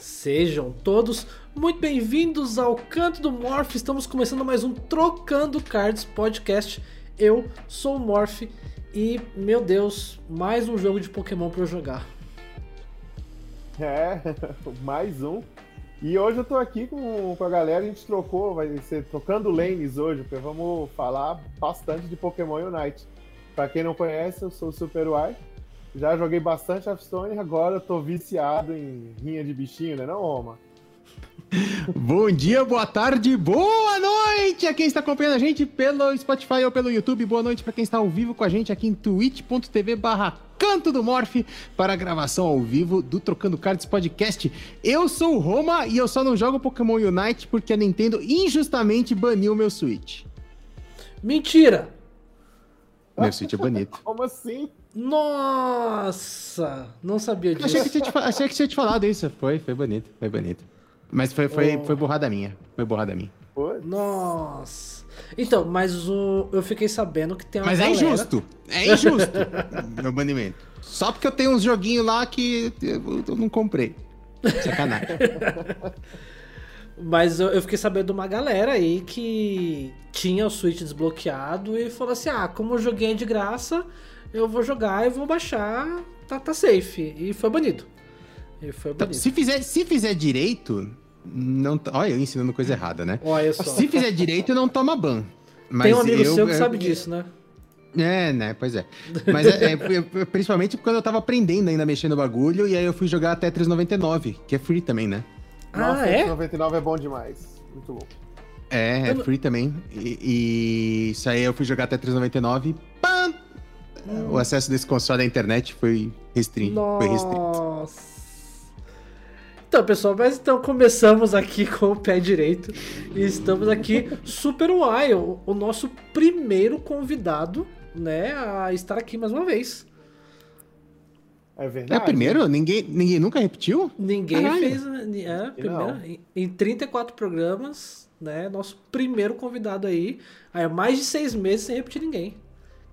Sejam todos muito bem-vindos ao Canto do Morph. Estamos começando mais um Trocando Cards podcast. Eu sou o Morph e, meu Deus, mais um jogo de Pokémon para eu jogar. É, mais um. E hoje eu tô aqui com, com a galera, a gente trocou, vai ser trocando lanes hoje, porque vamos falar bastante de Pokémon Unite. Pra quem não conhece, eu sou o Super Y, já joguei bastante Hearthstone, agora eu tô viciado em rinha de bichinho, né não, Roma? Bom dia, boa tarde, boa noite a quem está acompanhando a gente pelo Spotify ou pelo YouTube. Boa noite para quem está ao vivo com a gente aqui em twitch.tv barra Canto do Morph para a gravação ao vivo do Trocando Cards Podcast. Eu sou o Roma e eu só não jogo Pokémon Unite porque a Nintendo injustamente baniu meu Switch. Mentira! Meu Switch é bonito. Como assim? Nossa! Não sabia disso. Achei que, tinha te, achei que tinha te falado isso. Foi, foi bonito, foi bonito. Mas foi, foi, oh. foi borrada minha. Foi borrada minha. Nossa. Então, mas o, eu fiquei sabendo que tem uma. Mas é galera... é injusto. É injusto meu banimento. Só porque eu tenho uns joguinhos lá que eu, eu não comprei. Sacanagem. mas eu, eu, fiquei sabendo de uma galera aí que tinha o Switch desbloqueado e falou assim: ah, como o joguinho é de graça, eu vou jogar e vou baixar, tá, tá safe. E foi banido. E foi então, banido. Se fizer, se fizer direito, não. Olha, eu ensinando coisa errada, né? Olha só. Se fizer direito, não toma ban. Mas Tem um amigo eu, seu que eu, sabe eu, disso, né? É, né? Pois é. Mas é, é, principalmente quando eu tava aprendendo ainda mexer no bagulho, e aí eu fui jogar até 399, que é free também, né? Ah, Nossa, é? 399 é bom demais. Muito bom. É, é free também. E, e isso aí eu fui jogar até 399. Pam! Hum. O acesso desse console à internet foi restrito. Nossa. Foi restrito. Então, pessoal, mas então começamos aqui com o pé direito e estamos aqui Super Wild, o nosso primeiro convidado, né, a estar aqui mais uma vez. É verdade. É primeiro? Ninguém, ninguém nunca repetiu? Ninguém Caralho. fez. É, primeiro, em 34 programas, né? Nosso primeiro convidado aí. Há mais de seis meses sem repetir ninguém.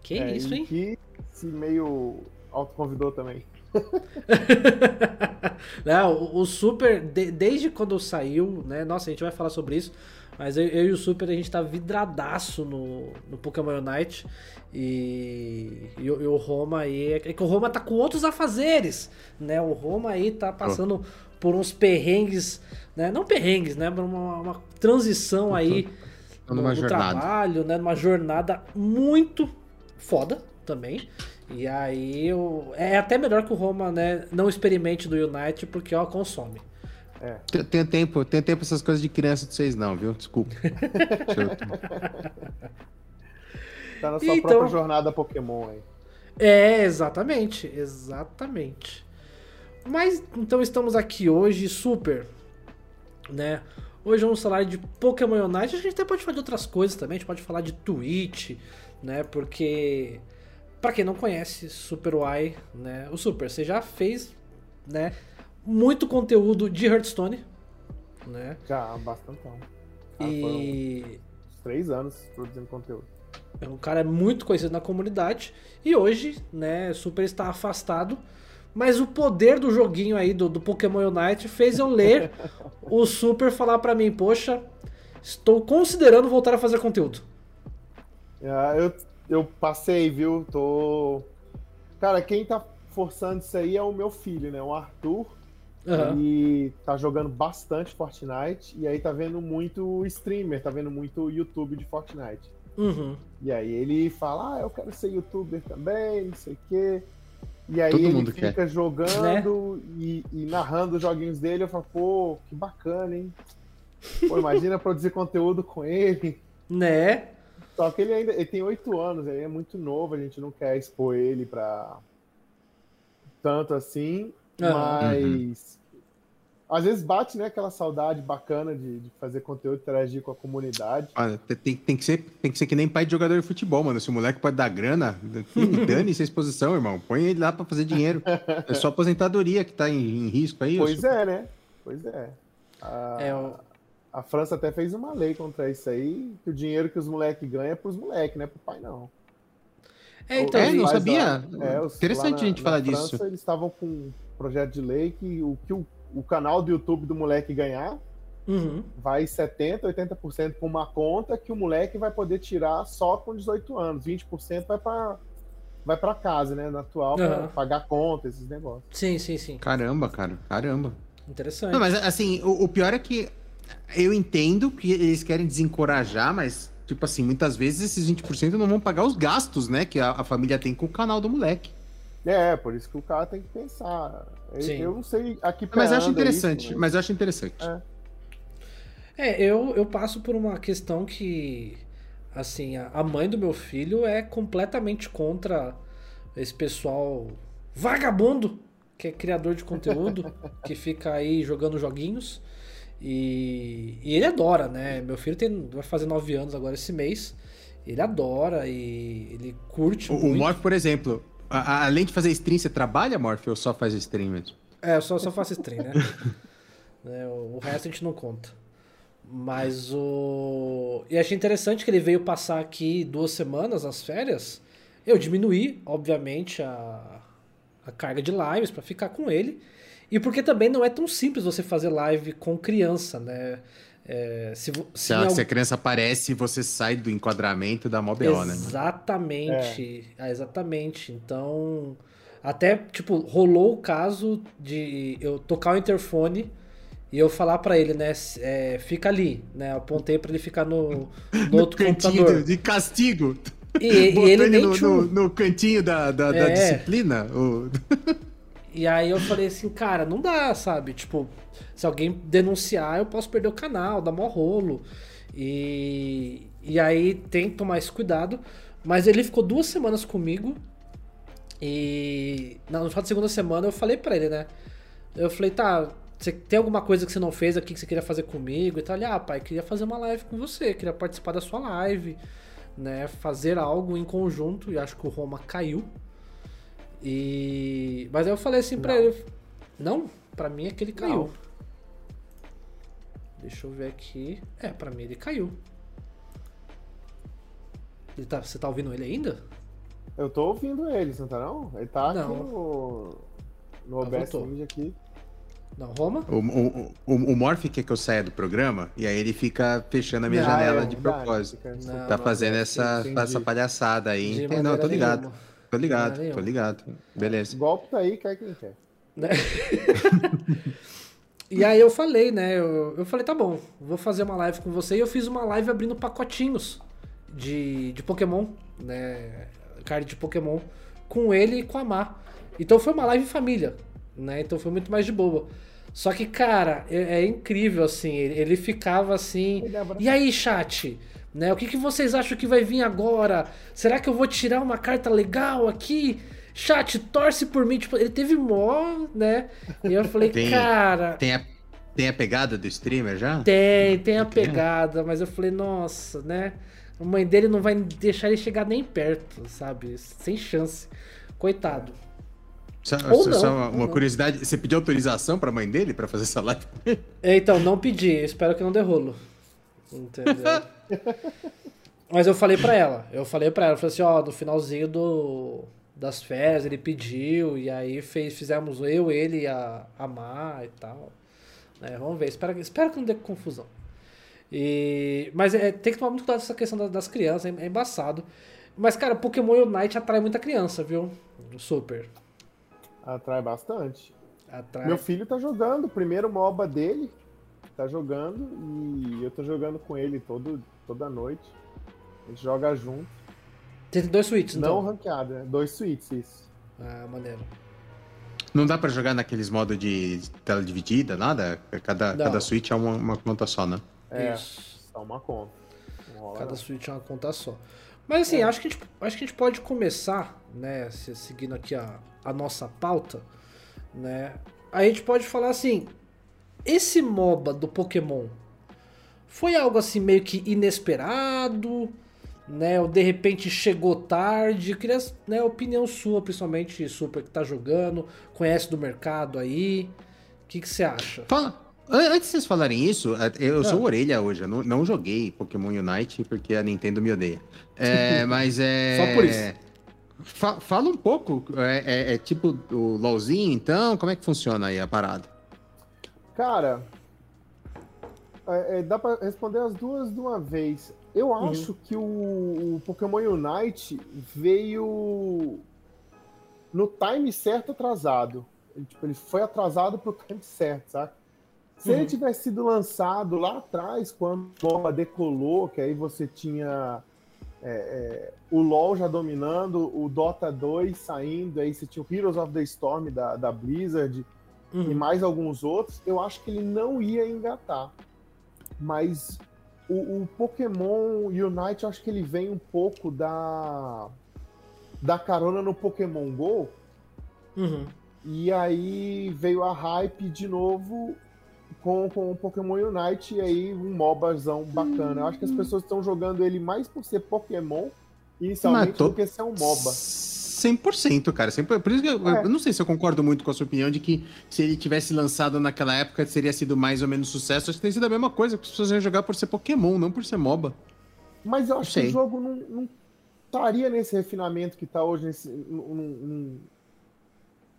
Que é, isso, hein? Que se meio autoconvidou também. Não, o, o Super, de, desde quando saiu, né? Nossa, a gente vai falar sobre isso. Mas eu, eu, e o Super, a gente tá vidradaço no, no Pokémon Unite. E, e, e, o Roma aí. É que o Roma tá com outros afazeres, né? O Roma aí tá passando oh. por uns perrengues, né? Não perrengues, né? Uma, uma transição aí no, no trabalho, né? Numa jornada muito foda também. E aí eu, é até melhor que o Roma, né, não experimente do United porque ó, consome. É. Tem, tem, tempo, tem tempo essas coisas de criança de vocês não, viu? Desculpa. tá na sua então, própria jornada Pokémon aí. É, exatamente, exatamente. Mas então estamos aqui hoje super, né? Hoje vamos falar de Pokémon Unite. A gente até pode falar de outras coisas também. A gente pode falar de Twitch, né? Porque para quem não conhece Super Y, né? O Super, você já fez, né? Muito conteúdo de Hearthstone, né? Já, bastante. e três anos produzindo conteúdo. É um cara muito conhecido na comunidade e hoje, né? Super está afastado. Mas o poder do joguinho aí do, do Pokémon Unite fez eu ler o Super falar para mim, poxa, estou considerando voltar a fazer conteúdo. É, eu eu passei, viu? Tô. Cara, quem tá forçando isso aí é o meu filho, né? O Arthur. Uhum. E tá jogando bastante Fortnite. E aí tá vendo muito streamer, tá vendo muito YouTube de Fortnite. Uhum. E aí ele fala, ah, eu quero ser youtuber também, não sei o quê. E aí Todo ele fica quer. jogando né? e, e, narrando os joguinhos dele. Eu falo, pô, que bacana, hein? Pô, imagina produzir conteúdo com ele. Né? Só que ele ainda ele tem oito anos, ele é muito novo, a gente não quer expor ele pra tanto assim, uhum. mas às vezes bate, né, aquela saudade bacana de, de fazer conteúdo, interagir com a comunidade. Olha, tem, tem, que ser, tem que ser que nem pai de jogador de futebol, mano. Se o moleque pode dar grana, dane essa exposição, irmão. Põe ele lá pra fazer dinheiro. É só aposentadoria que tá em, em risco aí. Pois é, né? Pois é. Ah, é o... A França até fez uma lei contra isso aí, que o dinheiro que os moleques ganham é pros moleques, não é pro pai, não. É, então, é, não sabia. é, os, Interessante na, a gente falar França, disso. Eles estavam com um projeto de lei que o que o o canal do YouTube do moleque ganhar, Uhum. vai 70%, 80% para uma conta que o moleque vai poder tirar só com 18 anos. 20% vai para vai para casa, né? Na atual, para Aham. pagar conta, esses negócios. Sim, sim, sim. Caramba, cara, caramba. Interessante. Não, mas assim, o, o pior é que eu entendo que eles querem desencorajar, mas, tipo assim, muitas vezes esses 20% não vão pagar os gastos, né, que a, a família tem com o canal do moleque. É, por isso que o cara tem que pensar. Eu, Sim. eu não sei aqui Mas eu acho interessante, isso, mas eu acho interessante. É. É, eu, eu passo por uma questão que, assim, a, a mãe do meu filho é completamente contra esse pessoal vagabundo que é criador de conteúdo, que fica aí jogando joguinhos. E, e ele adora, né? Meu filho tem, vai fazer 9 anos agora esse mês. Ele adora e ele curte O, o muito. Morph, por exemplo, a- a- além de fazer stream, você trabalha, Morph, ou só faz stream mesmo? É, eu só, só faço stream, né? Né, o, o resto a gente não conta. Mas o. E achei interessante que ele veio passar aqui duas semanas, as férias. Eu diminuí, obviamente, a, a carga de lives pra ficar com ele. E porque também não é tão simples você fazer live com criança, né? É, se, se Se a, algum- se a criança aparece, você sai do enquadramento da MOBO, né? Exatamente. Ah, exatamente. Então, até, tipo, rolou o caso de eu tocar o interfone e eu falar pra ele, né? é, fica ali, né? Eu apontei pra ele ficar no, no outro cantinho computador. de castigo. E, e ele nem no, tinha no, no cantinho da, da, da É. disciplina. o- E aí eu falei assim, cara, não dá, sabe? Tipo, se alguém denunciar, eu posso perder o canal, dá mó rolo. E, e aí tem que tomar esse cuidado. Mas ele ficou duas semanas comigo. E na- no final da segunda semana eu falei pra ele, né? Eu falei, tá, você tem alguma coisa que você não fez aqui que você queria fazer comigo e tal? Ele, ah, pai, queria fazer uma live com você, queria participar da sua live, né? Fazer algo em conjunto. E acho que o Roma caiu. E. Mas aí eu falei assim pra Não. ele. Não, pra mim é que ele caiu. Não. Deixa eu ver aqui. É, pra mim ele caiu. Ele tá, você tá ouvindo ele ainda? Eu tô ouvindo ele, você não tá não? Ele tá aqui Não. no, no Ah, OBS. Media aqui. Não, Roma? O, o, o, o Morph quer que eu saia do programa e aí ele fica fechando a minha Não, janela é de propósito. Não, tá não, fazendo não, essa, entendi. essa palhaçada aí. De Entende? Não, tô ligado. nenhuma. Tô ligado, tô ligado. Beleza. O golpe tá aí, quer quem quer. Né? e aí eu falei, né? Eu, eu falei, tá bom, vou fazer uma live com você. E eu fiz uma live abrindo pacotinhos de, de Pokémon, né? Card de Pokémon, com ele e com a Mar. Então foi uma live em família, né? Então foi muito mais de boa. Só que, cara, é, é incrível, assim, ele, ele ficava assim. E aí, chat? Né, o que, que vocês acham que vai vir agora? Será que eu vou tirar uma carta legal aqui? Chat, torce por mim. Tipo, ele teve mó, né? E eu falei, Tem- cara, Tem a, tem a pegada do streamer já? tem, tem a pegada, mas eu falei, nossa, né? A mãe dele não vai deixar ele chegar nem perto, sabe? Sem chance. Coitado. Só, Ou só- não, só uma, uma curiosidade, você pediu autorização pra mãe dele pra fazer essa live? É, Então, não pedi, espero que não dê rolo. Entendeu? Mas eu falei pra ela, eu falei pra ela, eu falei assim, ó, no finalzinho do, das férias ele pediu, e aí fez, fizemos eu, ele e a, a Mar e tal. Né, vamos ver, espero, espero que não dê confusão. E, mas é, tem que tomar muito cuidado com essa questão da- das crianças, é, é embaçado. Mas, cara, Pokémon Unite atrai muita criança, viu? Super. Atrai bastante. Atrai. Meu filho tá jogando, o primeiro MOBA dele. Tá jogando e eu tô jogando com ele todo, toda noite. A gente joga junto. Tem dois suítes, Não então. ranqueado, né? Dois suítes, isso. Ah, maneiro. Não dá pra jogar naqueles modos de tela dividida, nada? Cada, Não. cada switch é uma, uma conta só, né? É, Isso. só uma conta. Não Cada não. suíte é uma conta só. Mas assim, acho, que a gente, acho que a gente pode começar, né? se- Seguindo aqui a, a nossa pauta, né? A gente pode falar assim: esse MOBA do Pokémon foi algo assim meio que inesperado, né? Ou de repente chegou tarde. Eu queria né, a opinião sua, principalmente Super, que tá jogando, conhece do mercado aí. O que, que você acha? Fala. an- Antes de vocês falarem isso, a- eu sou Ah. orelha hoje. Eu não, não joguei Pokémon Unite porque a Nintendo me odeia. É, mas é. Só por isso. Fa- fala um pouco. É, é- é tipo o LOLzinho, então? Como é que funciona aí a parada? Cara, é, é, dá pra responder as duas de uma vez. Eu Uhum. acho que o, o Pokémon Unite veio no time certo atrasado. Ele, tipo, ele foi atrasado pro time certo, sabe? Se Uhum. ele tivesse sido lançado lá atrás, quando o MOBA decolou, que aí você tinha é, é, o LoL já dominando, o Dota 2 saindo, aí você tinha o Heroes of the Storm da, da Blizzard, e Uhum. mais alguns outros, eu acho que ele não ia engatar. Mas o, o Pokémon Unite, eu acho que ele vem um pouco da, da carona no Pokémon GO, Uhum. e aí veio a hype de novo com, com o Pokémon Unite, e aí um MOBAzão bacana. Eu acho que as pessoas estão jogando ele mais por ser Pokémon, inicialmente, tô- do que ser um MOBA. 100%, cara. Sempre- Por isso que eu, É. eu não sei se eu concordo muito com a sua opinião de que se ele tivesse lançado naquela época teria sido mais ou menos sucesso. Acho que tem sido a mesma coisa, porque as pessoas iam jogar por ser Pokémon, não por ser MOBA. Mas eu acho Sei. que o jogo não, não estaria nesse refinamento que está hoje, nesse, num, num-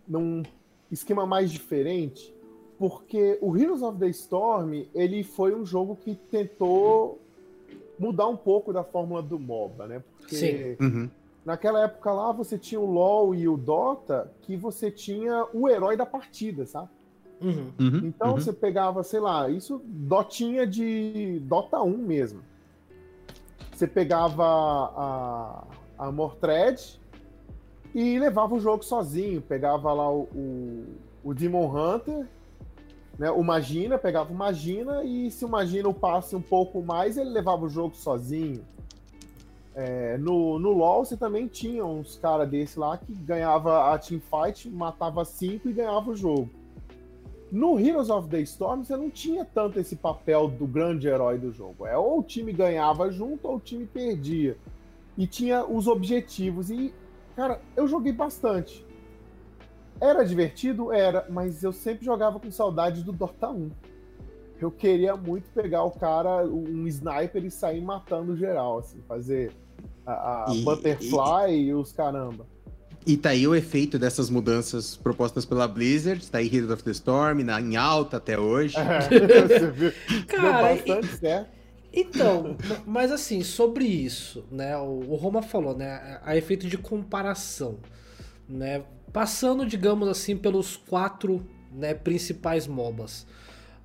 num esquema mais diferente, porque o Heroes of the Storm ele foi um jogo que tentou mudar um pouco da fórmula do MOBA, né? Porque Sim. Uhum. Naquela época lá você tinha o LoL e o Dota, que você tinha o herói da partida, sabe? Uhum. Uhum. Então uhum. você pegava, sei lá, isso dotinha de Dota 1 mesmo. Você pegava a, a Mortred e levava o jogo sozinho. Pegava lá o, o, o Demon Hunter, né, o Magina, pegava o Magina e se o Magina o passe um pouco mais, ele levava o jogo sozinho. É, no, no LoL você também tinha uns caras desse lá que ganhava a teamfight, matava cinco e ganhava o jogo. No Heroes of the Storm, você não tinha tanto esse papel do grande herói do jogo. É ou o time ganhava junto ou o time perdia. E tinha os objetivos. E, cara, eu joguei bastante. Era divertido? Era, mas eu sempre jogava com saudade do Dota 1. Eu queria muito pegar o cara, um sniper e sair matando geral, assim, fazer a, a E- Butterfly e, os caramba. E tá aí o efeito dessas mudanças propostas pela Blizzard. Tá aí Heroes of the Storm, na, em alta até hoje. Você viu? Cara, Deu bastante certo. Então, mas assim, sobre isso, né? O, o Roma falou, né? A efeito de comparação, né? Passando, digamos assim, pelos quatro né, principais MOBAs.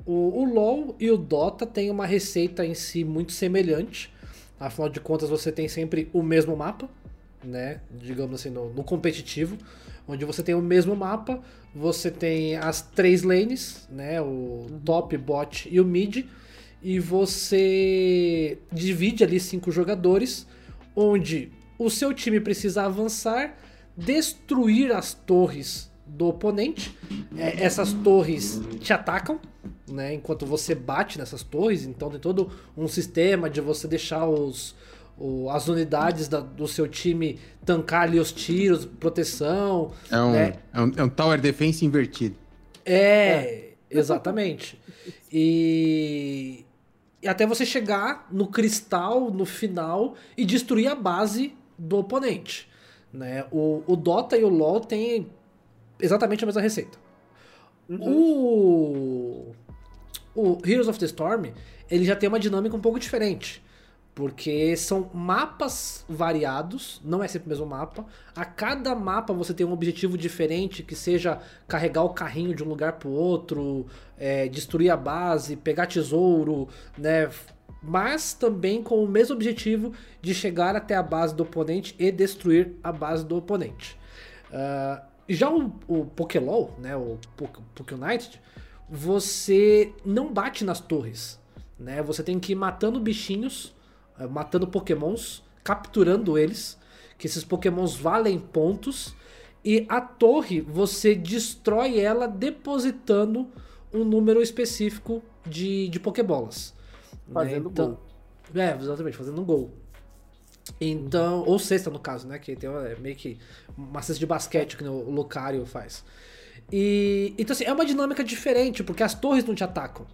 O, o LoL e o Dota têm uma receita em si muito semelhante. Afinal de contas, você tem sempre o mesmo mapa, né? Digamos assim, no, no competitivo, onde você tem o mesmo mapa, você tem as três lanes, né? O top, bot e o mid e você divide ali cinco jogadores, onde o seu time precisa avançar, destruir as torres do oponente. É, essas torres te atacam, né? Enquanto você bate nessas torres, então tem todo um sistema de você deixar os, o- as unidades da- do seu time tancar ali os tiros, proteção. É um, né? é, um, é um Tower Defense invertido. É, exatamente. E, e até você chegar no cristal no final e destruir a base do oponente. Né? O, o Dota e o LoL têm exatamente a mesma receita. O, o Heroes of the Storm ele já tem uma dinâmica um pouco diferente. Porque são mapas variados, não é sempre o mesmo mapa. A cada mapa você tem um objetivo diferente, que seja carregar o carrinho de um lugar pro outro, é, destruir a base, pegar tesouro, né? Mas também com o mesmo objetivo de chegar até a base do oponente e destruir a base do oponente. Ah, já o, o Pokélol, né, o Poké United, você não bate nas torres, né? Você tem que ir matando bichinhos, eh, matando pokémons, capturando eles, que esses pokémons valem pontos, e a torre você destrói ela depositando um número específico de, de pokébolas. né? Fazendo Então- gol. É, exatamente, fazendo um gol. Então, ou cesta no caso, né? Que tem é meio que uma cesta de basquete que o Lucario faz. E então assim, é uma dinâmica diferente, porque as torres não te atacam,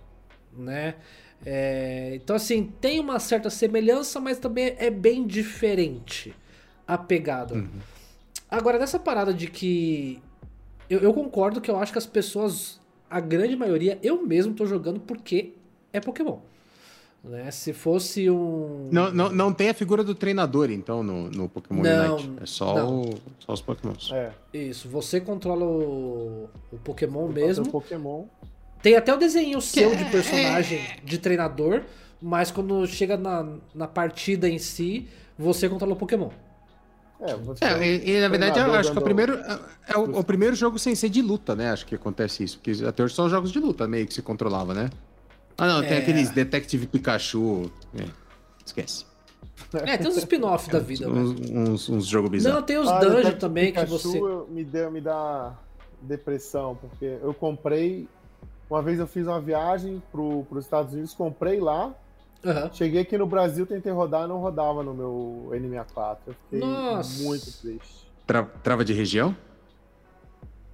né? É, então assim, tem uma certa semelhança, mas também é bem diferente a pegada. Agora, nessa parada de que. Eu, eu concordo que eu acho que as pessoas a grande maioria eu mesmo tô jogando porque é Pokémon. Né? Se fosse um. Não, não, não tem a figura do treinador, então, no, no Pokémon Não, Unite. É só, não. o- só os Pokémons. É. Isso, você controla o, o Pokémon Fazer mesmo. o Pokémon. Tem até o desenho seu de personagem de treinador, mas quando chega na, na partida em si, você controla o Pokémon. É, você É, e, e, na verdade, eu acho que é o primeiro, é o, o primeiro jogo sem ser de luta, né? Acho que acontece isso. Porque até hoje são jogos de luta meio que se controlava, né? Ah, não, tem É. aqueles Detective Pikachu. é, esquece. É, tem uns spin-off da vida. Uns, uns, uns jogos Não, bizarros. tem os Ah, dungeons também que Pikachu, você. eu- me, deu, me dá depressão, porque eu comprei. Uma vez eu fiz uma viagem para os Estados Unidos, comprei lá. Aham. Cheguei aqui no Brasil, tentei rodar, não rodava no meu N64. Eu fiquei Nossa. muito triste. Tra- trava de região?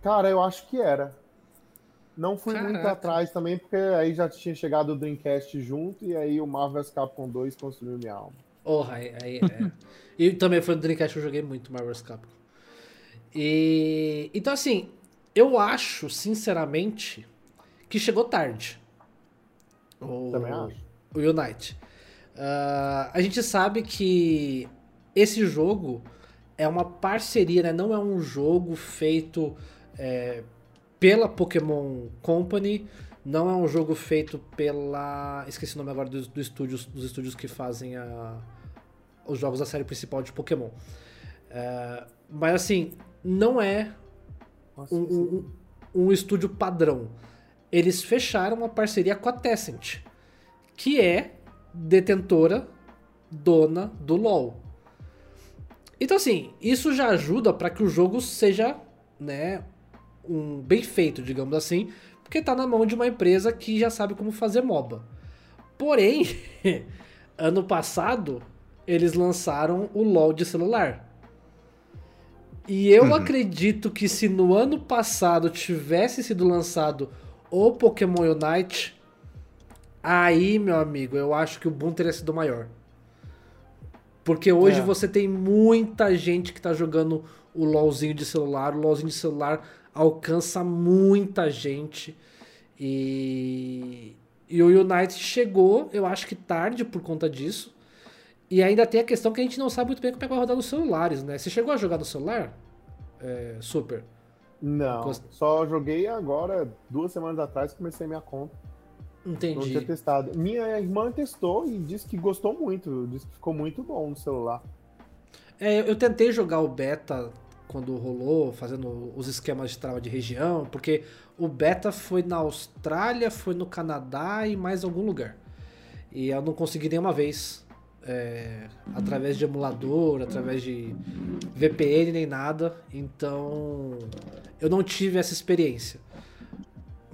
Cara, eu acho que era. Não fui muito Caraca. atrás também, porque aí já tinha chegado o Dreamcast junto, e aí o Marvel vs Capcom 2 consumiu minha alma. Porra, aí, aí é. e também foi no Dreamcast que eu joguei muito Marvel's Capcom. E. Então, assim, eu acho, sinceramente, que chegou tarde. O, Também acho. O Unite. Ah, a gente sabe que esse jogo é uma parceria, né? Não é um jogo feito é, pela Pokémon Company. Não é um jogo feito pela. Esqueci o nome agora dos, dos estúdios, dos estúdios que fazem a- os jogos da série principal de Pokémon. É, mas assim, não é Nossa, um, um- um estúdio padrão. Eles fecharam uma parceria com a Tencent, que é detentora, dona do LoL. Então assim, isso já ajuda para que o jogo seja, né, um bem feito, digamos assim, porque tá na mão de uma empresa que já sabe como fazer MOBA. Porém, ano passado eles lançaram o LoL de celular. E eu acredito que se no ano passado tivesse sido lançado o Pokémon Unite, aí, meu amigo, eu acho que o boom teria sido maior. Porque hoje É. você tem muita gente que tá jogando o LoLzinho de celular. O LoLzinho de celular alcança muita gente. E, e o Unite chegou, eu acho que tarde por conta disso. E ainda tem a questão que a gente não sabe muito bem como é que vai rodar nos celulares, né? Você chegou a jogar no celular? É, super. Não, Gost- só joguei agora, duas semanas atrás, comecei minha conta. Não tinha Entendi. testado. Minha irmã testou e disse que gostou muito, disse que ficou muito bom no celular. É, eu tentei jogar o beta quando rolou, fazendo os esquemas de trava de região, porque o beta foi na Austrália, foi no Canadá e mais algum lugar. E eu não consegui nenhuma vez, é, através de emulador, através de VPN nem nada, então eu não tive essa experiência.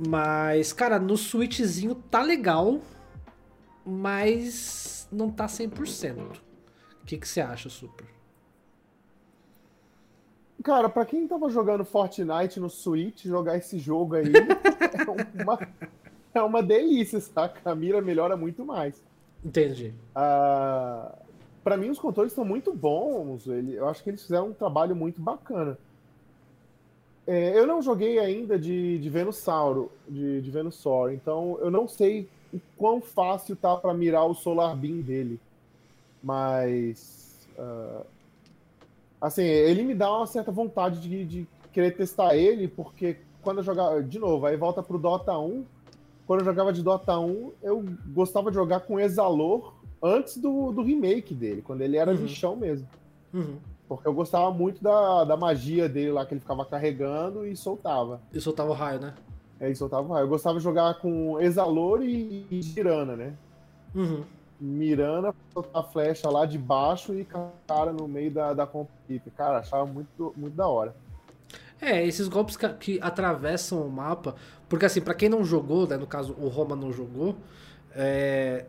Mas, cara, no Switchzinho tá legal, mas não tá 100%. O que, que você acha, Super? Cara, pra quem tava jogando Fortnite no Switch, jogar esse jogo aí é uma, é uma delícia, saca? A mira melhora muito mais. Entendi. Ah, para mim, os controles estão muito bons. Ele, eu acho que eles fizeram um trabalho muito bacana. É, eu não joguei ainda de, de Venusauro, de, de Venusaur, então eu não sei o quão fácil tá para mirar o Solar Beam dele. Mas. ah, assim, ele me dá uma certa vontade de, de querer testar ele, porque quando eu jogava. De novo, aí volta pro Dota 1. Quando eu jogava de Dota 1, eu gostava de jogar com Exalor antes do, do remake dele, quando ele era Uhum. mesmo. Uhum. Porque eu gostava muito da, da magia dele lá, que ele ficava carregando e soltava. E soltava o raio, né? É, e soltava o raio. Eu gostava de jogar com Exalor e, e Girana, né? Uhum. Mirana, soltar a flecha lá de baixo e cara no meio da, da competitiva. Cara, achava muito, muito da hora. É, esses golpes que, que atravessam o mapa. Porque assim, pra quem não jogou, né, no caso o Roma não jogou, é,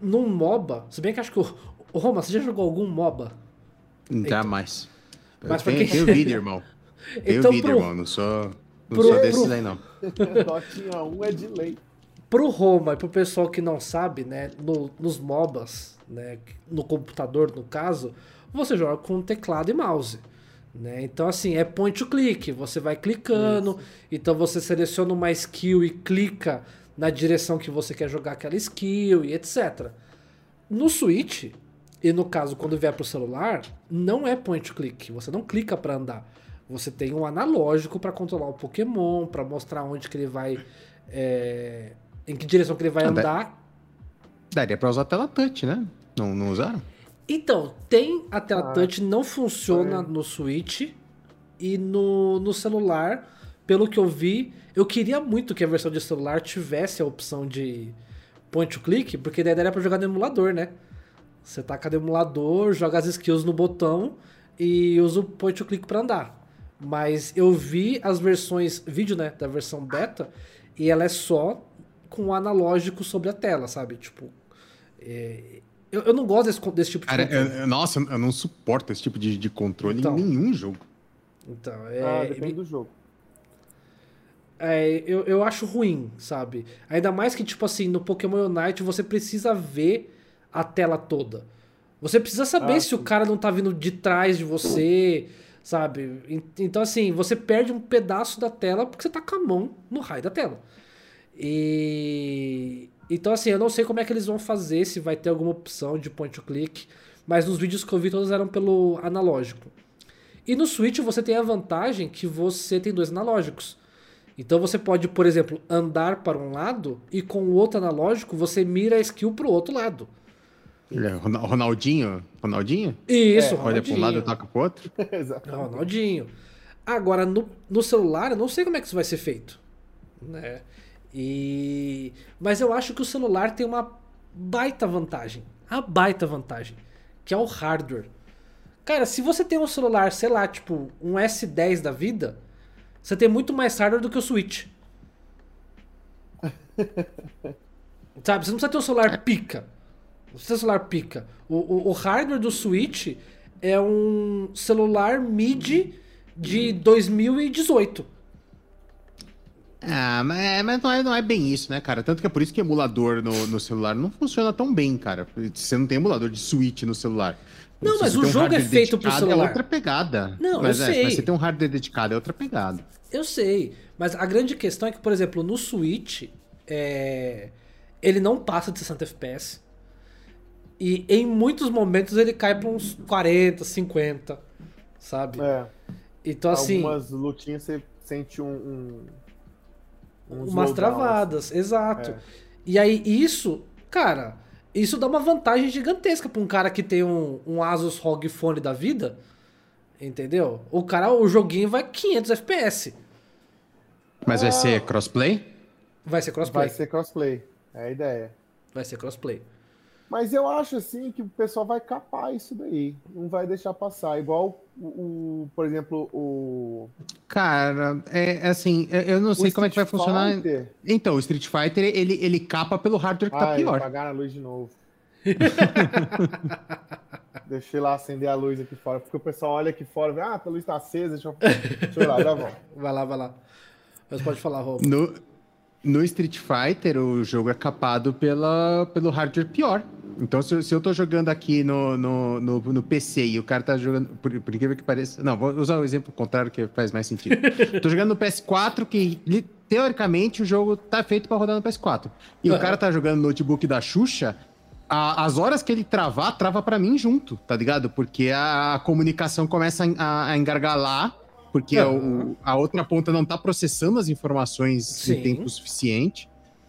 num MOBA, se bem que acho que o, o Roma, você já jogou algum MOBA? Jamais. Eu Mas tenho, quem- tenho vídeo, irmão. Tenho Então, vídeo, pro- irmão. Não sou, não pro- sou desses pro- aí, não. Dotinha 1 é de lei. Pro Roma e pro pessoal que não sabe, né, no- nos MOBAs, né, no computador no caso, você joga com teclado e mouse. Né? Então, assim, é point to click. Você vai clicando, Isso. então você seleciona uma skill e clica na direção que você quer jogar aquela skill e etc. No Switch, e no caso quando vier para o celular, não é point to click. Você não clica para andar. Você tem um analógico para controlar o Pokémon, para mostrar onde que ele vai. É, em que direção que ele vai andar. Daria para usar a tela touch, né? Não, não usaram? Então, tem a tela ah, touch, não funciona é. no Switch e no, no celular. Pelo que eu vi, eu queria muito que a versão de celular tivesse a opção de point to click, porque daí daria pra jogar no emulador, né? Você taca no emulador, joga as skills no botão e usa o point to click pra andar. Mas eu vi as versões vídeo, né, da versão beta, e ela é só com o analógico sobre a tela, sabe? Tipo, é, eu, eu não gosto desse, desse tipo de Cara, controle. Eu, nossa, eu não suporto esse tipo de, de controle então, em nenhum jogo. Então, é. Ah, depende do jogo. É, eu, eu acho ruim, sabe? Ainda mais que, tipo assim, no Pokémon Unite você precisa ver a tela toda. Você precisa saber ah, se sim. o cara não tá vindo de trás de você, sabe? Então, assim, você perde um pedaço da tela porque você tá com a mão no raio da tela. E, então, assim, eu não sei como é que eles vão fazer, se vai ter alguma opção de point to click, mas nos vídeos que eu vi todos eram pelo analógico. E no Switch você tem a vantagem que você tem dois analógicos. Então você pode, por exemplo, andar para um lado e com o outro analógico você mira a skill para o outro lado. É Ronaldinho? Ronaldinho? Isso, é, Olha para um lado e toca para o outro? Ronaldinho. Agora, no, no celular, eu não sei como é que isso vai ser feito. Né? E mas eu acho que o celular tem uma baita vantagem, a baita vantagem, que é o hardware. Cara, se você tem um celular, sei lá, tipo um S10 da vida, você tem muito mais hardware do que o Switch. Sabe, você não precisa ter um celular pica. Não precisa ter um celular pica. O, o, o hardware do Switch é um celular mid de 2018. Ah, mas, é, mas não, é, não é bem isso, né, cara? Tanto que é por isso que emulador no, no celular não funciona tão bem, cara. Você não tem emulador de Switch no celular. Não, mas o jogo um é feito pro celular. É outra pegada. Não, mas, eu é, sei. Mas você tem um hardware dedicado, é outra pegada. Eu sei. Mas a grande questão é que, por exemplo, no Switch, é... ele não passa de 60 FPS. E em muitos momentos ele cai para uns 40, 50, sabe? É. Então, assim. Algumas lutinhas você sente um, um umas travadas, assim. exato. É. E aí isso, cara, isso dá uma vantagem gigantesca para um cara que tem um, um Asus ROG Phone da vida, entendeu? O cara, o joguinho vai 500 FPS. Mas vai ser crossplay? Vai ser crossplay. Vai ser crossplay, é a ideia. Vai ser crossplay. Mas eu acho assim que o pessoal vai capar isso daí, não vai deixar passar. Igual o, o por exemplo, o. Cara, é, é assim, eu não sei como é que vai funcionar. Fighter. Então, o Street Fighter ele, ele capa pelo hardware que tá ah, pior. apagar a luz de novo. Deixei lá acender a luz aqui fora, porque o pessoal olha aqui fora e vê, ah, a luz tá acesa, deixa eu, deixa eu ir lá, já volto. Vai lá, vai lá. Mas pode falar, Rob. No, no Street Fighter, o jogo é capado pela, pelo hardware pior. Então, se, se eu tô jogando aqui no, no, no, no, PC e o cara tá jogando, por, por incrível que pareça. Não, vou usar o exemplo contrário que faz mais sentido. tô jogando no PS4, que teoricamente o jogo tá feito para rodar no PS4. E uhum. o cara tá jogando no notebook da Xuxa, a, as horas que ele travar, trava para mim junto, tá ligado? Porque a, a comunicação começa a, a engargalar porque uhum. o, a outra ponta não está processando as informações Sim. em tempo suficiente.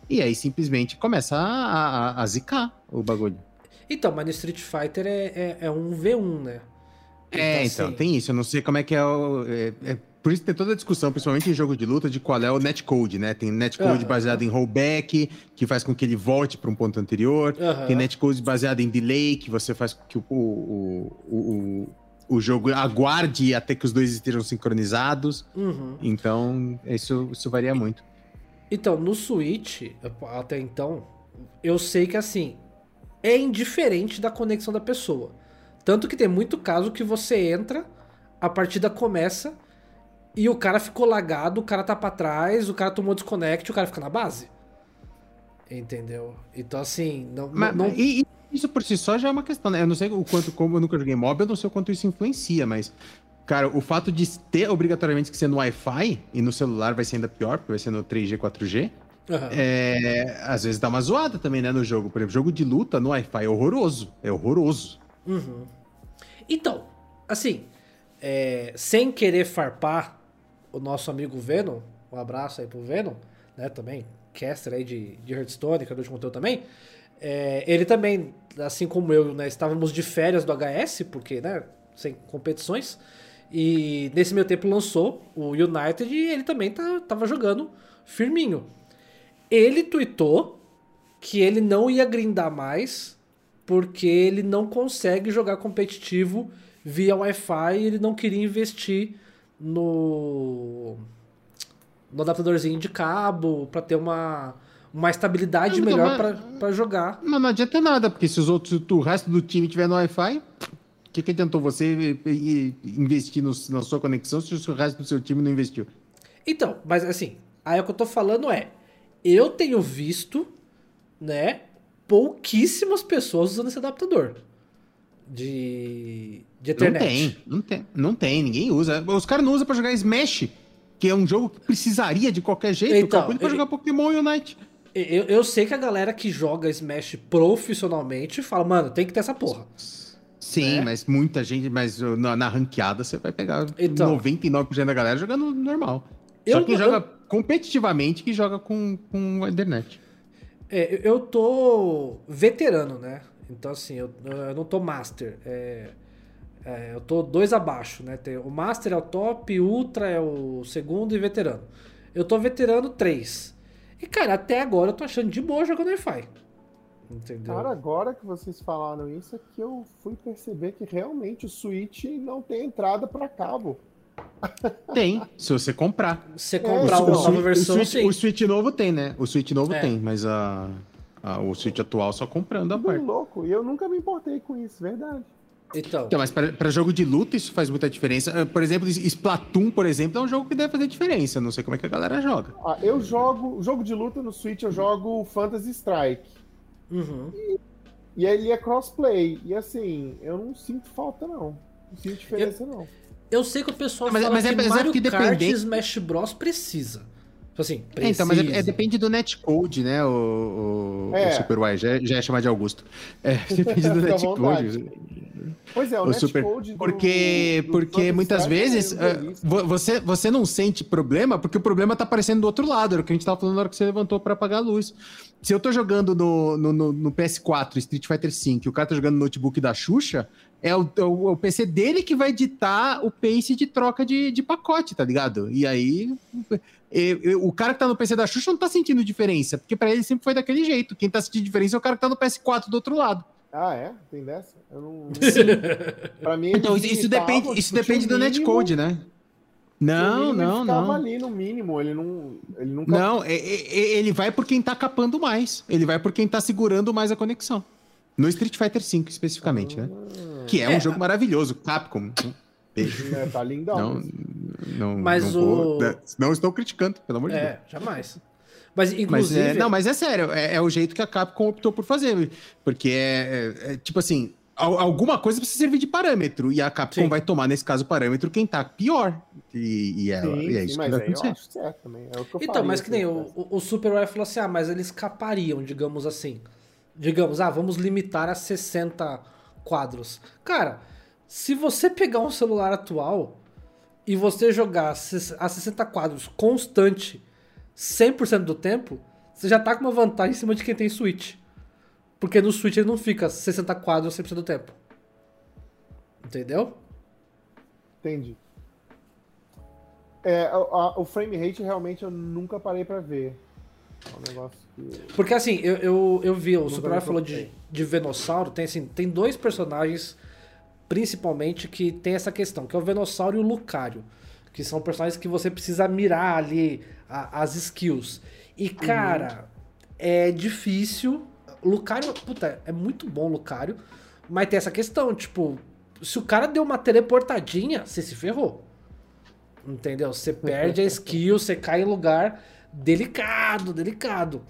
E aí simplesmente começa a, a, a zicar o bagulho. Então, mas no Street Fighter é, é, é um V1, né? É, então, então assim... tem isso. Eu não sei como é que é o. É, é, por isso tem toda a discussão, principalmente em jogo de luta, de qual é o netcode, né? Tem netcode uhum. baseado em rollback, que faz com que ele volte para um ponto anterior. Uhum. Tem netcode baseado em delay, que você faz com que o, o, o, o jogo aguarde até que os dois estejam sincronizados. Uhum. Então, isso, isso varia muito. Então, no Switch, até então, eu sei que assim, é indiferente da conexão da pessoa. Tanto que tem muito caso que você entra, a partida começa e o cara ficou lagado, o cara tá pra trás, o cara tomou desconect, o cara fica na base. Entendeu? Então, assim, não. Mas, não... E, isso por si só já é uma questão, né? Eu não sei o quanto, como eu nunca joguei mob, eu não sei o quanto isso influencia, mas Cara, o fato de ter obrigatoriamente que ser no Wi-Fi e no celular vai ser ainda pior, porque vai ser no 3G, 4G. Uhum. É, às vezes dá uma zoada também, né, no jogo. Por exemplo, jogo de luta no Wi-Fi é horroroso. É horroroso. Uhum. Então, assim, é, sem querer farpar o nosso amigo Venom, um abraço aí pro Venom, né, também, caster aí de, de Hearthstone, criador de conteúdo também, é, ele também, assim como eu, né, estávamos de férias do HS, porque, né, sem competições, e nesse meu tempo lançou o United e ele também tá, tava jogando firminho. Ele tweetou que ele não ia grindar mais porque ele não consegue jogar competitivo via Wi-Fi e ele não queria investir no, no adaptadorzinho de cabo para ter uma, uma estabilidade não, melhor para jogar. Mas não adianta nada, porque se os outros, o resto do time tiver no Wi-Fi, que, que adiantou você investir no, na sua conexão se o resto do seu time não investiu? Então, mas assim, aí o que eu tô falando é, eu tenho visto, né, pouquíssimas pessoas usando esse adaptador de, de Ethernet. Não tem, não tem, não tem, ninguém usa. Os caras não usam para jogar Smash, que é um jogo que precisaria de qualquer jeito. Então, pra jogar Pokémon Unite. Eu, eu sei que a galera que joga Smash profissionalmente fala, mano, tem que ter essa porra. Sim, é. mas muita gente, mas na, na ranqueada você vai pegar então, 99% da galera jogando normal. Só quem eu, joga competitivamente que joga com, com a internet. É, eu tô veterano, né? Então, assim, eu, eu não tô master. É, é, eu tô dois abaixo, né? Tem, o master é o top, ultra é o segundo e veterano. Eu tô veterano três. E, cara, até agora eu tô achando de boa jogando Wi-Fi. Entendeu? Cara, agora que vocês falaram isso, é que eu fui perceber que realmente o Switch não tem entrada para cabo. Tem, se você comprar. Se comprar é, uma nova versão, o Switch, o Switch novo tem, né? O Switch novo é. tem, mas a, a, o Switch atual só comprando a parte. louco, e eu nunca me importei com isso, verdade. Então, então mas para jogo de luta isso faz muita diferença. Ah, por exemplo, Splatoon, por exemplo, é um jogo que deve fazer diferença. Não sei como é que a galera joga. Ah, eu jogo. Jogo de luta no Switch, eu jogo Phantasy Strike. Uhum. E, e ele é crossplay. E assim, eu não sinto falta, não. Não sinto diferença, eu, não. Eu sei que o pessoal mas, fala mas é, que é, Mario que Kart. Smash Bros precisa. Tipo assim, precisa. É, então, mas é, é, depende do netcode, né? O, o, é. o Super Y já, já é chamado de Augusto. É, depende do netcode. Pois é, o, o super... Porque, do, do porque muitas vezes uh, você, você não sente problema, porque o problema tá aparecendo do outro lado. Era o que a gente tava falando na hora que você levantou para apagar a luz. Se eu tô jogando no, no, no, no PS4 Street Fighter V e o cara tá jogando no notebook da Xuxa, é o, é o, o, PC dele que vai ditar o pace de troca de, de pacote, tá ligado? E aí o cara que tá no PC da Xuxa não tá sentindo diferença, porque para ele sempre foi daquele jeito. Quem tá sentindo diferença é o cara que tá no PS4 do outro lado. Ah, é? Tem dessa? Eu não. pra mim, então, isso depende, isso depende do netcode, né? Não, não, ele não. ali no mínimo, ele não. Ele nunca... Não, é, é, é, ele vai por quem tá capando mais. Ele vai por quem tá segurando mais a conexão. No Street Fighter V, especificamente, né? ah, né? Que é, é um jogo maravilhoso, Capcom. Beijo. É, tá lindão. Não, não, mas não, o... vou, não estou criticando, pelo amor de é, Deus. É, jamais. Mas, inclusive... Mas é, não, mas é sério, é, é, o jeito que a Capcom optou por fazer. Porque é, é, é tipo assim, alguma coisa precisa servir de parâmetro. E a Capcom sim. vai tomar, nesse caso, parâmetro quem tá pior. E, e, é, sim, e é isso sim, que vai acontecer. Eu acho certo também. É o que eu então, mas que nem o, o Super Boy falou assim: ah, mas eles escapariam, digamos assim. Digamos, ah, vamos limitar a 60 quadros. Cara, se você pegar um celular atual e você jogar a 60 quadros constante 100% do tempo, você já tá com uma vantagem em cima de quem tem Switch. Porque no Switch ele não fica 60 quadros 100% do tempo. Entendeu? Entendi. É, a, o frame rate realmente eu nunca parei para ver. É um negócio que... Porque assim, eu, eu, eu vi, o Super falou de, de Venossauro, tem, assim, tem dois personagens principalmente que tem essa questão, que é o Venossauro e o Lucario, que são personagens que você precisa mirar ali a, as skills. E uhum. cara, uhum. é difícil. Lucario, puta, é muito bom Lucario, mas tem essa questão, tipo, se o cara deu uma teleportadinha, você se ferrou. Entendeu? Você perde a skill, você cai em lugar delicado, delicado.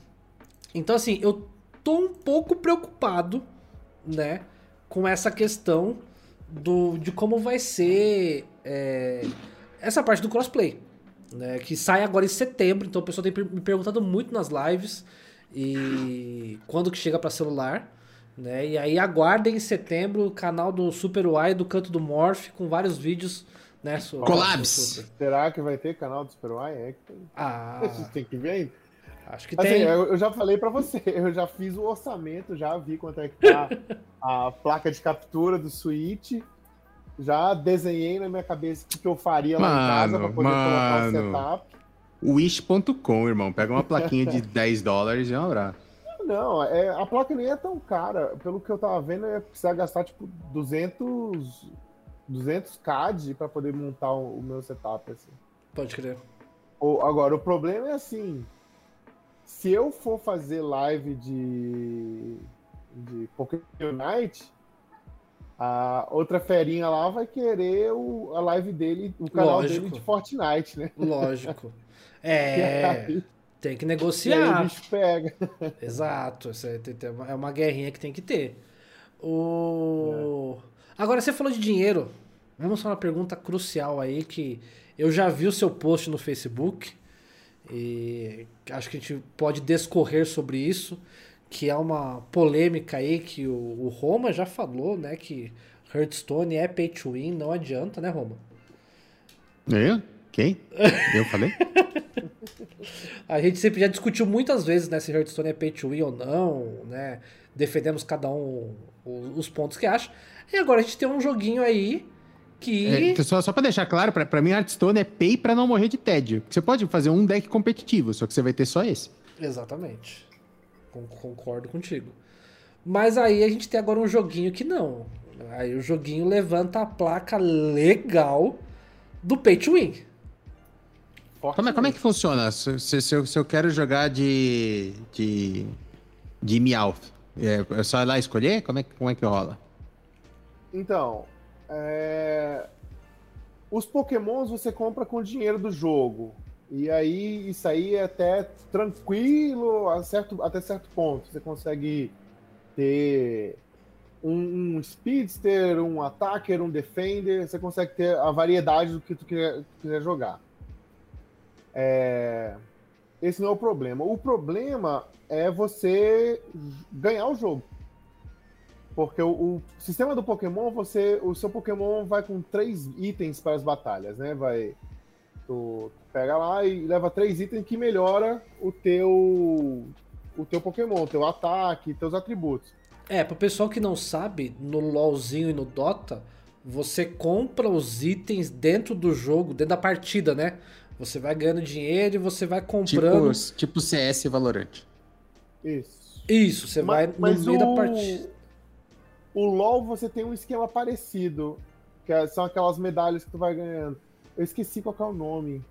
Então assim, eu tô um pouco preocupado, né, com essa questão do, de como vai ser é, essa parte do crossplay. Né, que sai agora em setembro, então o pessoal tem me perguntado muito nas lives e quando que chega para celular. Né? E aí aguardem em setembro o canal do Super Y do Canto do Morph com vários vídeos. Né, sobre, Collabs! Será que vai ter canal do Super Y? É que tem. Ah. tem que ver ainda. Acho que assim, tem. Eu já falei para você, eu já fiz o orçamento, já vi quanto é que tá a placa de captura do Switch. Já desenhei na minha cabeça o que eu faria lá mano, em casa pra poder mano. colocar o setup. Wish.com, irmão. Pega uma plaquinha de 10 dólares e um abraço. Não, é, a placa nem é tão cara. Pelo que eu tava vendo, eu ia precisar gastar tipo 200, 200 CAD para poder montar o, o, meu setup. Assim. Pode crer. O, agora, o problema é assim: se eu for fazer live de, de Pokémon Night, a outra ferinha lá vai querer o, a live dele, o canal Lógico. dele de Fortnite, né? Lógico. É. tem que negociar. O bicho pega. Exato. É uma guerrinha que tem que ter. O... É. Agora, você falou de dinheiro. Vamos falar uma pergunta crucial aí que eu já vi o seu post no Facebook e acho que a gente pode descorrer sobre isso, que é uma polêmica aí que o, o Roma já falou, né? Que Hearthstone é pay to win, não adianta, né, Roma? Eu? Quem? Eu falei? a gente sempre já discutiu muitas vezes né, se Hearthstone é pay to win ou não, né? Defendemos cada um os pontos que acha. E agora a gente tem um joguinho aí que. É, só, só pra deixar claro, pra, pra mim Hearthstone é pay pra não morrer de tédio. Você pode fazer um deck competitivo, só que você vai ter só esse. Exatamente. Concordo contigo. Mas aí a gente tem agora um joguinho que não. Aí o joguinho levanta a placa legal do Pay to Win. Como é, como é que funciona? Se, se, se, eu, se eu quero jogar de. de. de Meowth, é, é só ir lá escolher? Como é, como é que rola? Então, é... Os pokémons você compra com o dinheiro do jogo. E aí, isso aí é até tranquilo a certo, até certo ponto. Você consegue ter um, um speedster, um attacker, um defender. Você consegue ter a variedade do que tu quiser, quiser jogar. É... Esse não é o problema. O problema é você ganhar o jogo. Porque o, o, sistema do Pokémon, você, o seu Pokémon vai com três itens para as batalhas, né? Vai, tu pega lá e leva três itens que melhora o teu, o teu Pokémon, teu ataque, teus atributos. É, para o pessoal que não sabe, no LoLzinho e no Dota, você compra os itens dentro do jogo, dentro da partida, né? Você vai ganhando dinheiro e você vai comprando. Tipo, tipo CS e Valorant. Isso. Isso, você mas, vai no meio o... da partida o LoL você tem um esquema parecido, que é, são aquelas medalhas que tu vai ganhando. Eu esqueci qual é o nome.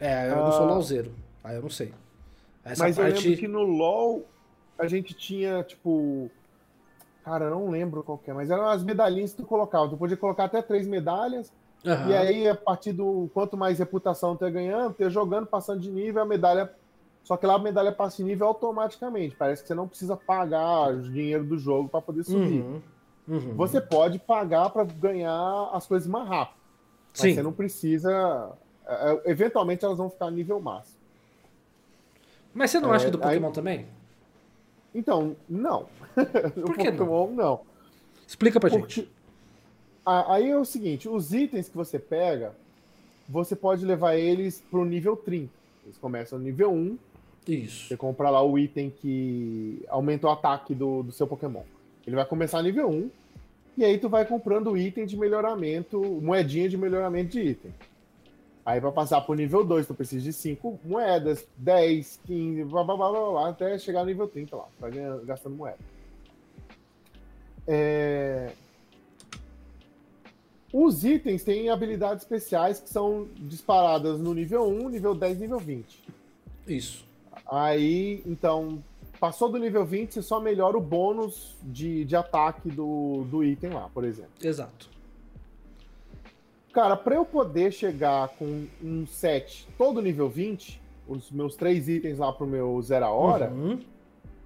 É, eu não sou ah. LoLzeiro. Aí eu não sei. Essa mas parte... eu lembro que no LoL a gente tinha, tipo. Cara, eu não lembro qual é, mas eram as medalhinhas que tu colocava. Tu podia colocar até três medalhas. Uhum. E aí, a partir do quanto mais reputação tu ia ganhando, tu ia jogando, passando de nível, a medalha só que lá a medalha passa em nível automaticamente. Parece que você não precisa pagar o dinheiro do jogo para poder subir. Uhum, uhum. Você pode pagar para ganhar as coisas mais rápido. Mas Sim. você não precisa. É, é, eventualmente elas vão ficar nível máximo. Mas você não é, acha que do Pokémon aí... também? Então, não. Por que Pokémon, não? não. Explica pra Porque... gente. Aí é o seguinte: os itens que você pega, você pode levar eles pro nível 30. Eles começam no nível 1 isso. Você compra lá o item que aumenta o ataque do, do seu Pokémon. Ele vai começar nível 1, e aí tu vai comprando item de melhoramento, moedinha de melhoramento de item. Aí para passar pro nível 2, tu precisa de 5 moedas, 10, 15, blá, blá, blá, blá, blá, até chegar no nível 30 lá, vai gastando moeda. É... Os itens têm habilidades especiais que são disparadas no nível 1, nível 10 nível 20. Isso. Aí, então, passou do nível 20, você só melhora o bônus de, de ataque do, do item lá, por exemplo. Exato. Cara, para eu poder chegar com um set todo nível 20, os meus três itens lá pro meu zero a hora, uhum.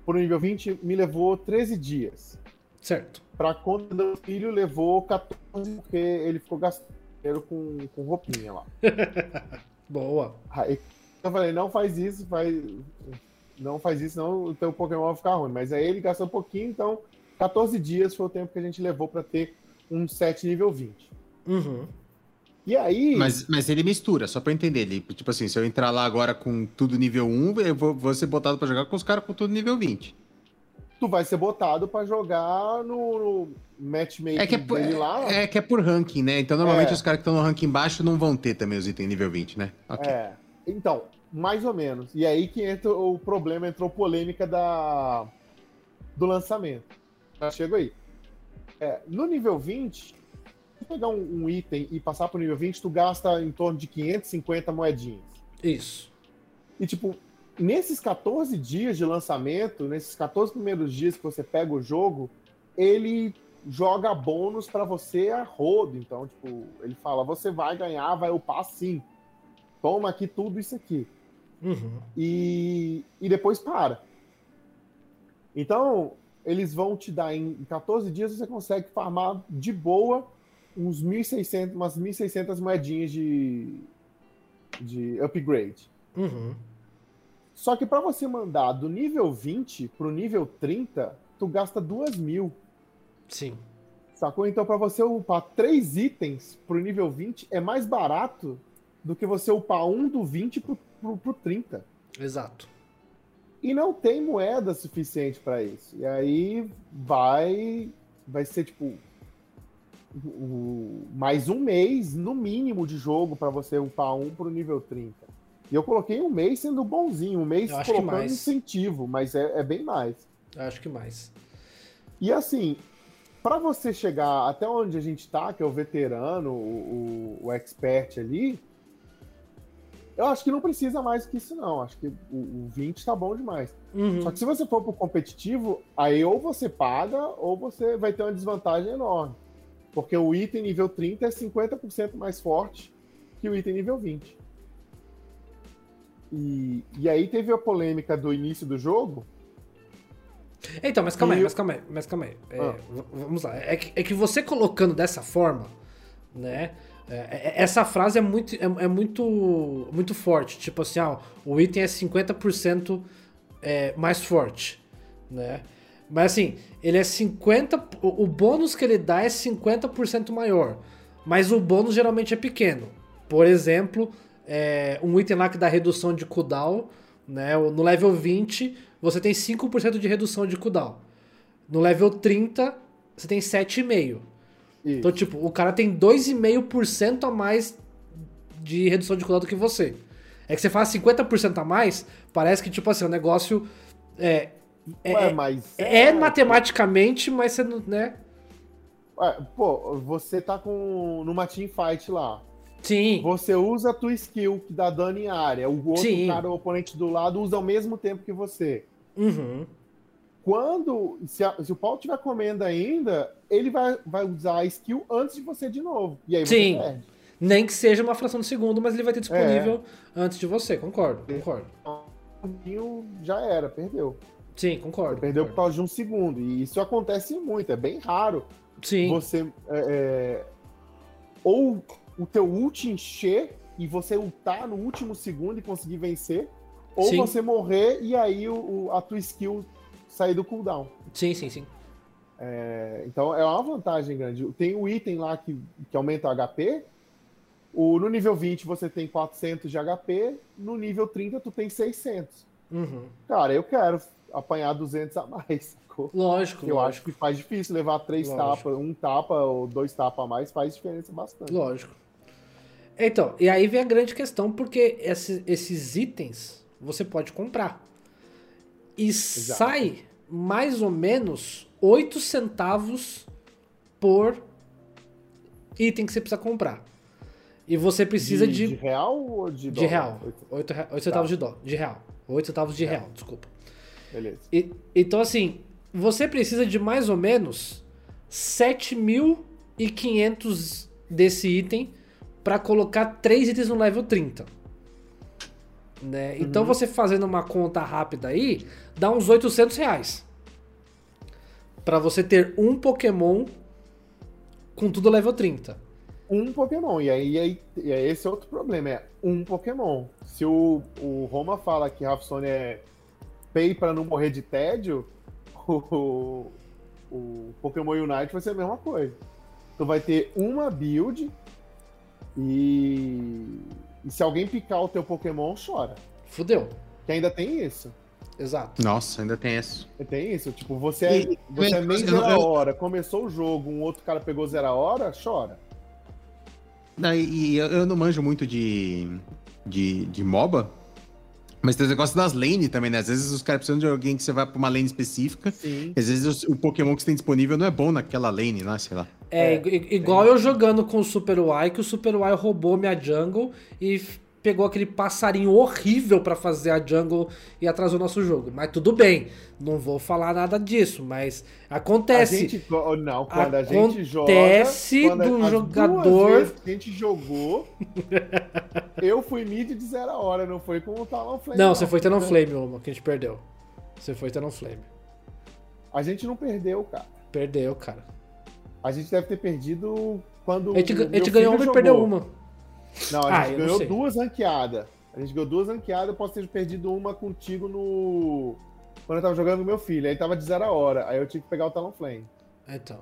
pro nível 20 me levou 13 dias. Certo. Pra conta do filho levou 14, porque ele ficou gastando dinheiro com, com roupinha lá. Boa. Aí eu falei, não faz isso, faz. Não faz isso, não o teu Pokémon vai ficar ruim. Mas aí ele gastou um pouquinho, então 14 dias foi o tempo que a gente levou pra ter um set nível 20. Uhum. E aí. Mas, mas ele mistura, só pra eu entender. Ele, tipo assim, se eu entrar lá agora com tudo nível 1, eu vou, vou ser botado pra jogar com os caras com tudo nível 20. tu vai ser botado pra jogar no, no matchmaking É que é, por, dele lá. é que é por ranking, né? Então normalmente É. os caras que estão no ranking baixo não vão ter também os itens nível 20, né? Ok. É. Então, mais ou menos. E aí que entra o problema, entrou polêmica da do lançamento. Já chego aí. É, no nível 20, se pegar um, um item e passar pro nível 20, tu gasta em torno de 550 moedinhas. Isso. E tipo, nesses 14 dias de lançamento, nesses 14 primeiros dias que você pega o jogo, ele joga bônus pra você a rodo. Então, tipo, ele fala: você vai ganhar, vai upar sim. Toma aqui tudo isso aqui. Uhum. E, e depois para. Então, eles vão te dar em 14 dias, você consegue farmar de boa uns 1.600, umas 1.600 moedinhas de, de upgrade. Uhum. Só que para você mandar do nível 20 pro nível 30, tu gasta 2 mil. Sim. Sacou? Então, para você upar três itens pro nível 20 é mais barato do que você upar um do 20 pro, pro, pro 30. Exato. E não tem moeda suficiente para isso. E aí vai vai ser tipo o- mais um mês no mínimo de jogo para você upar um pro nível 30. E eu coloquei um mês sendo bonzinho, um mês colocando incentivo, mas é, é bem mais. Eu acho que mais. E assim, para você chegar até onde a gente tá, que é o veterano, o, o, o expert ali, eu acho que não precisa mais que isso, não. Acho que o, o 20 tá bom demais. Uhum. Só que se você for pro competitivo, aí ou você paga, ou você vai ter uma desvantagem enorme. Porque o item nível 30 é 50% mais forte que o item nível 20. E, e aí teve a polêmica do início do jogo. Então, mas calma aí, E- mas calma aí, mas calma aí. É, Ah. Vamos lá. É que, é que você colocando dessa forma, né? É, é- essa frase é muito, é, é muito, muito forte. Tipo assim, ah, o item é 50% é, mais forte, né? Mas assim, ele é 50. O, o bônus que ele dá é 50% maior. Mas o bônus geralmente é pequeno. Por exemplo, é, um item lá que dá redução de cooldown, né? No level 20, você tem 5% de redução de cooldown. No level 30, você tem 7,5%. Isso. Então, tipo, o cara tem 2,5% a mais de redução de cooldown do que você. É que você faz 50% a mais, parece que, tipo assim, o negócio é, é, Ué, é- mas é matematicamente, mas você não, né? Ué, pô, você tá com numa teamfight lá. Sim, Você usa a tua skill que dá dano em área. O outro Sim. cara, o oponente do lado, usa ao mesmo tempo que você. uhum. Quando. Se, a- se o pau tiver comendo ainda, ele vai, vai usar a skill antes de você de novo. E aí Sim. você perde. nem que seja uma fração de segundo, mas ele vai ter disponível antes de você, concordo, concordo. O pouquinho já era, perdeu. Sim, concordo. Perdeu por concordo. causa de um segundo. E isso acontece muito, é bem raro. Sim, Você. é, é, ou o teu ult encher e você ultar no último segundo e conseguir vencer. Ou Sim. você morrer e aí o, o- a tua skill sair do cooldown. sim, sim, sim. É, então é uma vantagem grande. Tem o item lá que, que aumenta o HP. O, no nível 20 você tem 400 de HP. No nível 30 tu tem 600. Uhum. Cara, eu quero apanhar 200 a mais. sacou? Lógico, Eu acho lógico, que faz difícil levar três tapas, um tapa ou dois tapas a mais faz diferença bastante. lógico. Então, e aí vem a grande questão, porque esses, esses itens você pode comprar. E sai mais ou menos 8 centavos por item que você precisa comprar. E você precisa de, de real ou de de dólar? real. Oito- 8, centavos de dó, de real. 8 centavos de real, desculpa. Beleza. E- então, assim, você precisa de mais ou menos 7.500 desse item para colocar três itens no level 30. Né? Então, você fazendo uma conta rápida aí, dá uns 800 reais. Pra você ter um Pokémon com tudo level 30. Um Pokémon. E aí, e aí, e aí esse é outro problema, é um Pokémon. Se o, o Roma fala que Rafsone é pay pra não morrer de tédio, o, o Pokémon Unite vai ser a mesma coisa. Tu vai ter uma build e, e se alguém picar o teu Pokémon, chora. Fudeu. Que ainda tem isso. Exato. Nossa, ainda tem isso. Tem isso. Tipo, você é, E- você é meio zero a eu- hora, começou o jogo, um outro cara pegou zero a hora, chora. Não, e e eu, eu não manjo muito de, de, de MOBA, mas tem o negócio das lane também, né? Às vezes os caras precisam de alguém que você vai pra uma lane específica, Sim. às vezes o, o Pokémon que você tem disponível não é bom naquela lane, né? Sei lá. É, É, ig- igual eu jogando com o Super Y, que o Super Y roubou minha jungle e pegou aquele passarinho horrível pra fazer a jungle e atrasou nosso jogo. Mas tudo bem, não vou falar nada disso, mas A acontece. gente, go- não, quando a gente joga. Acontece a- do as jogador- a gente jogou. eu fui mid de zero a hora, não foi com o Talon Flame. Não, você foi Talon Flame, uma que a gente perdeu. Você foi Talon Flame. A gente não perdeu, cara. Perdeu, cara. A gente deve ter perdido quando. A gente, a gente ganhou uma e perdeu jogou. uma. Não, a Ah, gente não ganhou duas ranqueadas. A gente ganhou duas ranqueadas, eu posso ter perdido uma contigo no. Quando eu tava jogando com meu filho. Aí tava de zero a hora. Aí eu tive que pegar o Talon Flame. Então,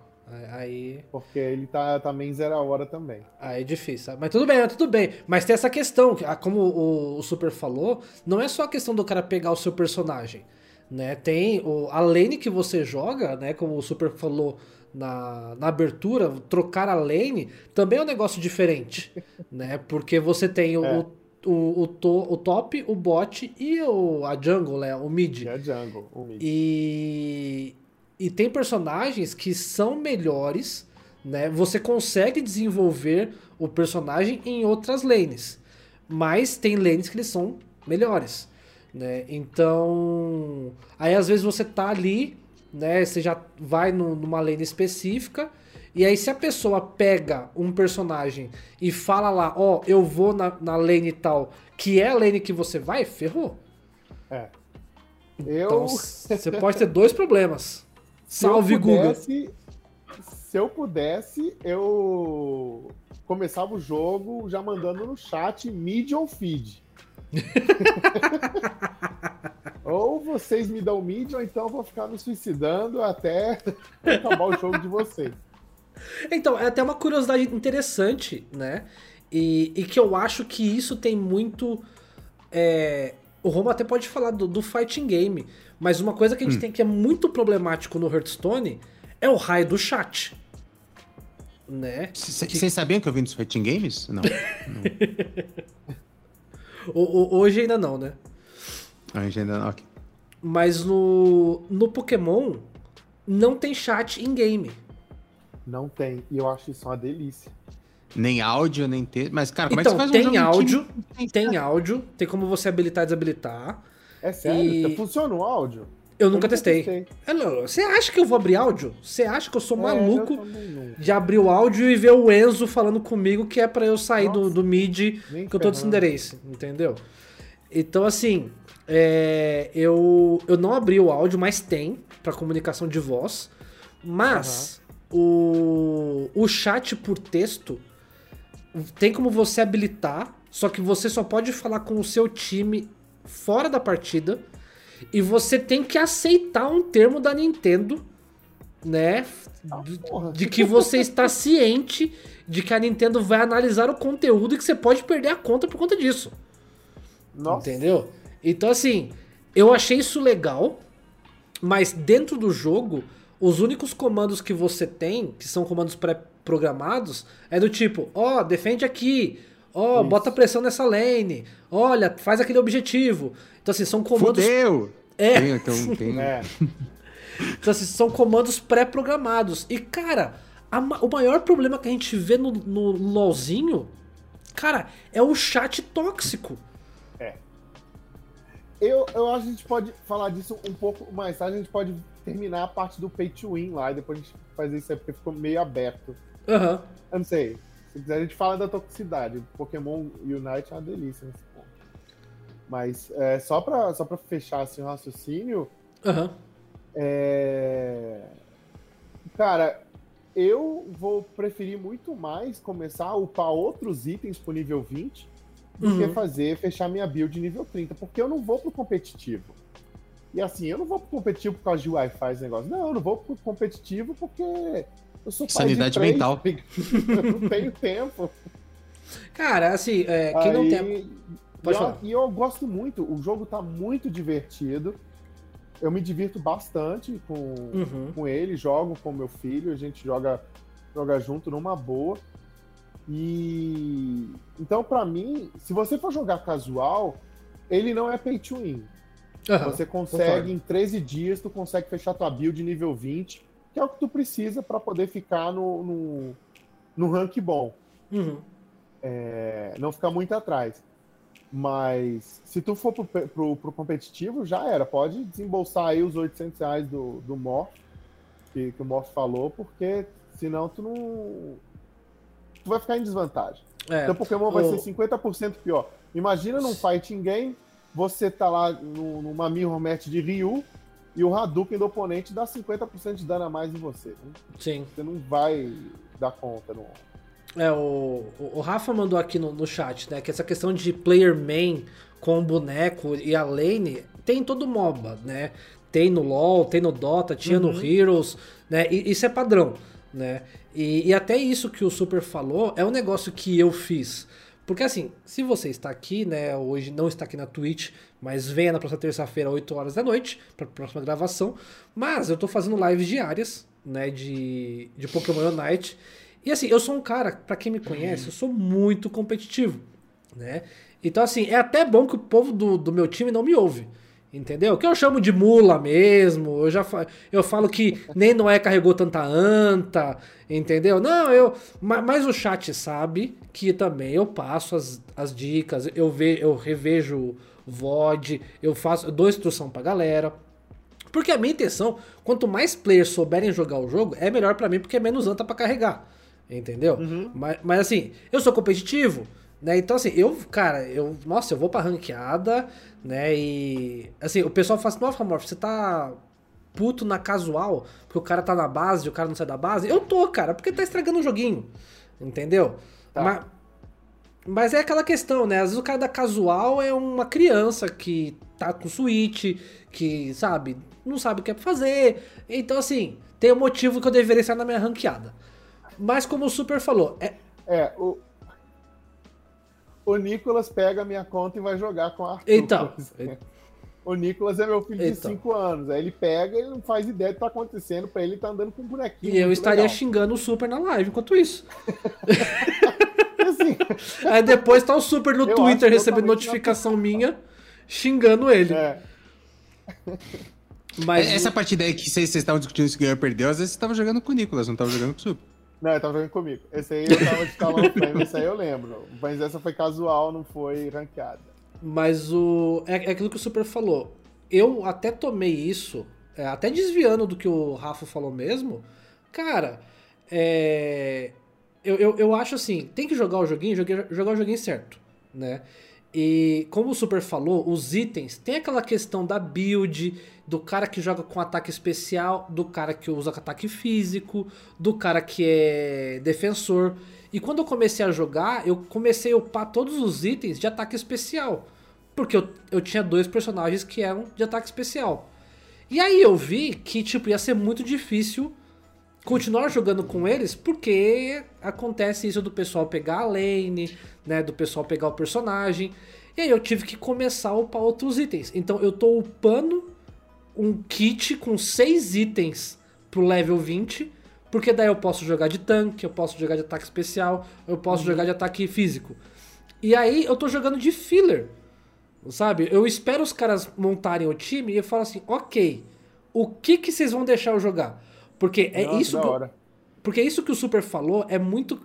aí. Porque ele tá também zero a hora também. Aí é difícil? Mas tudo bem, tudo bem. Mas tem essa questão, que, ah, como o, o Super falou, não é só a questão do cara pegar o seu personagem, né? Tem o, a lane que você joga, né? Como o Super falou na, na abertura, trocar a lane também é um negócio diferente, né? Porque você tem o, É. o, o, to- o top, o bot e o, a jungle, né? O mid. Que é jungle, o mid. E, e tem personagens que são melhores, né? Você consegue desenvolver o personagem em outras lanes, mas tem lanes que eles são melhores, né? Então, aí às vezes você tá ali, né? Você já vai no- numa lane específica e aí se a pessoa pega um personagem e fala lá, ó, eu vou na, na lane tal, que é a lane que você vai, ferrou. É. Eu. Então você pode ter dois problemas. Se eu Salve, Google. pudesse- Se eu pudesse, eu começava o jogo já mandando no chat mid ou feed. ou vocês me dão mid, ou então eu vou ficar me suicidando até acabar o jogo de vocês. Então, é até uma curiosidade interessante, né? E, e que eu acho que isso tem muito. é, o Romo até pode falar do, do fighting game, mas uma coisa que a gente tem que é muito problemático no Hearthstone é o raio do chat. Né? Vocês sabiam que eu vim dos Fighting Games? Não. O- o- hoje ainda não, né? A gente ainda não. Mas no, no Pokémon não tem chat em game. Não tem. E eu acho isso uma delícia. Nem áudio, nem texto. Mas, cara, como Então, é que você faz tem um áudio, time? tem áudio, tem como você habilitar e desabilitar. É sério? E- Funciona o áudio? Eu nunca testei. É, não, Você acha que eu vou abrir áudio? Você acha que eu sou É, maluco eu de abrir o áudio e ver o Enzo falando comigo que é pra eu sair do, Nossa. do mid Nem que eu tô de ferrando. Cinderace, entendeu? Então, assim, é, eu, eu não abri o áudio, mas tem pra comunicação de voz. Mas o, o chat por texto tem como você habilitar, só que você só pode falar com o seu time fora da partida. E você tem que aceitar um termo da Nintendo, né? De, porra. de que você está ciente de que a Nintendo vai analisar o conteúdo e que você pode perder a conta por conta disso. Nossa. Entendeu? Então, assim, eu achei isso legal, mas dentro do jogo, os únicos comandos que você tem, que são comandos pré-programados, é do tipo, ó, defende aqui, ó, Isso. bota pressão nessa lane, olha, faz aquele objetivo. Então, assim, são comandos. Fudeu! É. Tem, então, tem... É. Então, assim, são comandos pré-programados. E, cara, a o maior problema que a gente vê no, no LOLzinho, cara, é o chat tóxico. Eu, eu acho que a gente pode falar disso um pouco mais tarde. A gente pode terminar a parte do pay to win lá e depois a gente faz isso aí porque ficou meio aberto. Aham. Eu não sei. Se quiser, a gente fala da toxicidade. Pokémon Unite é uma delícia nesse ponto. Mas é, só, pra, só pra fechar assim, o raciocínio, Aham. é, Cara, eu vou preferir muito mais começar a upar outros itens pro nível 20 do Uhum. que fazer fechar minha build nível 30, porque eu não vou pro competitivo. E assim, eu não vou pro competitivo por causa de Wi-Fi esse negócio. Não, eu não vou pro competitivo porque eu sou pai Sanidade de três, mental. Eu não tenho tempo. Cara, assim, é, quem não Aí, tem. Pode e, eu, e eu gosto muito, o jogo tá muito divertido. Eu me divirto bastante com, Uhum. com ele, jogo com meu filho, a gente joga, joga junto numa boa. E então, pra mim, se você for jogar casual, ele não é pay to win. Aham, Você consegue, concordo. em 13 dias, tu consegue fechar tua build nível 20, que é o que tu precisa pra poder ficar no, no, no rank bom. Uhum. É, não ficar muito atrás. Mas se tu for pro, pro, pro competitivo, já era. Pode desembolsar aí os 800 reais do, do Morph, que, que o Morph falou, porque senão tu não. Tu vai ficar em desvantagem. É, Teu Pokémon vai o- ser 50% pior. Imagina num fighting game, você tá lá no, numa mirror match de Ryu e o Hadouken do oponente dá 50% de dano a mais em você. né? sim. Você não vai dar conta. Não. É, o, o Rafa mandou aqui no, no chat, né? Que essa questão de player main com o boneco e a lane tem em todo MOBA, né? Tem no LoL, tem no Dota, tinha no Heroes, né? E, isso é padrão, né? E, e até isso que o Super falou é um negócio que eu fiz. Porque assim, se você está aqui, né, hoje não está aqui na Twitch, mas venha na próxima terça-feira, 8 horas da noite, para a próxima gravação. Mas eu tô fazendo lives diárias, né, de, de Pokémon Unite. E assim, eu sou um cara, pra quem me conhece, eu sou muito competitivo, né? Então assim, é até bom que o povo do, do meu time não me ouve. Entendeu? Que eu chamo de mula mesmo. Eu já fa eu falo que nem Noé carregou tanta anta, entendeu? Não, eu. ma- Mas o chat sabe que também eu passo as, as dicas, eu, ve, eu revejo VOD, eu faço, eu dou instrução pra galera. Porque a minha intenção, quanto mais players souberem jogar o jogo, é melhor pra mim, porque é menos anta pra carregar. Entendeu? Mas, mas assim, eu sou competitivo, né? Então assim, eu, cara, eu, nossa, eu vou pra ranqueada, né? E assim, o pessoal fala assim, nossa, Morph, você tá puto na casual, porque o cara tá na base e o cara não sai da base. Eu tô, cara, porque tá estragando o joguinho. Entendeu? Tá. Mas, mas é aquela questão, né? Às vezes o cara da casual é uma criança que tá com Switch, que, sabe, não sabe o que é pra fazer. Então, assim, tem um motivo que eu deveria estar na minha ranqueada. Mas como o Super falou, é, É, o. O Nicolas pega a minha conta e vai jogar com a Arthur. Então. O Nicolas é meu filho de Então. 5 anos. Aí ele pega e não faz ideia do que tá acontecendo. Pra ele ele tá andando com um bonequinho. e eu estaria legal. xingando o Super na live enquanto isso. E assim, Aí depois tá o Super no Eu Twitter recebendo notificação minha, xingando ele. é, Mas Essa partida aí que vocês estavam discutindo se ganhou ou perdeu, às vezes você estavam jogando com o Nicolas, não estavam jogando com o Super. Não, ele tava jogando comigo. Esse aí eu tava de talão frame, esse aí eu lembro. Mas essa foi casual, não foi ranqueada. Mas o. É, é aquilo que o Super falou. Eu até tomei isso, é, até desviando do que o Rafa falou mesmo. Cara, é. Eu, eu, eu acho assim, tem que jogar o joguinho, jogar, jogar o joguinho certo, né? E como o Super falou, os itens, tem aquela questão da build, do cara que joga com ataque especial, do cara que usa ataque físico, do cara que é defensor. E quando eu comecei a jogar, eu comecei a upar todos os itens de ataque especial. Porque eu, eu tinha dois personagens que eram de ataque especial. E aí eu vi que, tipo, ia ser muito difícil continuar jogando com eles, porque acontece isso do pessoal pegar a lane, né? Do pessoal pegar o personagem. E aí eu tive que começar a upar outros itens. Então eu tô upando um kit com seis itens pro level 20. Porque daí eu posso jogar de tanque, eu posso jogar de ataque especial, eu posso jogar de ataque físico. E aí eu tô jogando de filler. Sabe? Eu espero os caras montarem o time e eu falo assim, ok, o que que vocês vão deixar eu jogar? Porque é Nossa, isso que eu- porque isso que o Super falou é muito.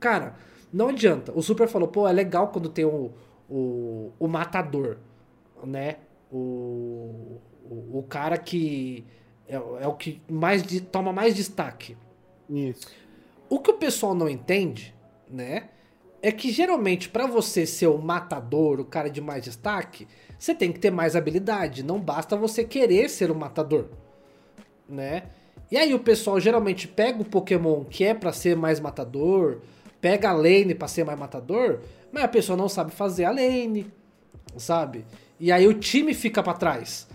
Cara, não adianta. O Super falou, pô, é legal quando tem o, o, o matador, né? O, o, o cara que é, é o que mais de- toma mais destaque. Isso. O que o pessoal não entende, né? É que geralmente pra você ser o matador, o cara de mais destaque, você tem que ter mais habilidade. Não basta você querer ser o matador, né? E aí o pessoal geralmente pega o Pokémon que é pra ser mais matador, pega a lane pra ser mais matador, mas a pessoa não sabe fazer a lane, sabe? E aí o time fica pra trás.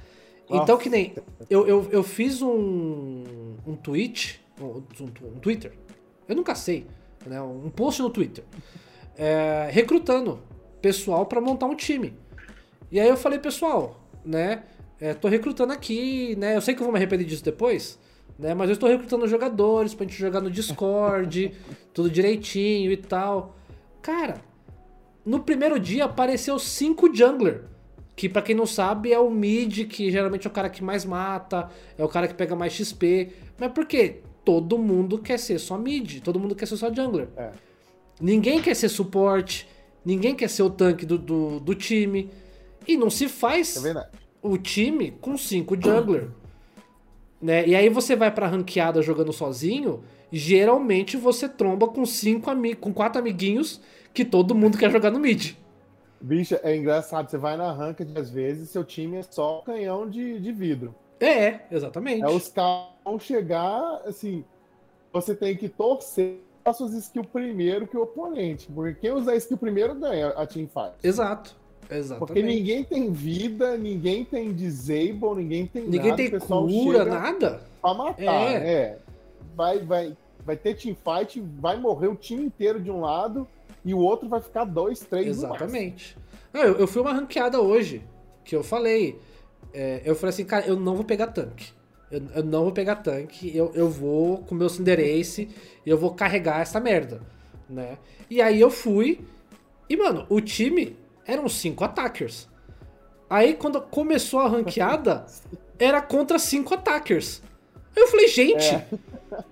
Então, que nem. Eu, eu, eu fiz um, um tweet, um, um, Twitter, eu nunca sei, né? Um post no Twitter, é, recrutando pessoal pra montar um time. E aí eu falei, pessoal, né? É, tô recrutando aqui, né? Eu sei que eu vou me arrepender disso depois, né? Mas eu estou recrutando jogadores pra gente jogar no Discord, tudo direitinho e tal. Cara, no primeiro dia apareceu cinco jungler. Que para quem não sabe é o mid, que geralmente é o cara que mais mata, é o cara que pega mais XP. Mas por quê? Todo mundo quer ser só mid, todo mundo quer ser só jungler. É. Ninguém quer ser suporte, ninguém quer ser o tanque do, do, do time. E não se faz É o time com cinco jungler. Né? E aí você vai pra ranqueada jogando sozinho, geralmente você tromba com cinco com quatro amiguinhos que todo mundo quer jogar no mid. Bicho, é engraçado. Você vai na ranked, às vezes, seu time é só canhão de, de vidro. É, exatamente. É os caras vão chegar, assim, você tem que torcer as suas skills primeiro que o oponente. Porque quem usar skill primeiro ganha a teamfight. Exato. Exatamente. Porque ninguém tem vida, ninguém tem disable, ninguém tem Ninguém nada. tem o pessoal cura, nada. Pra matar, É. é. Vai, vai, vai ter teamfight, vai morrer o time inteiro de um lado e o outro vai ficar dois, três no máximo. Exatamente. Não, eu, eu fui uma ranqueada hoje, que eu falei. é, eu falei assim, cara, eu não vou pegar tanque. Eu, eu não vou pegar tanque, eu, eu vou com o meu Cinderace e eu vou carregar essa merda, né? E aí eu fui, e mano, o time eram cinco attackers. Aí quando começou a ranqueada, era contra cinco attackers. Aí eu falei, gente, É.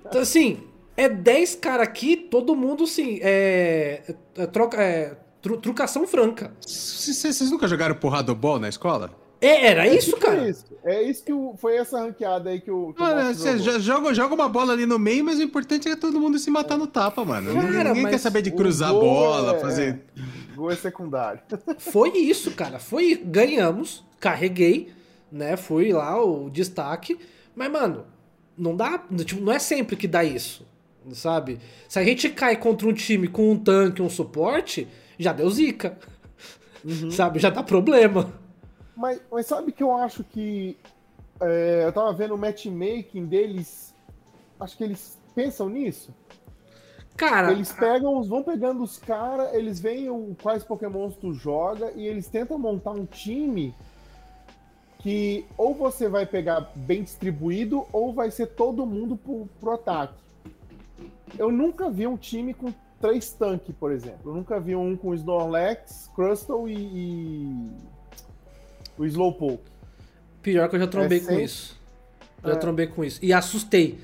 então, assim, é 10 cara aqui, todo mundo, assim, é, é, troca, é tru- trucação franca. Vocês nunca jogaram porradobol na escola? É, era isso, Tipo cara? isso. É isso que o, foi essa ranqueada aí que o. Que Mano, você joga, joga uma bola ali no meio, mas o importante é todo mundo se matar no tapa, mano. Cara, Ninguém quer saber de cruzar a bola, é- fazer. Gol é secundário. Foi isso, cara. Foi, ganhamos, carreguei, né? Fui lá o destaque. Mas, mano, não dá. Tipo, não é sempre que dá isso. Sabe? Se a gente cai contra um time com um tanque, um suporte, já deu zica. Sabe? Já dá problema. Mas, mas sabe que eu acho que. é, eu tava vendo o matchmaking deles. Acho que eles pensam nisso. Cara, Eles pegam, os- vão pegando os caras, eles veem o, quais pokémons tu joga e eles tentam montar um time que ou você vai pegar bem distribuído ou vai ser todo mundo pro, pro ataque. Eu nunca vi um time com três tanques, por exemplo. Eu nunca vi um com Snorlax, Crustle e, e o Slowpoke. Pior que eu já trombei É com isso. Já É. trombei com isso. E assustei.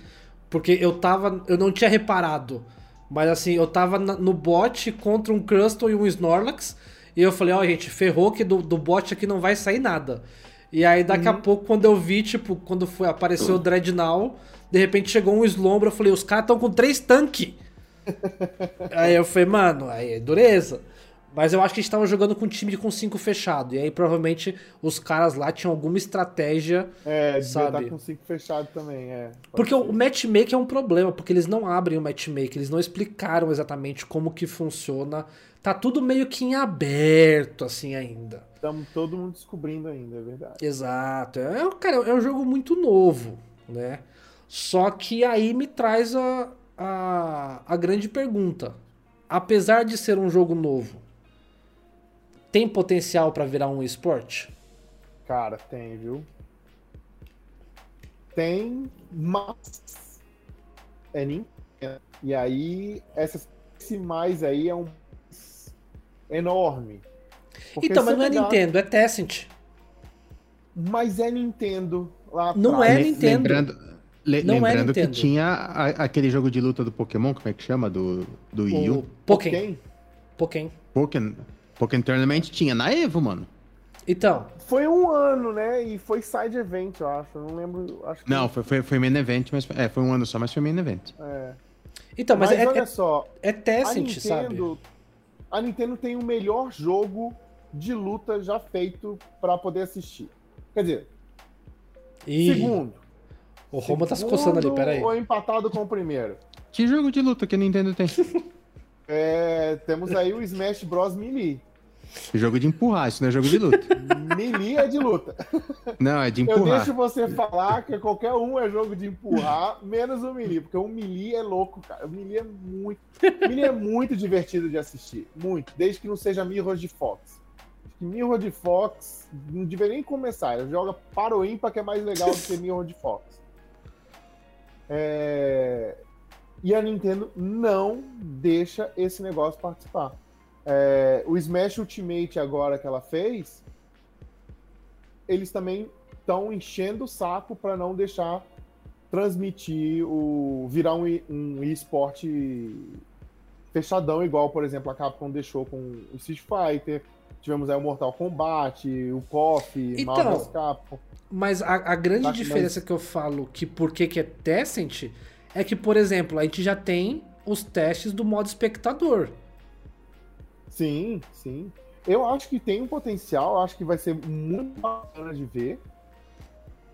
Porque eu tava. Eu não tinha reparado. Mas assim, eu tava no bot contra um Crustle e um Snorlax. E eu falei, ó, gente, ferrou que do, do bot aqui não vai sair nada. E aí, daqui a pouco, quando eu vi, tipo, quando foi, apareceu o Dreadnought, de repente chegou um Slombra, eu falei, os caras estão com três tanques. aí eu falei, mano, aí é dureza. Mas eu acho que a gente tava jogando com um time com cinco fechado. E aí, provavelmente, os caras lá tinham alguma estratégia É, devia Sabe? com cinco fechado também, é. Porque ser. o matchmaking é um problema, porque eles não abrem o matchmaking, eles não explicaram exatamente como que funciona. Tá tudo meio que em aberto, assim, ainda. Estamos todo mundo descobrindo ainda, é verdade. Exato. É, cara, é um jogo muito novo, né? Só que aí me traz a, a, a grande pergunta. Apesar de ser um jogo novo, tem potencial pra virar um esporte? Cara, tem, viu? Tem, mas é Nintendo. E aí, essa, esse mais aí é um enorme. Porque então, mas não é pegar- Nintendo, é Tencent. Mas é Nintendo lá Não atrás. é Nintendo. Lembrando, le- Não é lembrando que Nintendo. tinha a- aquele jogo de luta do Pokémon, como é que chama? Do, do Wii U? Pokémon. Pokémon, Pokémon Tournament tinha na Evo, mano. Então, Foi um ano, né? E foi side event, eu acho. Eu não lembro. Acho que Não, foi, foi, foi main event, mas é, foi um ano só, mas foi main event. É. então mas, Mas, é, olha é, só, é a Tencent, sabe? Nintendo, a Nintendo tem o melhor jogo de luta já feito pra poder assistir. Quer dizer, E segundo, O Roma tá se coçando ali, peraí. Ou empatado com o primeiro? Que jogo de luta que a Nintendo tem? É, temos aí o Smash Bros. Melee. Jogo de empurrar, isso não é jogo de luta. Melee é de luta. Não, é de Eu empurrar. deixo você falar que qualquer um é jogo de empurrar, menos o Melee, porque o Melee é louco, cara. O Melee é muito. O Melee é muito divertido de assistir. Muito. Desde que não seja Mirror de Fox. Que Mirror de Fox não deveria nem começar. Ele joga para o ímpar, que é mais legal do que Mirror de Fox. É, E a Nintendo não deixa esse negócio participar. É, O Smash Ultimate agora que ela fez, eles também estão enchendo o saco para não deixar transmitir o virar um, um esporte fechadão igual, por exemplo, a Capcom deixou com o Street Fighter. Tivemos aí o Mortal Kombat, o KOF, Então, Marvel's Capcom. Mas a, a grande Tá, diferença que eu falo que por que que é Tencent é que, por exemplo, a gente já tem os testes do modo espectador. Sim, sim. Eu acho que tem um potencial, acho que vai ser muito bacana de ver.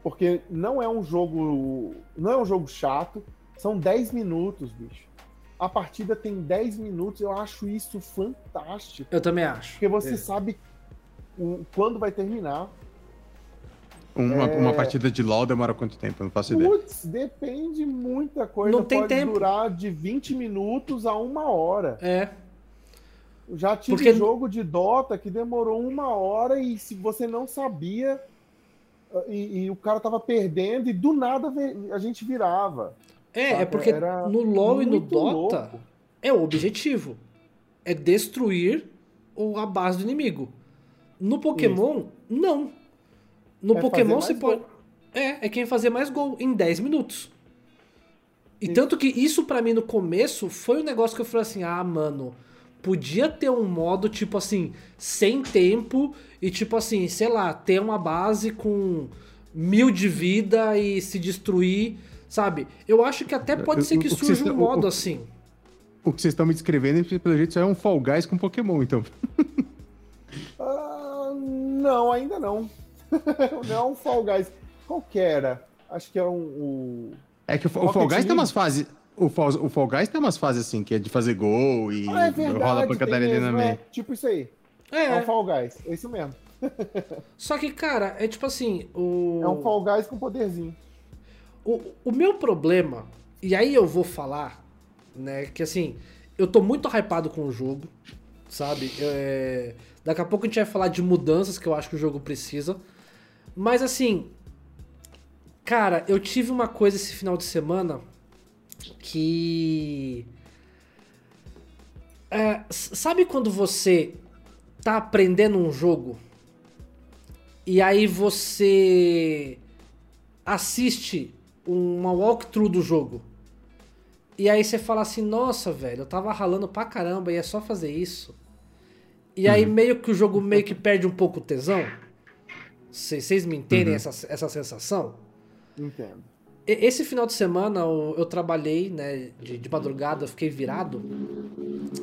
Porque não é um jogo. Não é um jogo chato. São 10 minutos, bicho. A partida tem 10 minutos, eu acho isso fantástico. Eu também acho. Porque você É. sabe o- quando vai terminar. Uma, É. uma partida de LoL demora quanto tempo? Eu não faço ideia. Putz, depende muita coisa. Não tem Pode tempo. durar de 20 minutos a uma hora. É. Já tive Porque- jogo de Dota que demorou uma hora e se você não sabia e, e o cara tava perdendo e do nada a gente virava. É, Saca? é porque Era no LoL e no Dota louco. é o objetivo. É destruir a base do inimigo. No Pokémon, não. No É Pokémon você pode. É, é quem fazer mais gol em 10 minutos. E Isso. tanto que isso pra mim no começo foi um negócio que eu falei assim: ah, mano, podia ter um modo tipo assim, sem tempo e tipo assim, sei lá, ter uma base com mil de vida e se destruir, sabe? Eu acho que até pode ser que surja um modo o- assim. O que vocês estão me descrevendo, pelo jeito, é um Fall Guys com Pokémon, então. Ah, não, ainda não. não é um Fall Guys. Qual que era? Acho que é um. o- É que o, o Fall Guys tem umas fases. O Fall, o Fall Guys tem umas fases assim, que é de fazer gol e Ah, é rola verdade. pancadaria tem ali mesmo, meio. é. Tipo isso aí. É. É, um Fall Guys. É isso mesmo. só que, cara, é tipo assim, o. É um Fall Guys com poderzinho. O, o meu problema, e aí eu vou falar, né, que assim, eu tô muito hypado com o jogo, sabe? É, daqui a pouco a gente vai falar de mudanças que eu acho que o jogo precisa. Mas assim, cara, eu tive uma coisa esse final de semana que. É, sabe quando você tá aprendendo um jogo e aí você assiste uma walkthrough do jogo. E aí você fala assim, nossa, velho, eu tava ralando pra caramba e é só fazer isso. E aí meio que o jogo meio que perde um pouco o tesão. Vocês vocês me entendem essa, essa sensação? Entendo. Esse final de semana eu, eu trabalhei, né, de, de madrugada, fiquei virado.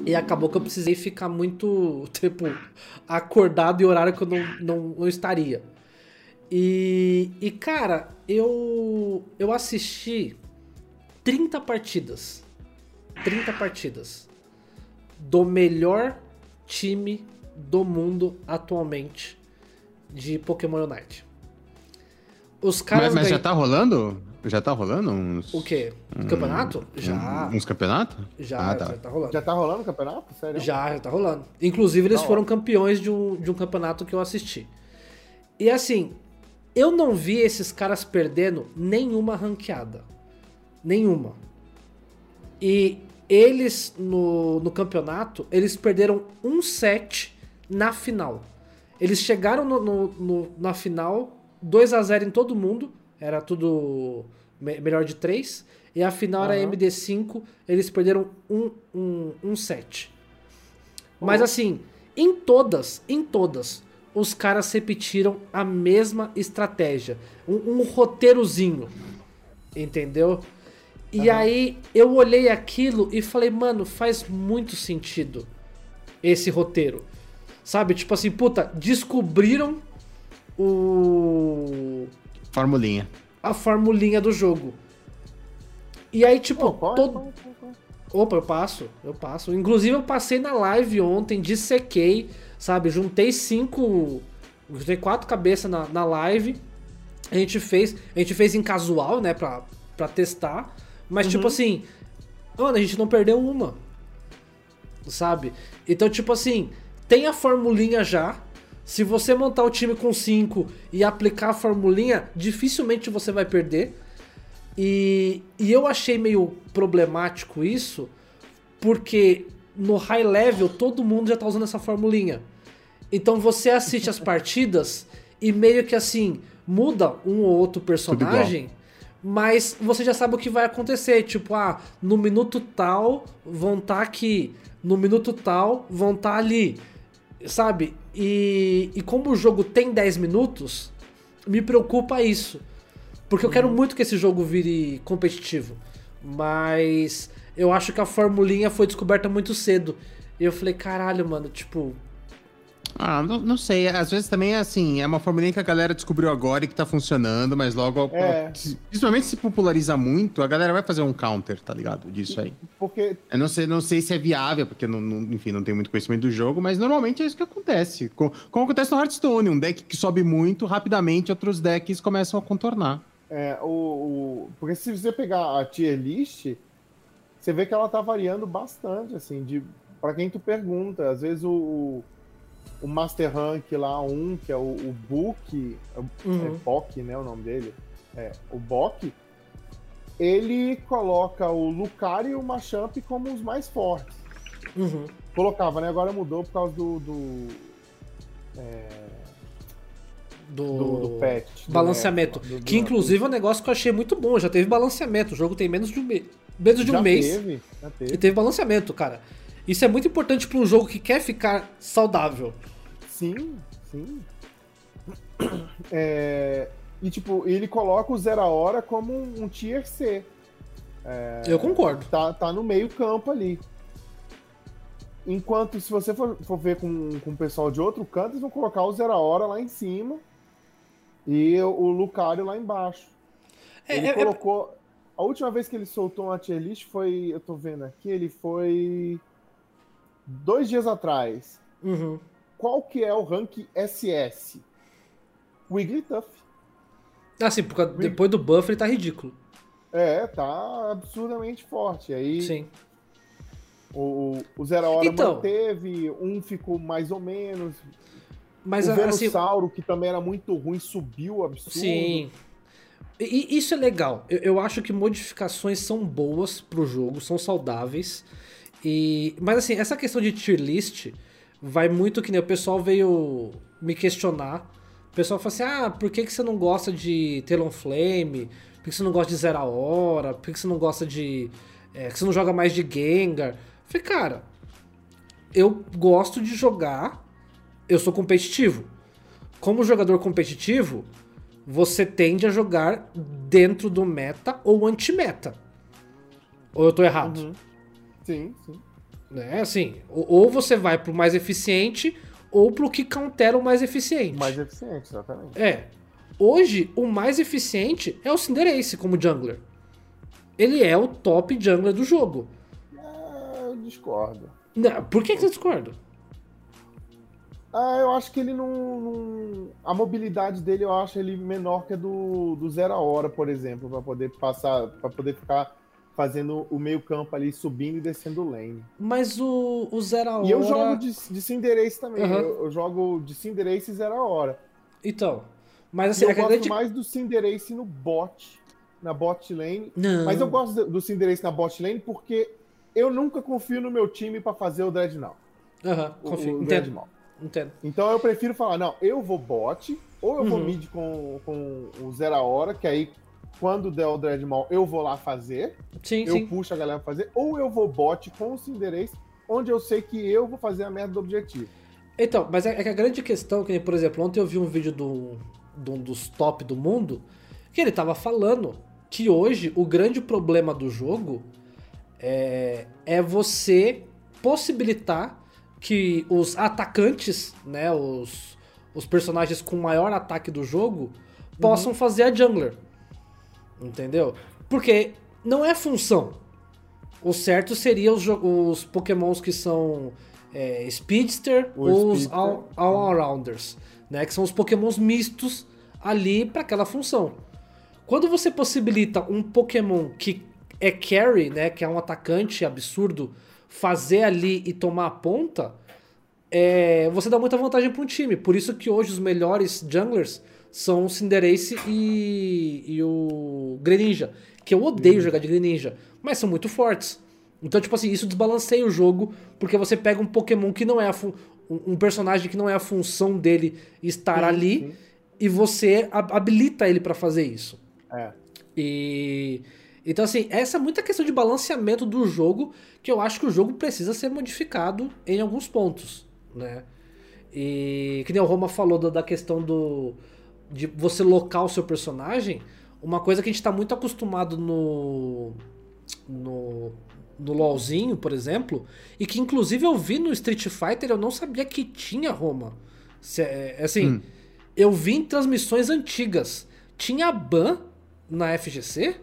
E acabou que eu precisei ficar muito, tipo, acordado em horário que eu não, não, não estaria. E, e cara, eu, eu assisti 30 partidas. 30 partidas. Do melhor time do mundo atualmente de Pokémon Unite. Os caras Mas, mas já tá rolando? Já tá rolando uns. O quê? Campeonato? Já. um- Uns campeonatos? Já, Ah, tá. já tá rolando. Já tá rolando o campeonato? Sério? Já, já tá rolando. Inclusive, eles Da foram campeões de um, de um campeonato que eu assisti. E assim, eu não vi esses caras perdendo nenhuma ranqueada. Nenhuma. E eles, no, no campeonato, eles perderam um set na final. Eles chegaram no, no- no- na final, 2 a 0 em todo mundo. Era tudo me- melhor de 3. E a final era Aham. MD5. Eles perderam um, um, um set. Mas assim, em todas, em todas, os caras repetiram a mesma estratégia. Um, um roteirozinho. Entendeu? E aí eu olhei aquilo e falei, mano, faz muito sentido esse roteiro. Sabe? Tipo assim, puta, descobriram o. Formulinha. a formulinha do jogo. E aí, tipo, Pô, qual é- todo... qual é- qual é? Opa, eu passo, eu passo. Inclusive, eu passei na live ontem, dissequei, sabe? Juntei cinco. Juntei quatro cabeças na, na live. A gente fez. A gente fez em casual, né? Pra, pra testar. Mas, tipo assim. Mano, a gente não perdeu uma. Sabe? Então, tipo assim, tem a formulinha já. Se você montar o time com 5 e aplicar a formulinha, dificilmente você vai perder. E, e eu achei meio problemático isso, porque no high level todo mundo já tá usando essa formulinha. Então você assiste as partidas e meio que assim, muda um ou outro personagem, mas você já sabe o que vai acontecer. Tipo, ah, no minuto tal vão estar aqui, no minuto tal vão estar ali, sabe? E, e como o jogo tem 10 minutos, me preocupa isso. Porque eu quero muito que esse jogo vire competitivo. Mas eu acho que a formulinha foi descoberta muito cedo. E eu falei, caralho, mano, tipo. Ah, não, não sei. Às vezes também é assim, é uma formulinha que a galera descobriu agora e que tá funcionando, mas logo, É. principalmente se populariza muito, a galera vai fazer um counter, tá ligado? Disso aí. Porque Eu não sei, não sei se é viável, porque não, não- enfim, não tenho muito conhecimento do jogo, mas normalmente é isso que acontece. Co- Como, acontece no Hearthstone, um deck que sobe muito, rapidamente outros decks começam a contornar. É, o, o- porque se você pegar a tier list, você vê que ela tá variando bastante, assim, de para quem tu pergunta. Às vezes o, o Master Rank lá, um, que é o, o Book, é, Uhum. é Bok, né, o nome dele? É, o Bok, ele coloca o Lucario e o Machamp como os mais fortes. Uhum. Colocava, né? Agora mudou por causa do... do é, Do, do, do patch. balanceamento. do- que inclusive é um negócio que eu achei muito bom. Já teve balanceamento. O jogo tem menos de um, me... menos de um Já mês. Teve, já teve. E teve balanceamento, cara. Isso é muito importante para um jogo que quer ficar saudável. Sim, sim. É, e tipo, ele coloca o Zero a Hora como um, um tier C. Eu concordo. Tá, tá no meio campo ali. Enquanto se você for, for ver com, com o pessoal de outro canto, eles vão colocar o Zero a Hora lá em cima e o, o Lucario lá embaixo. É, ele é- é- colocou. A última vez que ele soltou uma tier list foi. Eu tô vendo aqui, ele foi. Dois dias atrás Uhum. Qual que é o rank SS? Wigglytuff. Assim, porque depois do buff ele tá ridículo. É, tá absurdamente forte. Aí Sim. o, o Zero Hora Então. manteve, um ficou mais ou menos. Mas o assim, Venusauro, que também era muito ruim, subiu absurdo. Sim. E, e isso é legal. Eu, eu acho que modificações são boas pro jogo, são saudáveis. E, mas assim, essa questão de tier list vai muito que nem o pessoal veio me questionar. O pessoal fala assim: ah, por que, que você não gosta de Talonflame? Por que você não gosta de Zero Hora? Por que você não gosta de. É, que você não joga mais de Gengar? Eu falei, cara, eu gosto de jogar, eu sou competitivo. Como jogador competitivo, você tende a jogar dentro do meta ou anti-meta. Ou eu tô errado? Uhum. Sim, sim. Né? Assim, ou, você vai pro mais eficiente ou pro que countera o mais eficiente. Mais eficiente, exatamente. É. Hoje, o mais eficiente é o Cinderace como jungler. Ele é o top jungler do jogo. É, eu discordo. Não, por que, que você discorda? Ah, eu acho que ele não, não- A mobilidade dele, eu acho ele menor que a do, do Zero a Hora, por exemplo, para poder passar, para poder ficar fazendo o meio-campo ali, subindo e descendo lane. Mas o, o Zero a E eu Hora- jogo de, de Cinderace também. Aham. Eu, eu jogo de Cinderace e Zero a Hora. Então. Mas E assim, eu que a gosto grande- mais do Cinderace no bot, na bot lane. Não. Mas eu gosto do- Cinderace na bot lane porque eu nunca confio no meu time para fazer o Dreadnought. Aham, o- confio. o Entendo. Dreadnought. Entendo. Então eu prefiro falar, não, eu vou bot, ou eu vou Uhum. mid com, com o Zero a Hora, que aí quando der o Dreadmall eu vou lá fazer, Sim, eu sim. puxo a galera pra fazer, ou eu vou bot com o Cinderace, onde eu sei que eu vou fazer a merda do objetivo. Então, mas é, é que a grande questão, que nem, por exemplo, ontem eu vi um vídeo do, de um dos top do mundo, que ele tava falando que hoje o grande problema do jogo é, é você possibilitar que os atacantes, né, os, os personagens com maior ataque do jogo, possam fazer a jungler. Entendeu? Porque não é função. O certo seria os, os pokémons que são é, Speedster O ou os Speedster. all- All-Arounders, né? Que são os pokémons mistos ali para aquela função. Quando você possibilita um Pokémon que é carry, né, que é um atacante absurdo, fazer ali e tomar a ponta, é, você dá muita vantagem para um time. Por isso que hoje os melhores junglers são o Cinderace e, e o Greninja. Que eu odeio jogar de Greninja, mas são muito fortes. Então, tipo assim, isso desbalanceia o jogo, porque você pega um Pokémon que não é a um personagem que não é a função dele estar Sim, ali, e você ha- habilita ele para fazer isso. É. E então assim, essa é muita questão de balanceamento do jogo que eu acho que o jogo precisa ser modificado em alguns pontos, né? E que nem o Roma falou da, da questão do de você locar o seu personagem, uma coisa que a gente tá muito acostumado no no no LoLzinho, por exemplo, e que inclusive eu vi no Street Fighter, eu não sabia que tinha Roma. Se- é, Assim, Hum. eu vi em transmissões antigas. Tinha ban na FGC?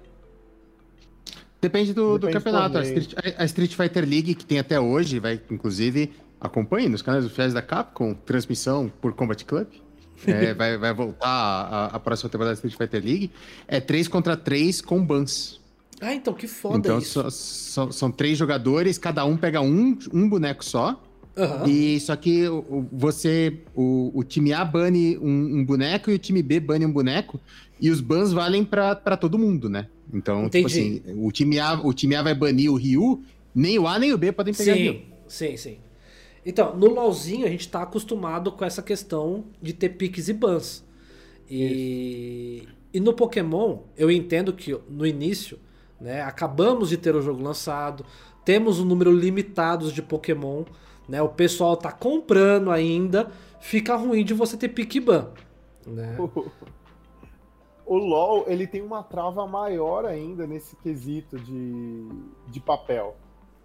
Depende do, do Depende do campeonato. A. Street, a Street Fighter League, que tem até hoje, vai, inclusive, acompanhe nos canais oficiais da Capcom, transmissão por Combat Club. É, vai, vai voltar a, a próxima temporada da Street Fighter League. É 3 contra 3 com bans. Ah, então que foda então isso. só- são três jogadores, cada um pega um, um boneco só. Aham. E só que você, o, o time A bane um, um boneco e o time B bane um boneco. E os bans valem pra pra todo mundo, né? Então, tipo Entendi. assim, o time, A, o time A vai banir o Ryu, nem o A nem o B podem pegar Ryu. Sim, sim, sim. Então, no LoLzinho a gente tá acostumado com essa questão de ter piques e bans. E, e no Pokémon, eu entendo que no início, né, acabamos de ter o jogo lançado, temos um número limitado de Pokémon, né, o pessoal tá comprando ainda, fica ruim de você ter pique e ban. Né? O LoL, ele tem uma trava maior ainda nesse quesito de, de papel.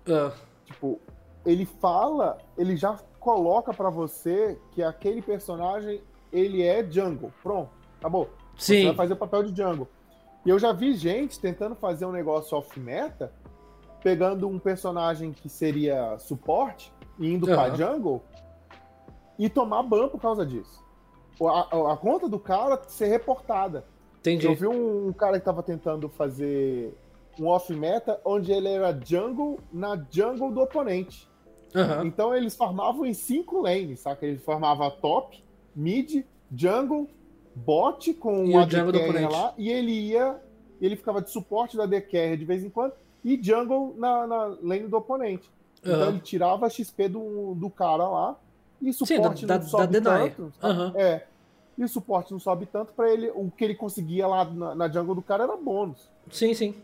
Ah, Tipo, ele fala, ele já coloca pra você que aquele personagem, ele é jungle. Pronto, acabou. Você sim, vai fazer o papel de jungle. E eu já vi gente tentando fazer um negócio off-meta, pegando um personagem que seria suporte, e indo pra Aham. jungle, e tomar ban por causa disso. A- a conta do cara ser reportada. entendi. Eu vi um, um cara que tava tentando fazer um off-meta, onde ele era jungle na jungle do oponente. Aham. Então eles farmavam em cinco lanes, saca? Eles farmavam top, mid, jungle, bot com E o jungle do oponente. lá, e ele ia, ele ficava de suporte da carry de vez em quando, e jungle na, na lane do oponente. Então Aham. ele tirava a XP do, do cara lá, e suporte da- não da- sobe da tanto. Aham. É. E o suporte não sobe tanto pra ele, o que ele conseguia lá na, na jungle do cara era bônus. Sim, sim.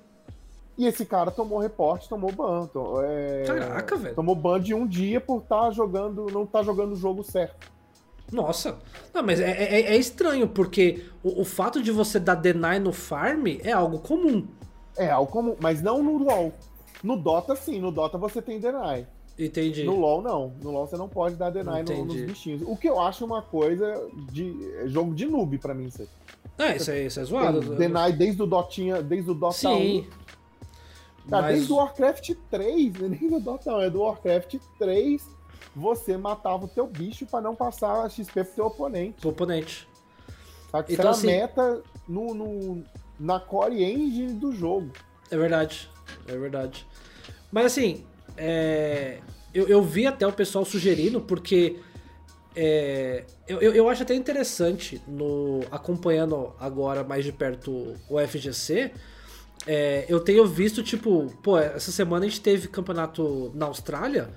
E esse cara tomou reporte, tomou ban. to- é, Caraca, velho. Tomou ban de um dia por estar jogando, não estar jogando o jogo certo. Nossa. Não, mas é, é- é estranho, porque o, o fato de você dar deny no farm é algo comum. É algo comum, mas não no LoL. No Dota, sim. No Dota você tem deny. Entendi. No LoL, não. No LoL você não pode dar deny no- nos bichinhos. O que eu acho uma coisa de é jogo de noob pra mim. Isso aí. É, isso é, isso é zoado. Deny desde o Dotinha, desde o Dota Sim. 1. Cara, mas- desde o Warcraft 3, né? nem do Dota não, é do Warcraft 3, você matava o teu bicho pra não passar a XP pro teu oponente. O oponente. Saca? Isso Então, era assim- meta no, no- na core engine do jogo. É verdade. É verdade. Mas assim, é, eu, eu vi até o pessoal sugerindo, porque é, eu, eu, eu acho até interessante, no acompanhando agora mais de perto o FGC, é, eu tenho visto, tipo, pô, essa semana a gente teve campeonato na Austrália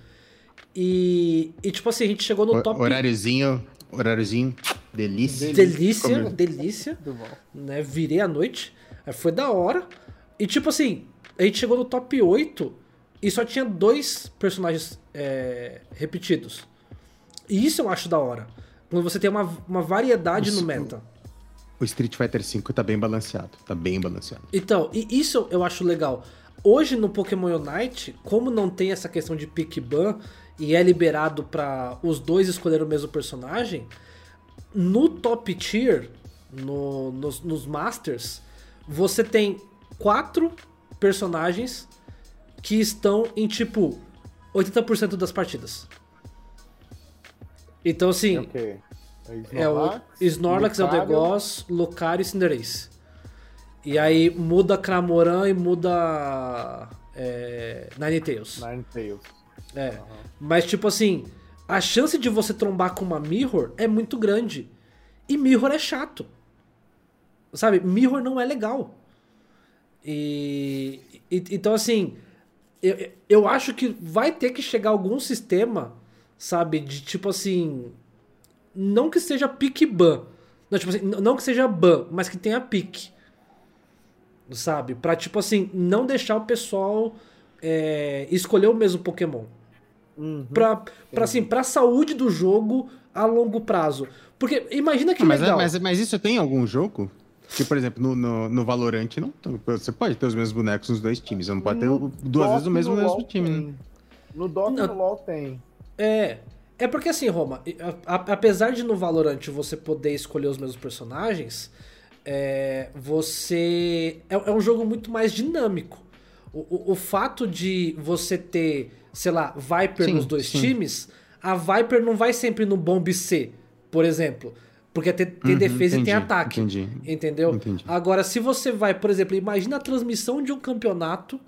e, e tipo assim, a gente chegou no Ho- top... Horáriozinho, horáriozinho, delícia. Delícia, Como- delícia né? Virei à noite. Aí Foi da hora. E tipo assim, a gente chegou no top 8 e só tinha dois personagens é, repetidos. E isso eu acho da hora. Quando você tem uma, uma variedade no meta. O Street Fighter V tá bem balanceado. Tá bem balanceado. Então, e isso eu acho legal. Hoje no Pokémon Unite, como não tem essa questão de pick ban e é liberado para os dois escolher o mesmo personagem, no top tier, no- nos, nos Masters, você tem quatro personagens que estão em tipo 80% das partidas. Então assim, Ok. É o Snorlax, Eldegoss, Lucario e Cinderace. E aí muda Cramoran e muda é, Ninetales. Ninetales. É. Mas, tipo assim, a chance de você trombar com uma Mirror é muito grande. E Mirror é chato. Sabe? Mirror não é legal. E. e- então, assim. Eu, eu acho que vai ter que chegar algum sistema, sabe? De tipo assim. Não que seja pique ban. Não, tipo assim, não que seja ban, mas que tenha pique. Sabe? Pra, tipo assim, não deixar o pessoal é, escolher o mesmo Pokémon Uhum. pra, pra, assim, pra saúde do jogo a longo prazo. Porque imagina que Ah, mas, legal. mas, mas isso tem em algum jogo? Que, por exemplo, no, no, no Valorant, não, você pode ter os mesmos bonecos nos dois times. Você não pode ter duas vezes o mesmo, no mesmo LoL time, né? tem. No Dota e no LoL tem. É. É porque assim, Roma, a- a- apesar de no Valorant você poder escolher os mesmos personagens, é, você. É, é um jogo muito mais dinâmico. O, o, o fato de você ter, sei lá, Viper Sim, nos dois sim. times, a Viper não vai sempre no Bomb C, por exemplo. Porque tem, tem Uhum, defesa e tem entendi, ataque. entendi. Entendeu? Entendi. Agora, se você vai, por exemplo, imagina a transmissão de um campeonato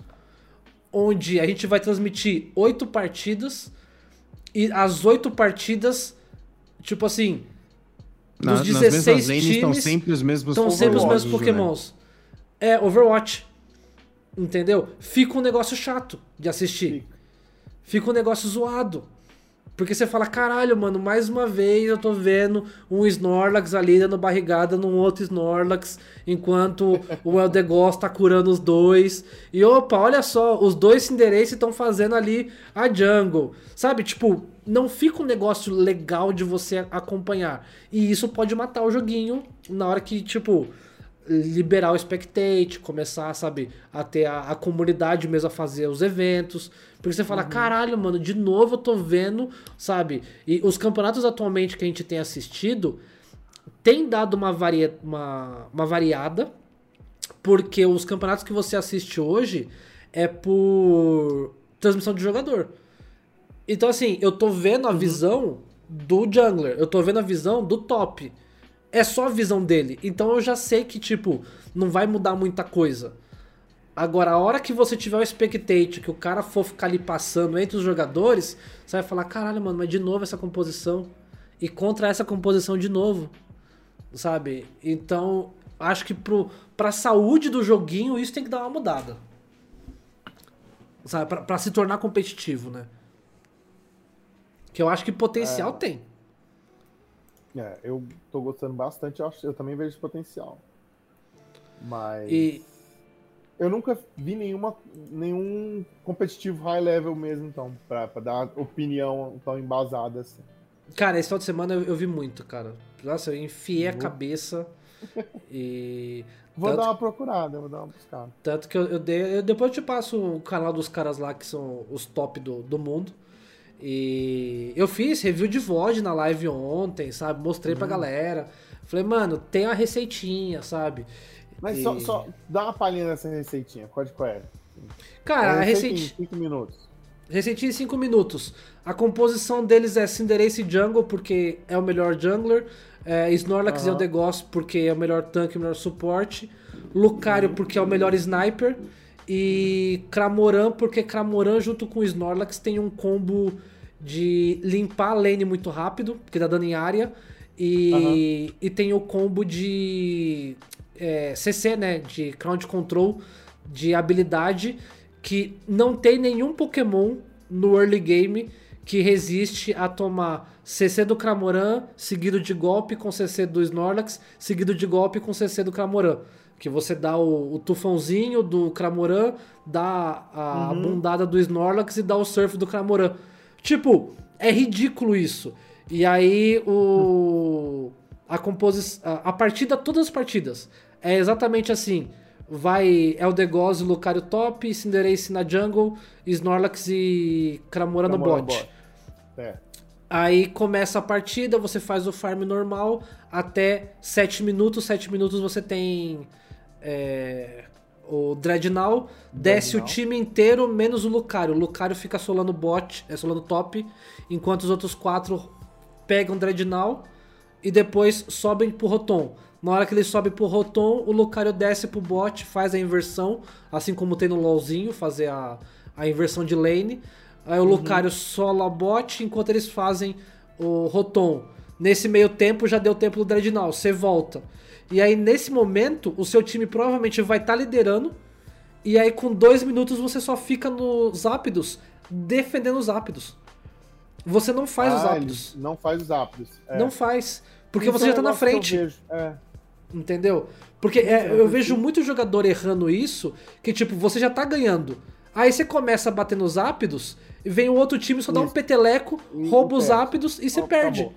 onde a gente vai transmitir oito partidas e as oito partidas, tipo assim, Na- dos nas 16 mesmas lanes estão times sempre os mesmos estão sempre os mesmos né? pokémons. É, Overwatch. Entendeu? Fica um negócio chato de assistir. Fica. Fica um negócio zoado. Porque você fala, caralho, mano, mais uma vez eu tô vendo um Snorlax ali dando barrigada num outro Snorlax, enquanto o Eldegoss tá curando os dois. E opa, olha só, os dois Cinderace estão fazendo ali a jungle. Sabe, tipo, não fica um negócio legal de você acompanhar. E isso pode matar o joguinho na hora que, tipo, liberar o spectate, começar, sabe, a ter a, a comunidade mesmo a fazer os eventos. Porque você fala, caralho, mano, de novo eu tô vendo, sabe? E os campeonatos atualmente que a gente tem assistido tem dado uma, varia, uma, uma variada, porque os campeonatos que você assiste hoje é por transmissão de jogador. Então, assim, eu tô vendo a visão do jungler, eu tô vendo a visão do top. É só a visão dele. Então eu já sei que, tipo, não vai mudar muita coisa. Agora, a hora que você tiver o spectate, que o cara for ficar ali passando entre os jogadores, você vai falar, caralho, mano, mas de novo essa composição. E contra essa composição de novo. Sabe? Então, acho que pro, pra saúde do joguinho, isso tem que dar uma mudada. Sabe? Pra, pra se tornar competitivo, né? Que eu acho que potencial tem. É, eu tô gostando bastante, eu, acho, eu também vejo potencial. Mas E, eu nunca vi nenhuma, nenhum competitivo high level mesmo, então, pra, pra dar opinião tão embasada assim. cara, esse final de semana eu, eu vi muito, cara. Nossa, eu enfiei a Vou- cabeça e. Vou Tanto- dar uma procurada, vou dar uma buscada. Tanto que eu, eu dei. eu- depois eu te passo o canal dos caras lá que são os top do, do mundo. E eu fiz review de VOD na live ontem, sabe? Mostrei Uhum. pra galera. Falei, mano, tem a receitinha, sabe? Mas E- só, só dá uma palhinha nessa receitinha, qual qual é? Cara, a É em receitinha. 5 minutos. Receitinha em 5 minutos. A composição deles é Cinderace Jungle, porque é o melhor jungler. É, Snorlax e Aham. Eldegoss, porque é o melhor tanque, o melhor suporte. Lucario, porque é o melhor sniper. E Cramoran, porque Cramoran junto com Snorlax tem um combo de limpar a lane muito rápido, porque dá dano em área. E, e tem o combo de é, CC, né? De Ground Control, de habilidade, que não tem nenhum Pokémon no early game que resiste a tomar CC do Cramoran, seguido de golpe com CC do Snorlax, seguido de golpe com CC do Cramoran. Que você dá o, o tufãozinho do Cramoran, dá a bundada do Snorlax e dá o surf do Cramoran. Tipo, é ridículo isso. E aí o a composição a, partida todas as partidas é exatamente assim. Vai Eldegoss e Lucario top, Cinderace na jungle, Snorlax e Cramoran no bot. bot. É. Aí começa a partida, você faz o farm normal até 7 minutos. 7 minutos você tem é, o Dreadnought, desce o time inteiro menos o Lucario. O Lucario fica solando bot, é solando top, enquanto os outros quatro pegam Dreadnought e depois sobem pro Rotom. Na hora que ele sobe pro Rotom, o Lucario desce pro bot, faz a inversão, assim como tem no LoLzinho, fazer a, a inversão de lane. Aí o uhum. Lucario sola bot enquanto eles fazem o Rotom. Nesse meio tempo já deu tempo do Dreadnought, você volta. E aí nesse momento o seu time provavelmente vai estar tá liderando. E aí com dois minutos você só fica nos ápidos defendendo os ápidos. Você não faz ah, os ápidos. Não faz os ápidos. É. Não faz. Porque Isso você já tá na frente. É. Entendeu? Porque é, eu vejo muito jogador errando isso, que tipo, você já tá ganhando. Aí você começa a bater nos ápidos, e vem o outro time, só dá um peteleco, rouba os ápidos e você perde.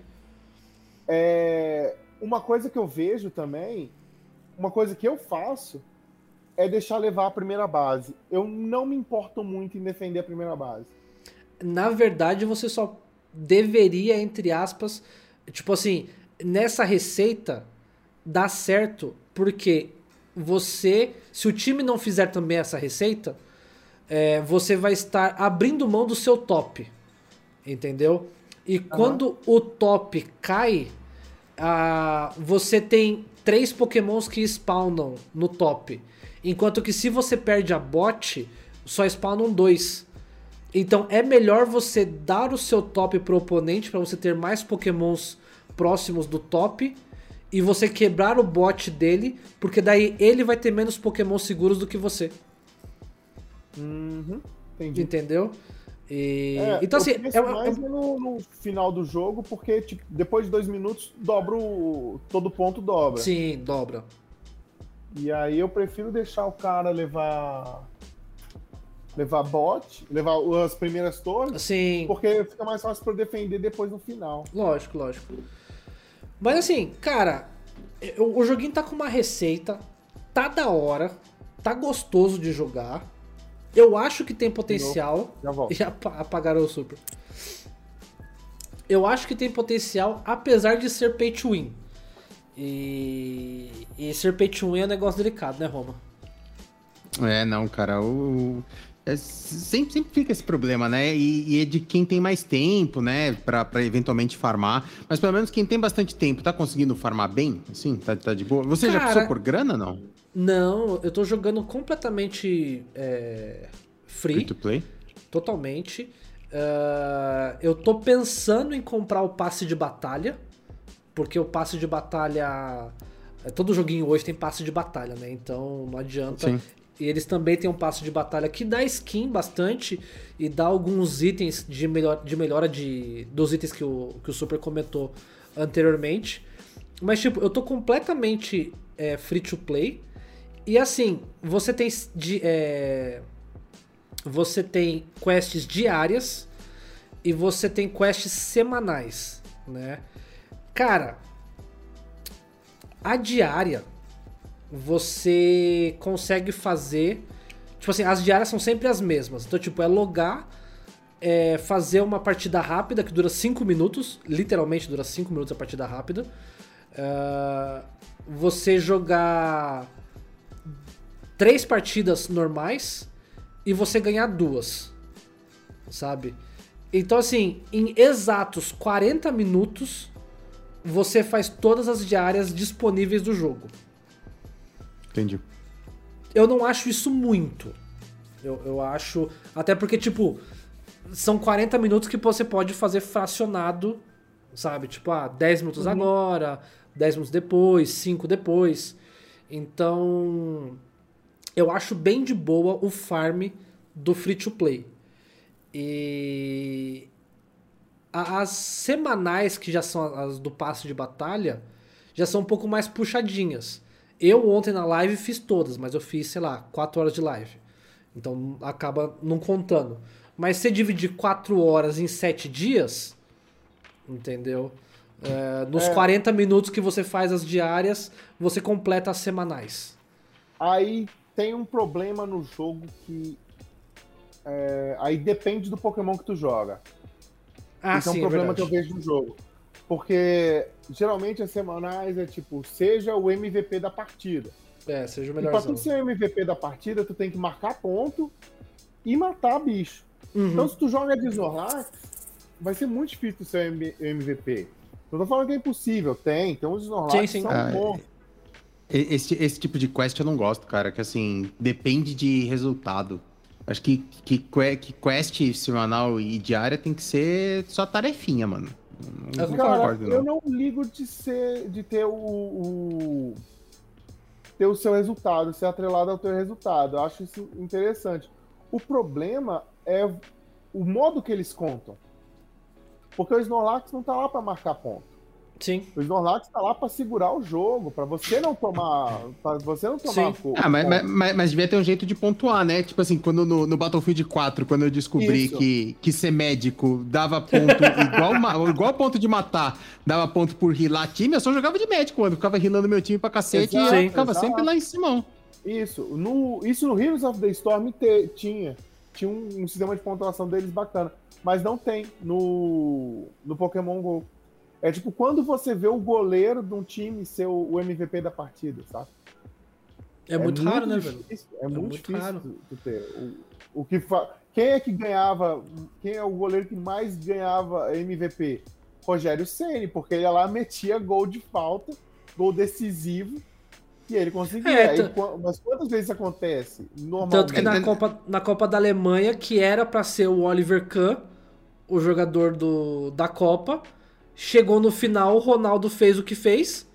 É, uma coisa que eu vejo também, uma coisa que eu faço, é deixar levar a primeira base. Eu não me importo muito em defender a primeira base. Na verdade, você só deveria, entre aspas, tipo assim, nessa receita, dá certo, porque você, se o time não fizer também essa receita, é, você vai estar abrindo mão do seu top. Entendeu? E uhum. quando o top cai, você tem três pokémons que spawnam no top. Enquanto que se você perde a bot, só spawnam dois. Então é melhor você dar o seu top pro oponente para você ter mais pokémons próximos do top e você quebrar o bot dele, porque daí ele vai ter menos Pokémon seguros do que você. Uhum, entendi. Entendeu? E... É, então, assim. É, mais é... No, no, final do jogo, porque tipo, depois de dois minutos, dobra o. Todo ponto dobra. Sim, dobra. E aí eu prefiro deixar o cara levar. Levar bot, levar as primeiras torres. Sim. Porque fica mais fácil para defender depois no final. Lógico, lógico. Mas assim, cara, o joguinho tá com uma receita, tá da hora, tá gostoso de jogar. Eu acho que tem potencial. Já volto. E apagaram o super. Eu acho que tem potencial, apesar de ser pay to win. E, e ser pay to win é um negócio delicado, né, Roma? É, não, cara. O, é, sempre, sempre fica esse problema, né? E, e, é de quem tem mais tempo, né? Pra, pra eventualmente farmar. Mas pelo menos quem tem bastante tempo, tá conseguindo farmar bem? Assim, tá, tá de boa. Você Cara, já passou por grana, não? Não, eu tô jogando completamente é, free. Free to play? Totalmente. Uh, eu tô pensando em comprar o passe de batalha. Porque o passe de batalha. É, todo joguinho hoje tem passe de batalha, né? Então não adianta. Sim. E eles também têm um passo de batalha que dá skin bastante e dá alguns itens de, melhor, de melhora de, dos itens que o, que o Super comentou anteriormente. Mas, tipo, eu tô completamente é, free to play. E assim, você tem. De, é, você tem quests diárias e você tem quests semanais, né? Cara, a diária você consegue fazer. Tipo assim, as diárias são sempre as mesmas. Então, tipo, é logar, é fazer uma partida rápida que dura 5 minutos. Literalmente dura 5 minutos a partida rápida. Uh, você jogar três partidas normais e você ganhar duas. Sabe? Então, assim, em exatos 40 minutos, você faz todas as diárias disponíveis do jogo. Entendi. Eu não acho isso muito. Eu, eu acho. Até porque, tipo, são 40 minutos que você pode fazer fracionado, sabe? Tipo, ah, 10 minutos uhum. agora, 10 minutos depois, 5 depois. Então, eu acho bem de boa o farm do free to play. E as semanais que já são as do passe de batalha já são um pouco mais puxadinhas. Eu ontem na live fiz todas, mas eu fiz, sei lá, 4 horas de live. Então acaba não contando. Mas se dividir 4 horas em 7 dias, entendeu? É, nos é. 40 minutos que você faz as diárias, você completa as semanais. Aí tem um problema no jogo que. É, aí depende do Pokémon que tu joga. Ah, Esse sim, é um problema que eu vejo no jogo. Porque geralmente as semanais é tipo, seja o MVP da partida. É, seja o E pra tu ser o MVP da partida, tu tem que marcar ponto e matar bicho. Uhum. Então, se tu joga de Snorlax, vai ser muito difícil ser o MVP. Não tô falando que é impossível, tem. Tem uns Snorlax Sim, são Ah, bons. Esse, esse tipo de quest eu não gosto, cara, que assim, depende de resultado. Acho que, que- que quest semanal e diária tem que ser só tarefinha, mano. Não Eu Cara, concordo, eu não. não ligo de ser, de ter o, o- ter o seu resultado, ser atrelado ao teu resultado. Eu acho isso interessante. O problema é o modo que eles contam. Porque o Snorlax não tá lá pra marcar ponto. Sim. O Snorlax tá lá pra segurar o jogo, pra você não tomar, para você não tomar Sim. fogo. Ah, mas, mas, mas- mas devia ter um jeito de pontuar, né? Tipo assim, quando no, no Battlefield 4, quando eu descobri Isso. que, que ser médico dava ponto igual, igual ponto de matar, dava ponto por rilar time, eu só jogava de médico, mano. Ficava rilando meu time pra cacete Exato, e eu ficava exato. sempre lá em cima. Isso. No, isso no Heroes of the Storm te- tinha. Tinha um, um sistema de pontuação deles bacana. Mas não tem no, no Pokémon GO. É tipo quando você vê o goleiro de um time ser o, MVP da partida, sabe? É, muito raro, né, velho? difícil, É, muito, muito difícil raro. tu ter. O, o que fa... Quem é que ganhava? Quem é o goleiro que mais ganhava MVP? Rogério Ceni, porque ele ia lá metia gol de falta, gol decisivo, e ele conseguia. É, t- qua- mas quantas vezes isso acontece? Normalmente. Tanto que na. Copa, na Copa da Alemanha, que era pra ser o Oliver Kahn, o jogador do, da Copa, chegou no final, o Ronaldo fez o que fez.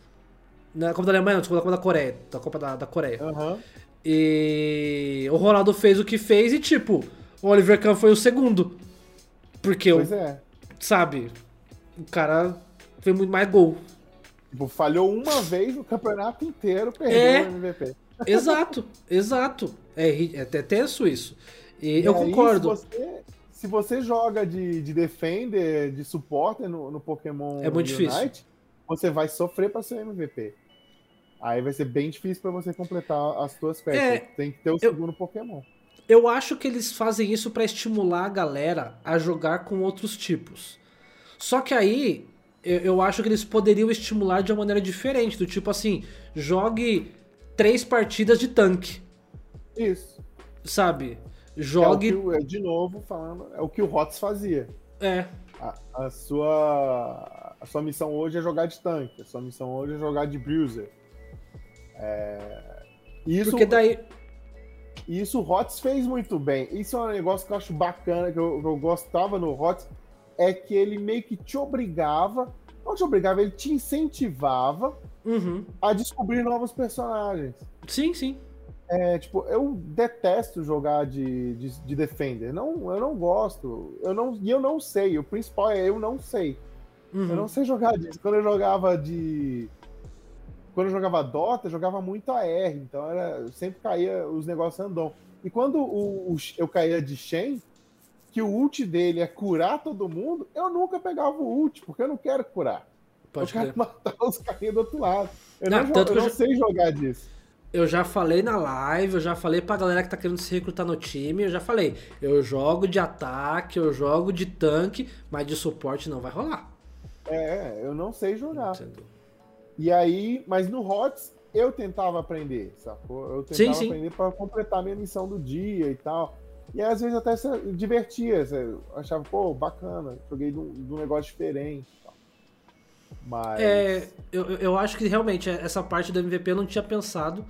Na Copa da Alemanha, não, desculpa, na Copa da Coreia. Da Copa da, da Coreia. Aham. E o Ronaldo fez o que fez e, tipo, o Oliver Kahn foi o segundo. Porque, o, Pois é. sabe, o cara fez muito mais gol. Tipo, falhou uma vez o campeonato inteiro, perdeu É. o MVP. Exato, exato. É, é até tenso isso. E, E eu aí, concordo. Se você, se você joga de, de defender, de supporter no, no Pokémon É muito difícil. Unite, você vai sofrer pra ser MVP. Aí vai ser bem difícil pra você completar as suas quests. É, Tem que ter o segundo Pokémon. Eu acho que eles fazem isso pra estimular a galera a jogar com outros tipos. Só que aí, eu, eu acho que eles poderiam estimular de uma maneira diferente. Do tipo assim, jogue três partidas de tanque, Isso. sabe? É o Jogue. que é, de novo, falando, é o que o HOTS fazia. É, A, a sua, a sua missão hoje é jogar de tanque. A sua missão hoje é jogar de bruiser. É, isso, porque daí. isso o HOTS fez muito bem. Isso é um negócio que eu acho bacana, que eu, que eu gostava no HOTS, é que ele meio que te obrigava, não te obrigava, ele te incentivava Uhum. a descobrir novos personagens. Sim, sim. É, tipo, eu detesto jogar de, de, de Defender. Não, eu não gosto. Eu não, e eu não sei. O principal é eu não sei. Uhum. Eu não sei jogar disso. Quando eu jogava de. Quando eu jogava Dota, eu jogava muito AR. Então era, eu sempre caía os negócios andam. E quando o, o- eu caía de Shen, que o ult dele é curar todo mundo, eu nunca pegava o ult, porque eu não quero curar. Pode eu quero matar os carinhas do outro lado. Eu Não, não, eu não sei jogar disso. Eu já falei na live, eu já falei pra galera que tá querendo se recrutar no time, eu já falei, eu jogo de ataque, eu jogo de tanque, mas de suporte não vai rolar. É, eu não sei jogar. Entendeu? E aí, mas no HOTS eu tentava aprender, sacou? Eu tentava Sim, sim. aprender para completar minha missão do dia e tal. E às vezes até se divertia, você achava, pô, bacana, joguei de um, negócio diferente. Mas. É, eu, eu- acho que realmente essa parte do MVP eu não tinha pensado.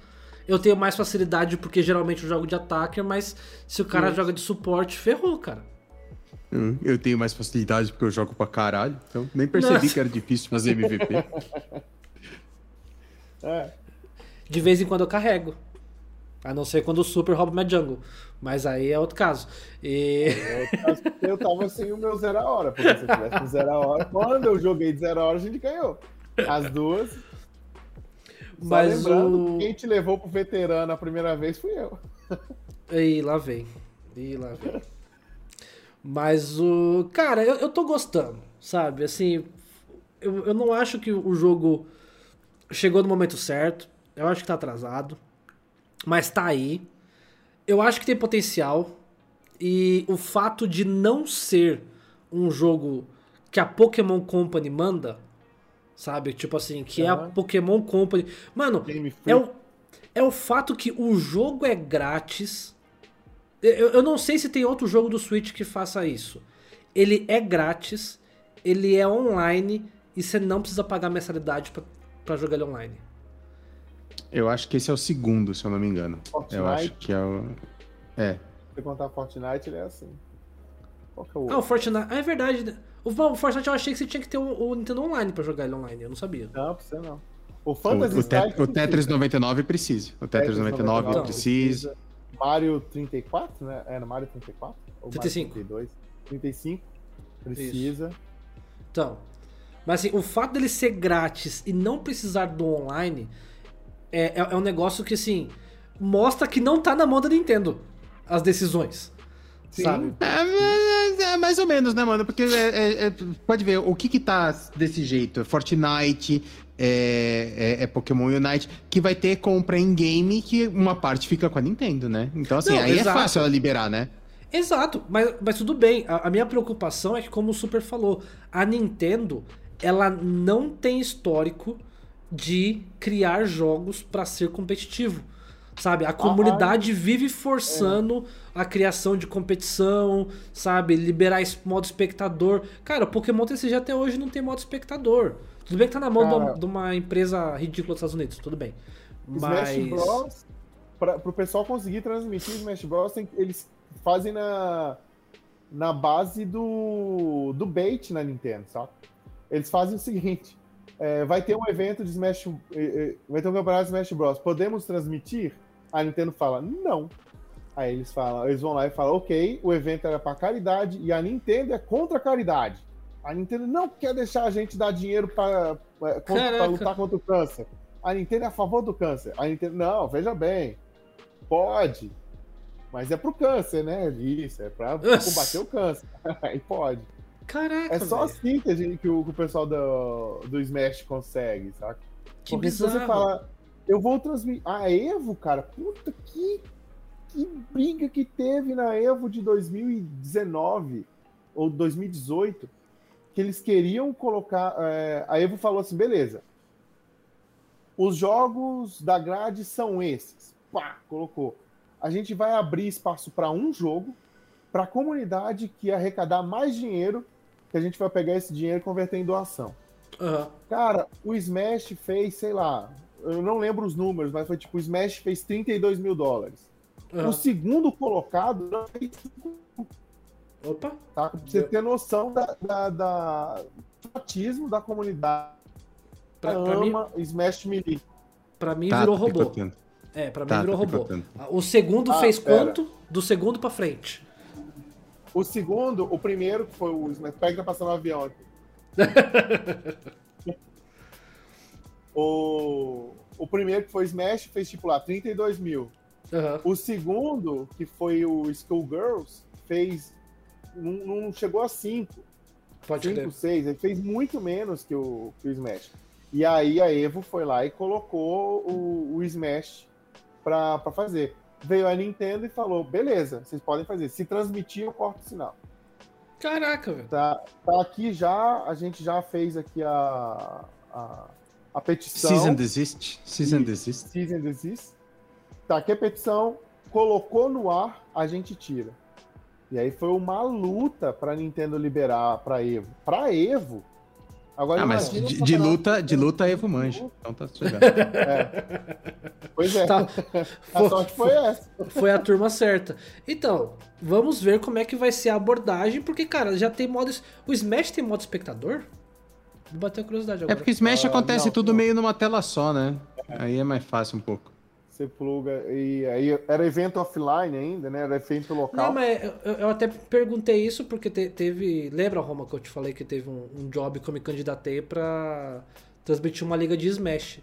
Eu tenho mais facilidade porque geralmente eu jogo de attacker, mas se o cara Isso. joga de suporte, ferrou, cara. Hum, Eu tenho mais facilidade porque eu jogo pra caralho. Então nem percebi Nossa. que era difícil fazer MVP. É, De vez em quando eu carrego. A não ser quando o super rouba minha jungle. Mas aí é outro caso. E. eu, eu tava sem o meu zero a hora, porque se eu tivesse um zero a hora, quando eu joguei de zero a hora, a gente ganhou. As duas. Só Mas lembrando, o- quem te levou pro veterano a primeira vez fui eu. Ih, lá vem. Ih, lá vem. Mas o. Cara, eu, eu tô gostando, sabe? Assim, eu, eu não acho que o jogo chegou no momento certo. Eu acho que tá atrasado. Mas tá aí. Eu acho que tem potencial. E o fato de não ser um jogo que a Pokémon Company manda, sabe? Tipo assim, que é a Aham. Pokémon Company. Mano, é um, é o fato que o jogo é grátis. Eu, eu não sei se tem outro jogo do Switch que faça isso. Ele é grátis, ele é online e você não precisa pagar mensalidade pra jogar ele online. Eu acho que esse é o segundo, se eu não me engano. Fortnite. Eu acho que é o. É. Se você contar Fortnite, ele é assim. Qual que é o Ah, outro? o Fortnite. Ah, é verdade. O, o Fortnite eu achei que você tinha que ter o, o Nintendo Online pra jogar ele online. Eu não sabia. Não, pra você não. O O, Fantasy o, Tet- Strike o Tetris precisa. 99 precisa. O Tetris 99 Então. precisa. Mario 34, né? Era Mario 34? Ou Mario 35. 32? 35. Precisa. Então. Mas assim, o fato dele ser grátis e não precisar do online é, é, é um negócio que, assim, mostra que não tá na mão da Nintendo as decisões. Sim. Sabe? É, mas é mais ou menos, né, mano? Porque é- é- é- pode ver, o que que tá desse jeito? É Fortnite, é, é- é Pokémon Unite, que vai ter compra em game que uma parte fica com a Nintendo, né? Então, assim, Não, aí exato. é fácil ela liberar, né? Exato, mas, mas tudo bem. A, a minha preocupação é que, como o Super falou, a Nintendo ela não tem histórico de criar jogos pra ser competitivo. Sabe? A comunidade vive forçando a criação de competição, sabe? Liberar modo espectador. Cara, o Pokémon TCG até hoje não tem modo espectador. Tudo bem que tá na mão de uma- Cara. de uma empresa ridícula dos Estados Unidos, tudo bem. Mas. Smash Bros. Pra, pro pessoal conseguir transmitir Smash Bros, tem- eles fazem na, na base do, do bait na Nintendo, sabe? Eles fazem o seguinte: é, vai ter um evento de Smash. eh, eh, Vai ter um campeonato de Smash Bros. Podemos transmitir? A Nintendo fala, não. Aí eles falam, eles vão lá e falam, ok, o evento era para caridade e a Nintendo é contra a caridade. A Nintendo não quer deixar a gente dar dinheiro para Caraca. lutar contra o câncer. A Nintendo é a favor do câncer. A Nintendo, não, veja bem, pode, mas é pro câncer, né? Isso, é para combater o câncer. Aí pode. Caraca, É só velho. assim que, a gente- que o, que o pessoal do, do Smash consegue, saca? Que Porque se bizarro. você falar, eu vou transmitir. A Evo, cara, puta que, que briga que teve na Evo de 2019 ou 2018, que eles queriam colocar. é, a Evo falou assim: beleza, os jogos da grade são esses. Pá, colocou. A gente vai abrir espaço para um jogo, para a comunidade que arrecadar mais dinheiro, que a gente vai pegar esse dinheiro e converter em doação. Aham. Cara, o Smash fez, sei lá, eu não lembro os números, mas foi tipo, o Smash fez 32 mil dólares. aham. O segundo colocado fez Opa. tá? Pra você ter noção da, da, da do fanatismo da comunidade Pra, pra mim, ama Smash Melee. pra mim Tá, virou robô. É, pra mim Tá, virou robô. O segundo Ah, fez pera. quanto? Do segundo pra frente. O segundo, o primeiro, que foi o Smash, pega tá passando um avião aqui. o, o primeiro, que foi Smash, fez tipo lá 32 mil. Aham. O segundo, que foi o Schoolgirls, fez. Não, não chegou a 5, Pode 5, crer. 6. Ele fez muito menos que o, que o Smash. E aí a Evo foi lá e colocou o, o Smash pra, pra fazer. Veio a Nintendo e falou: beleza, vocês podem fazer. Se transmitir, eu corto o sinal. Caraca, velho. Tá, tá aqui já, a gente já fez aqui a, a, a petição. Season Desist. Season. Desist. Season Desist. Tá aqui a petição, colocou no ar, a gente tira. E aí foi uma luta pra Nintendo liberar pra Evo. Pra Evo. Agora Ah, mas de, de luta, de luta Evo manja. Então tá chegando. Pois é, Tá. a sorte foi essa. Foi a turma certa. Então, vamos ver como é que vai ser a abordagem, porque, cara, já tem modo. O Smash tem modo espectador? Vou bater a curiosidade É agora. porque Smash Ah, acontece não, tudo não. meio numa tela só, né? Aí é mais fácil um pouco. Você pluga. E aí era evento offline ainda, né? Era evento local. Não, mas eu, eu até perguntei isso porque te- teve. Lembra, Roma, que eu te falei que teve um, um job que eu me candidatei pra transmitir uma liga de Smash.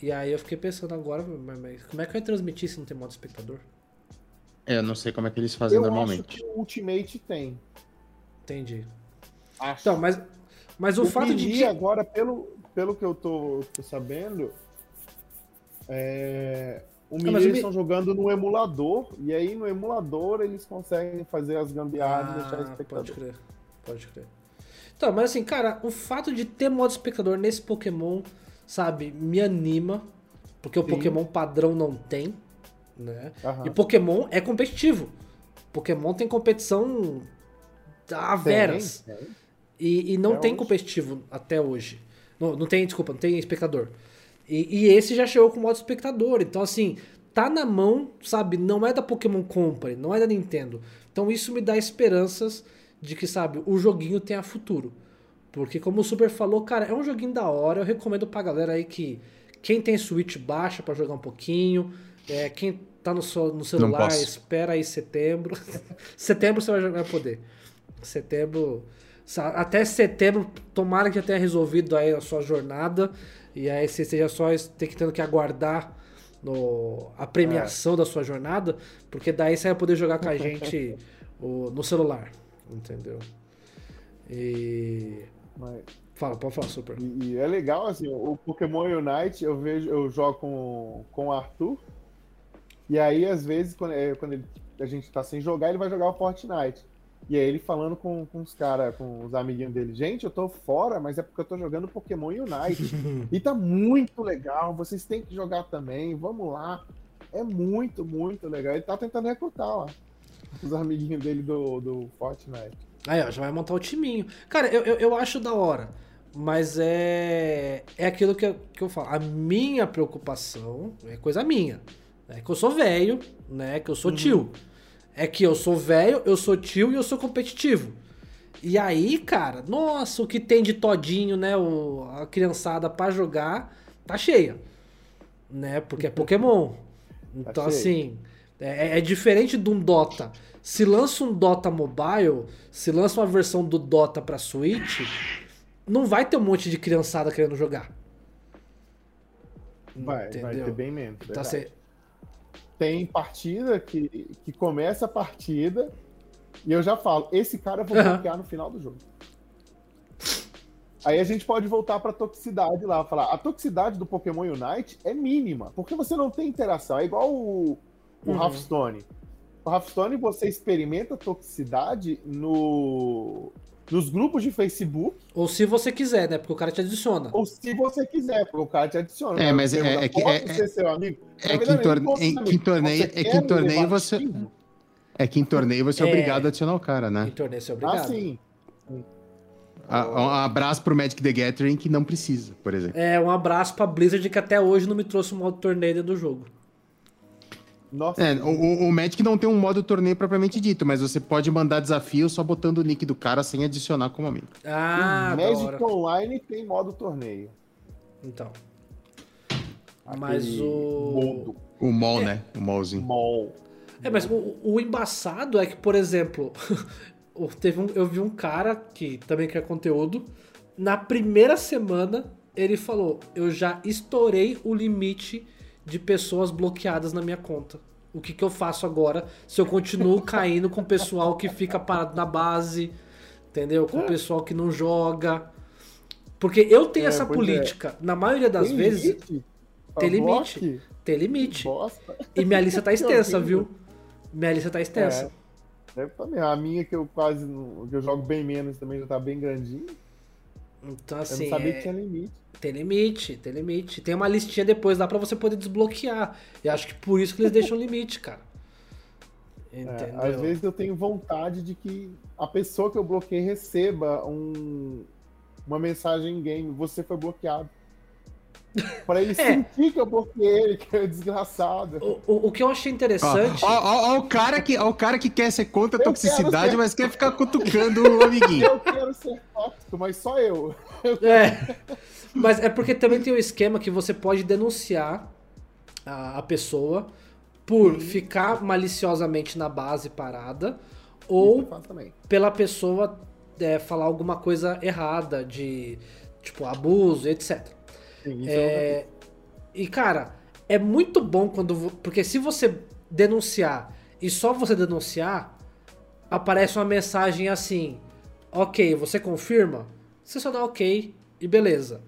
E aí eu fiquei pensando agora, mas, mas como é que vai transmitir se não tem modo espectador? Eu não sei como é que eles fazem Eu normalmente. acho que o Ultimate tem. Entendi. Acho. Então, mas, mas o, O fato de. Agora, pelo, pelo que eu tô, tô sabendo, é, o Ah, o eles Me- estão jogando no emulador, e aí no emulador eles conseguem fazer as gambiarras e deixar o Ah, pode espectador. crer. Pode crer. Então, mas assim, cara, o fato de ter modo espectador nesse Pokémon, sabe, me anima. Porque o Sim. Pokémon padrão não tem, né? Aham. E Pokémon é competitivo. Pokémon tem competição a veras. Tem, tem. E, e não Até tem hoje. competitivo até hoje. Não, não tem, desculpa, não tem espectador. E, e esse já chegou com modo espectador. Então, assim, tá na mão, sabe? Não é da Pokémon Company, não é da Nintendo. Então, isso me dá esperanças de que, sabe, o joguinho tenha futuro. Porque, como o Super falou, cara, é um joguinho da hora. Eu recomendo pra galera aí que quem tem Switch baixa pra jogar um pouquinho. É, quem tá no, so- no celular, espera aí setembro. setembro você vai jogar- poder. Setembro. Até setembro, tomara que já tenha resolvido aí a sua jornada. E aí você esteja só ter que tendo que aguardar no, a premiação da sua jornada. Porque daí você vai poder jogar com a gente o- no celular. Entendeu? E. Mas- Fala, pode falar, super. E, e é legal, assim, o Pokémon Unite, eu vejo, eu jogo com, com o Arthur. E aí, às vezes, quando, é, quando ele- a gente tá sem jogar, ele vai jogar o Fortnite. E aí ele falando com, com os caras, com os amiguinhos dele, gente, eu tô fora, mas é porque eu tô jogando Pokémon Unite. e tá muito legal, vocês têm que jogar também, vamos lá. É muito, muito legal. Ele tá tentando recrutar lá. Os amiguinhos dele do, do Fortnite. Aí, ó, já vai montar o timinho. Cara, eu, eu, eu acho da hora. Mas é. É aquilo que eu, que eu falo. A minha preocupação é coisa minha. É que eu sou velho, né? Que eu sou tio. É que eu sou velho, eu sou tio e eu sou competitivo. E aí, cara, nossa, o que tem de todinho, né? O, a criançada pra jogar tá cheia. Né? Porque é Pokémon. Então, cheio. assim, é, é diferente de um Dota. Se lança um Dota Mobile, se lança uma versão do Dota pra Switch, não vai ter um monte de criançada querendo jogar. Vai, vai ter bem menos. Então, assim, tem partida que, que começa a partida e eu já falo, esse cara eu vou bloquear no final do jogo. Aí a gente pode voltar pra toxicidade lá, falar, a toxicidade do Pokémon Unite é mínima, porque você não tem interação, é igual o, o Uhum. Hearthstone. O Hearthstone você experimenta toxicidade no, nos grupos de Facebook, ou se você quiser, né? Porque o cara te adiciona. ou se você quiser, porque o cara te adiciona. É, né? mas Você é- pergunta, é que- "Posso é- ser seu amigo? é que verdade, em torne- não em- que em torneio- Você é que em me torneio levar você- ativo? É que em torneio você é, É. obrigado a adicionar o cara, Em né? torneio você é Ah, obrigado. sim. A- Um abraço pro Magic the Gathering que não precisa, por exemplo. É, um abraço pra Blizzard que até hoje não me trouxe um modo torneio dentro do jogo. Nossa, É, o, o- o Magic não tem um modo torneio propriamente dito, mas você pode mandar desafio só botando o nick do cara sem adicionar como amigo. Ah, o Magic. Online tem modo torneio. Então. Mas Aquele o. Modo O mol, né? O molzinho. mol. É, mas o, o embaçado é que, por exemplo, o- teve um, eu vi um cara que também quer conteúdo. Na primeira semana, ele falou: Eu já estourei o limite de pessoas bloqueadas na minha conta. O que, que eu faço agora se eu continuo caindo com o pessoal que fica parado na base, entendeu? Com o pessoal que não joga. Porque eu tenho É, essa é. política. Na maioria das Tem vezes, limite? tem limite. bloque? tem limite. Bosta. E minha lista tá extensa, viu? Minha lista tá extensa. Deve também. A minha que eu quase que eu jogo bem menos também já tá bem grandinho. Então, Eu assim, não sabia é- que tinha limite. Tem limite, tem limite. Tem uma listinha depois lá pra você poder desbloquear. E acho que por isso que eles deixam limite, cara. É, às vezes eu tenho vontade de que a pessoa que eu bloqueei receba um, uma mensagem em game. Você foi bloqueado. Pra ele É. sentir que eu bloqueei ele, que é desgraçado. O, o, o que eu achei Ó, interessante. ó, ó, ó o cara que, ó o cara que quer ser contra a Eu toxicidade, ser. mas quer ficar cutucando o amiguinho. Eu quero ser tóxico, mas só eu. É. Mas é porque também tem o esquema que você pode denunciar a, a pessoa por ficar maliciosamente na base parada ou pela pessoa é, falar alguma coisa errada de tipo abuso, etc. Sim, É, e cara, é muito bom quando. Porque se você denunciar e só você denunciar, aparece uma mensagem assim: Ok, você confirma? Você só dá ok e beleza.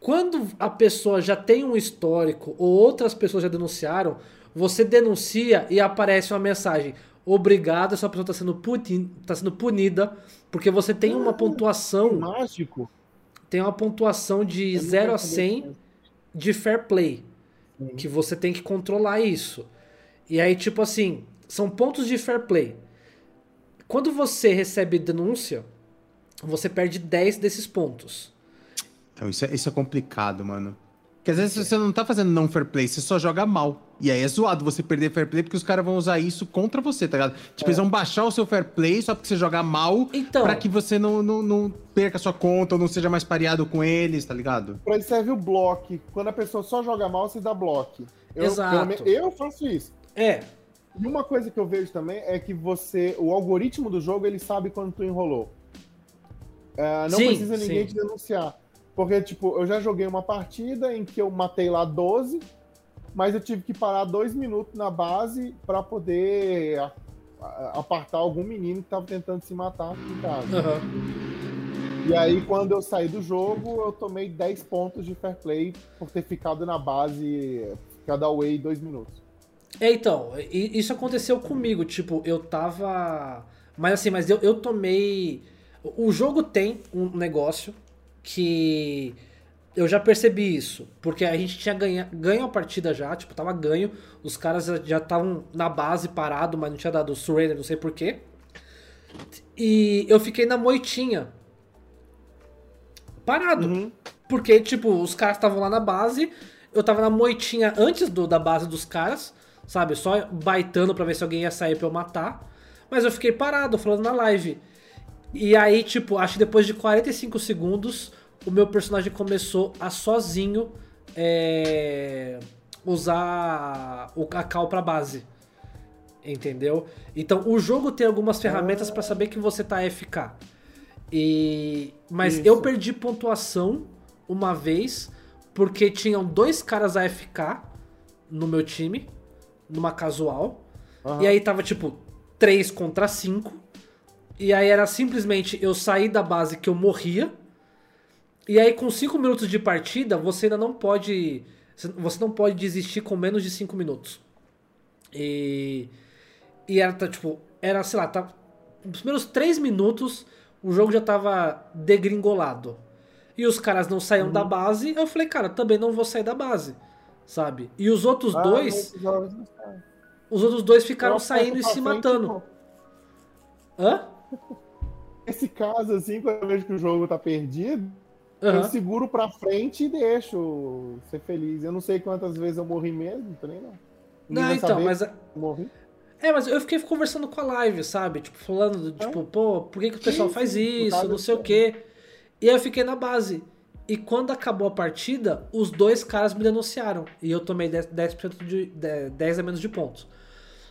Quando a pessoa já tem um histórico ou outras pessoas já denunciaram, você denuncia e aparece uma mensagem: Obrigado, essa pessoa está sendo, puni- tá sendo punida porque você tem uma é pontuação mágico. tem uma pontuação de Eu não 0 a quero saber 100 disso. de fair play. Uhum. Que você tem que controlar isso. E aí, tipo assim, são pontos de fair play. Quando você recebe denúncia, você perde 10 desses pontos. Então isso é, isso é complicado, mano. Porque às vezes você não tá fazendo não fair play, você só joga mal. E aí é zoado você perder fair play porque os caras vão usar isso contra você, tá ligado? Tipo, é. eles vão baixar o seu fair play só porque você jogar mal então, pra que você não, não, não perca a sua conta ou não seja mais pareado com eles, tá ligado? Pra isso serve o bloco. Quando a pessoa só joga mal, você dá bloco. Eu, Exato. eu faço isso. É. E uma coisa que eu vejo também é que você. O algoritmo do jogo ele sabe quando tu enrolou. Uh, não sim, precisa ninguém sim. te denunciar. Porque, tipo, eu já joguei uma partida em que eu matei lá 12, mas eu tive que parar dois minutos na base para poder apartar algum menino que tava tentando se matar em casa. Uhum. E aí, quando eu saí do jogo, eu tomei 10 pontos de fair play por ter ficado na base cada away dois minutos. É, então, isso aconteceu comigo. Tipo, eu tava. Mas assim, mas eu, eu tomei. O jogo tem um negócio que eu já percebi isso, porque a gente tinha ganha, ganho a partida já, tipo, tava ganho, os caras já estavam na base parado, mas não tinha dado surrender, não sei porquê. E eu fiquei na moitinha. Parado. Uhum. Porque, tipo, os caras estavam lá na base, eu tava na moitinha antes do, da base dos caras, sabe? Só baitando pra ver se alguém ia sair pra eu matar. Mas eu fiquei parado, falando na live. E aí, tipo, acho que depois de 45 segundos, o meu personagem começou a sozinho é, usar o cacau pra base. Entendeu? Então o jogo tem algumas ferramentas para saber que você tá FK. E mas Isso. eu perdi pontuação uma vez porque tinham dois caras AFK no meu time, numa casual. Uhum. E aí tava tipo 3 contra 5. E aí era simplesmente eu sair da base que eu morria. E aí com 5 minutos de partida, você ainda não pode você não pode desistir com menos de 5 minutos. E e era tá, tipo, era, sei lá, tá nos primeiros 3 minutos o jogo já tava degringolado. E os caras não saíam uhum. da base, eu falei, cara, também não vou sair da base, sabe? E os outros ah, dois os outros dois ficaram saindo e se matando. Hã? Nesse caso, assim, quando eu vejo que o jogo tá perdido, uhum. eu seguro pra frente e deixo ser feliz. Eu não sei quantas vezes eu morri mesmo, também não. não, então, mas. Morri. É, mas eu fiquei conversando com a live, sabe? Tipo, falando, tipo, pô, por que, que o pessoal faz isso? Não sei o quê. E aí eu fiquei na base. E quando acabou a partida, os dois caras me denunciaram. E eu tomei 10%, 10 de 10 a menos de pontos.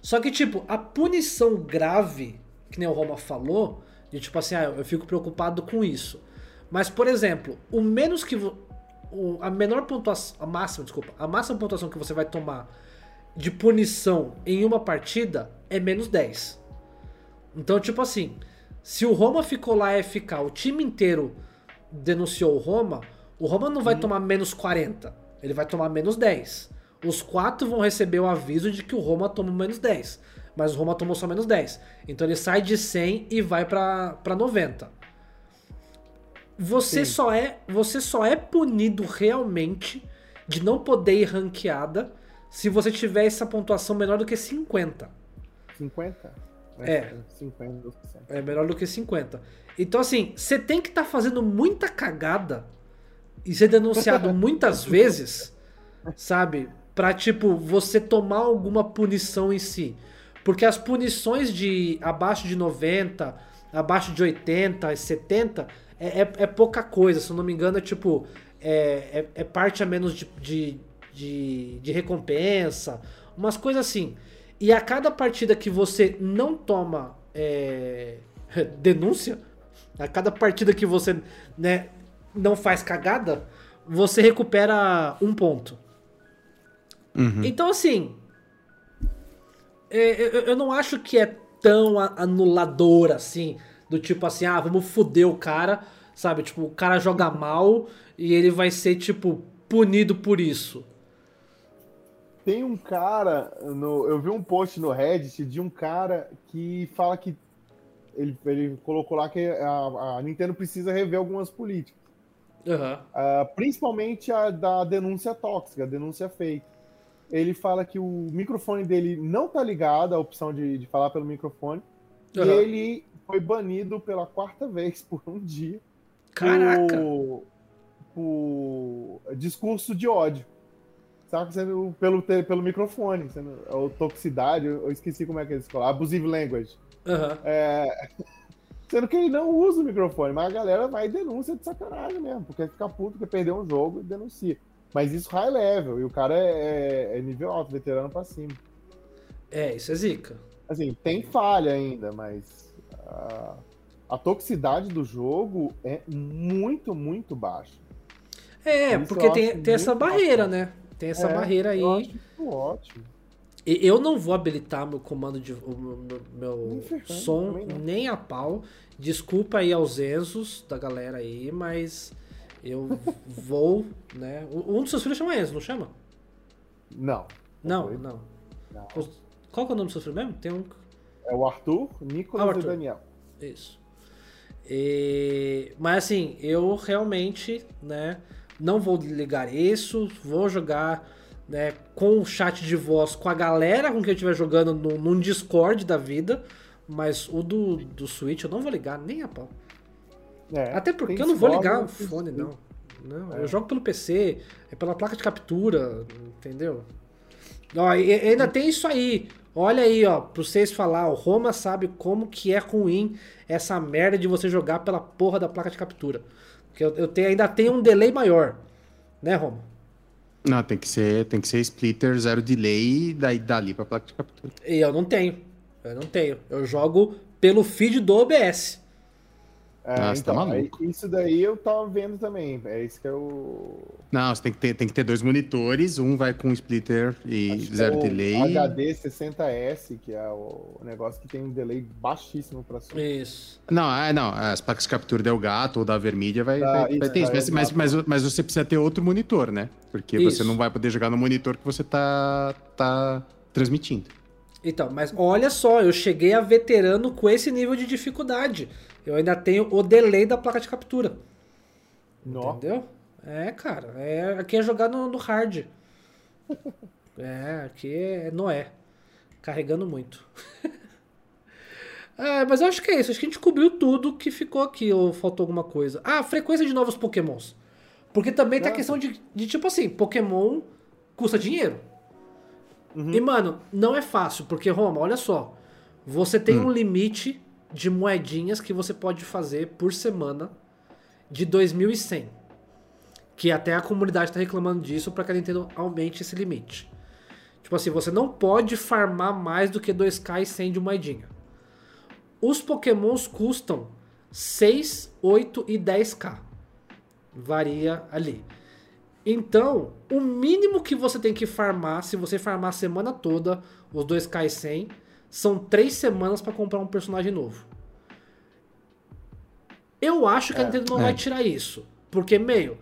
Só que, tipo, a punição grave, que nem o Roma falou, de tipo assim, ah, eu fico preocupado com isso. Mas, por exemplo, o menos que. O, a menor pontuação. A máxima, desculpa. A máxima pontuação que você vai tomar de punição em uma partida é menos 10. Então, tipo assim, se o Roma ficou lá FK, o time inteiro denunciou o Roma, o Roma não vai hum. tomar menos 40, ele vai tomar menos 10. Os quatro vão receber o aviso de que o Roma toma menos 10. Mas o Roma tomou só menos 10. Então ele sai de 100 e vai para 90. Você só, é, você só é punido realmente de não poder ir ranqueada se você tiver essa pontuação menor do que 50. 50? É. 50, é melhor do que 50. Então, assim, você tem que estar tá fazendo muita cagada e ser denunciado muitas vezes, sabe? Pra, tipo, você tomar alguma punição em si. Porque as punições de abaixo de 90, abaixo de 80, 70, é, é, é pouca coisa. Se eu não me engano, é tipo. É, é, é parte a menos de, de, de, de recompensa. Umas coisas assim. E a cada partida que você não toma é, denúncia, a cada partida que você né, não faz cagada, você recupera um ponto. Uhum. Então, assim. É, eu, eu não acho que é tão anulador assim. Do tipo assim, ah, vamos foder o cara, sabe? Tipo, o cara joga mal e ele vai ser, tipo, punido por isso. Tem um cara, no, eu vi um post no Reddit de um cara que fala que ele, ele colocou lá que a, a Nintendo precisa rever algumas políticas. Uhum. Uh, principalmente a da denúncia tóxica, a denúncia fake. ele fala que o microfone dele não tá ligado, a opção de, de falar pelo microfone. Uhum. E ele foi banido pela quarta vez por um dia. Caraca! Por, por discurso de ódio. Saca? Sendo pelo, pelo microfone. Sendo, ou toxicidade, eu esqueci como é que eles falam. Abusive language. Aham. É, sendo que ele não usa o microfone, mas a galera vai e denuncia de sacanagem mesmo, porque fica puto, porque perdeu um jogo e denuncia. Mas isso high level, e o cara é, é- é nível alto, veterano pra cima. É, isso é zica. Assim, tem falha ainda, mas a, a toxicidade do jogo é muito, muito baixa. É, Isso porque tem, tem essa barreira, bacana. né? Tem essa É, barreira aí. Eu acho ótimo. Eu não vou habilitar meu comando de o meu, meu ferrando, som não. nem a pau. Desculpa aí aos Enzos da galera aí, mas eu vou, né? Um dos seus filhos chama Enzo, não chama? Não. Não, foi? não. não. Qual que é o nome dos seus filhos mesmo? Tem um. É o Arthur, Nicolas Ah, o Arthur. e Daniel. Isso. E- Mas assim, eu realmente, né, não vou ligar isso, vou jogar né, com o chat de voz com a galera com quem eu estiver jogando no, num Discord da vida, mas o do, do Switch eu não vou ligar nem a pau. É, Até porque eu não vou ligar o tem fone, não. Não, É. eu jogo pelo PC, é pela placa de captura, entendeu? Ó, e ainda tem isso aí. Olha aí, ó, pra vocês falar, o Roma sabe como que é ruim essa merda de você jogar pela porra da placa de captura. Porque eu, eu tenho, ainda tenho um delay maior. Né, Roma? Não, tem que ser, tem que ser splitter, zero delay, daí dali pra placa de captura. E eu não tenho. Eu não tenho. Eu jogo pelo feed do OBS. É, Ah, tá então, maluco. aí, isso daí eu tava vendo também. É isso que eu. Não, você tem que ter, tem que ter dois monitores, um vai com splitter e acho que zero é o delay. HD 60S, que é o negócio que tem um delay baixíssimo pra cima. Isso. Não, é, não, as placas de captura da Elgato ou da Vermídia vai, Ah, vai, vai ter isso. Mas, mas, Elgato. mas, mas você precisa ter outro monitor, né? Porque Isso. você não vai poder jogar no monitor que você tá, tá transmitindo. Então, mas olha só, eu cheguei a veterano com esse nível de dificuldade. Eu ainda tenho o delay da placa de captura. Nó. Entendeu? É, cara. É, aqui é jogar no, no hard. É, aqui é Noé. Carregando muito. É, mas eu acho que é isso. Acho que a gente cobriu tudo que ficou aqui. Ou faltou alguma coisa. Ah, frequência de novos pokémons. Porque também tem a Ah, questão de, de, tipo assim, Pokémon custa dinheiro. Uhum. E, mano, não é fácil. Porque, Roma, olha só. Você tem um limite de moedinhas que você pode fazer por semana de 2.100. Que até a comunidade tá reclamando disso para que a Nintendo aumente esse limite. Tipo assim, você não pode farmar mais do que 2k e 100 de moedinha. Os pokémons custam 6, 8 e 10k. Varia ali. Então, o mínimo que você tem que farmar, se você farmar a semana toda, os 2k e 100, são 3 semanas para comprar um personagem novo. Eu acho que a É, Nintendo não é. vai tirar isso. Porque, meio,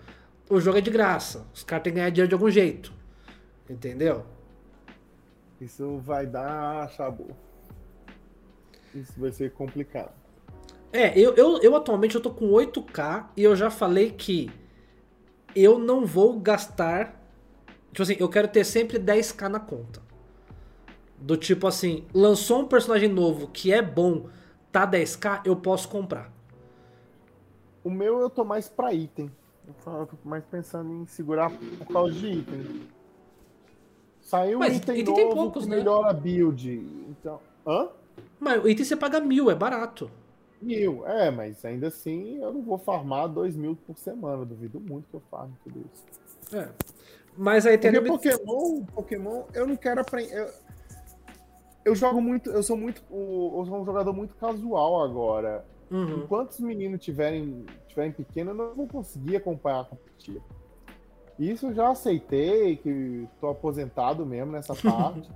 o jogo é de graça. Os caras têm que ganhar dinheiro de algum jeito. Entendeu? Isso vai dar chabu. Isso vai ser complicado. É, eu, eu, eu atualmente eu tô com 8k e eu já falei que eu não vou gastar. Tipo assim, eu quero ter sempre 10k na conta. Do tipo assim, lançou um personagem novo que é bom, tá 10k, eu posso comprar. O meu eu tô mais pra item. Eu tô mais pensando em segurar por causa de item. Saiu um Mas item, item tem novo poucos, que né? melhora a build. Então. Hã? Mas o item você paga mil, é barato. Mil. É, mas ainda assim eu não vou farmar dois mil por semana. Eu duvido muito que eu farme tudo isso. É. Mas aí tem Porque Pokémon, Pokémon, eu não quero aprender. Eu, eu jogo muito, eu sou muito, eu sou um jogador muito casual agora. Uhum. Enquanto os meninos tiverem, tiverem pequenos, eu não vou conseguir acompanhar a competitiva. Isso eu já aceitei, que tô aposentado mesmo nessa parte.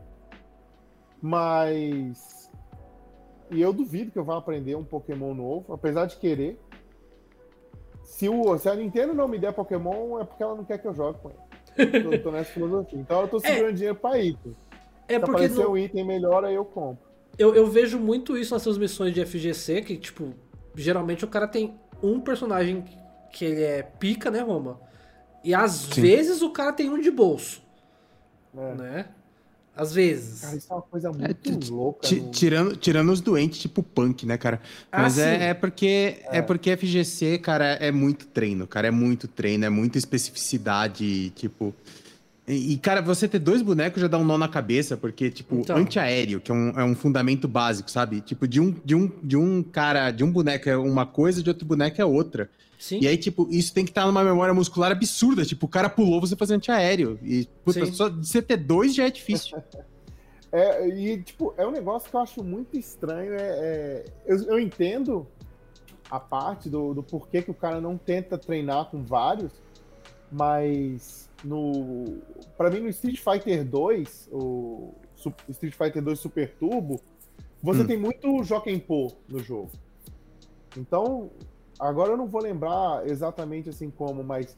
Mas. E eu duvido que eu vá aprender um Pokémon novo, apesar de querer. Se, o, se a Nintendo não me der Pokémon, é porque ela não quer que eu jogue com ele. tô, tô nessa filosofia. Então eu tô segurando dinheiro pra item. É Se porque aparecer no- um item melhor, aí eu compro. eu, eu vejo muito isso nas transmissões de FGC, que, tipo, geralmente o cara tem um personagem que ele é pica, né, Roma? E às Sim. vezes o cara tem um de bolso. É. Né? Às vezes. Cara, isso é uma coisa muito é, louca. No... Tirando, tirando os doentes, tipo punk, né, cara? Ah, Mas é, é, porque é. é porque FGC, cara, é muito treino, cara. É muito treino, é muita especificidade, tipo. E, cara, você ter dois bonecos já dá um nó na cabeça, porque, tipo, então. antiaéreo, que é um, é um fundamento básico, sabe? Tipo, de um, de, um, de um cara, de um boneco é uma coisa, de outro boneco é outra. Sim. E aí, tipo, isso tem que estar numa memória muscular absurda. Tipo, o cara pulou, você fazer antiaéreo. E, puta, Sim. só de você ter dois já é difícil. é, e, tipo, é um negócio que eu acho muito estranho. É, é eu, eu, entendo a parte do, do porquê que o cara não tenta treinar com vários, mas no para mim no Street Fighter 2, o Street Fighter 2 Super Turbo, você hum. tem muito Jokenpô no jogo. Então, agora eu não vou lembrar exatamente assim como, mas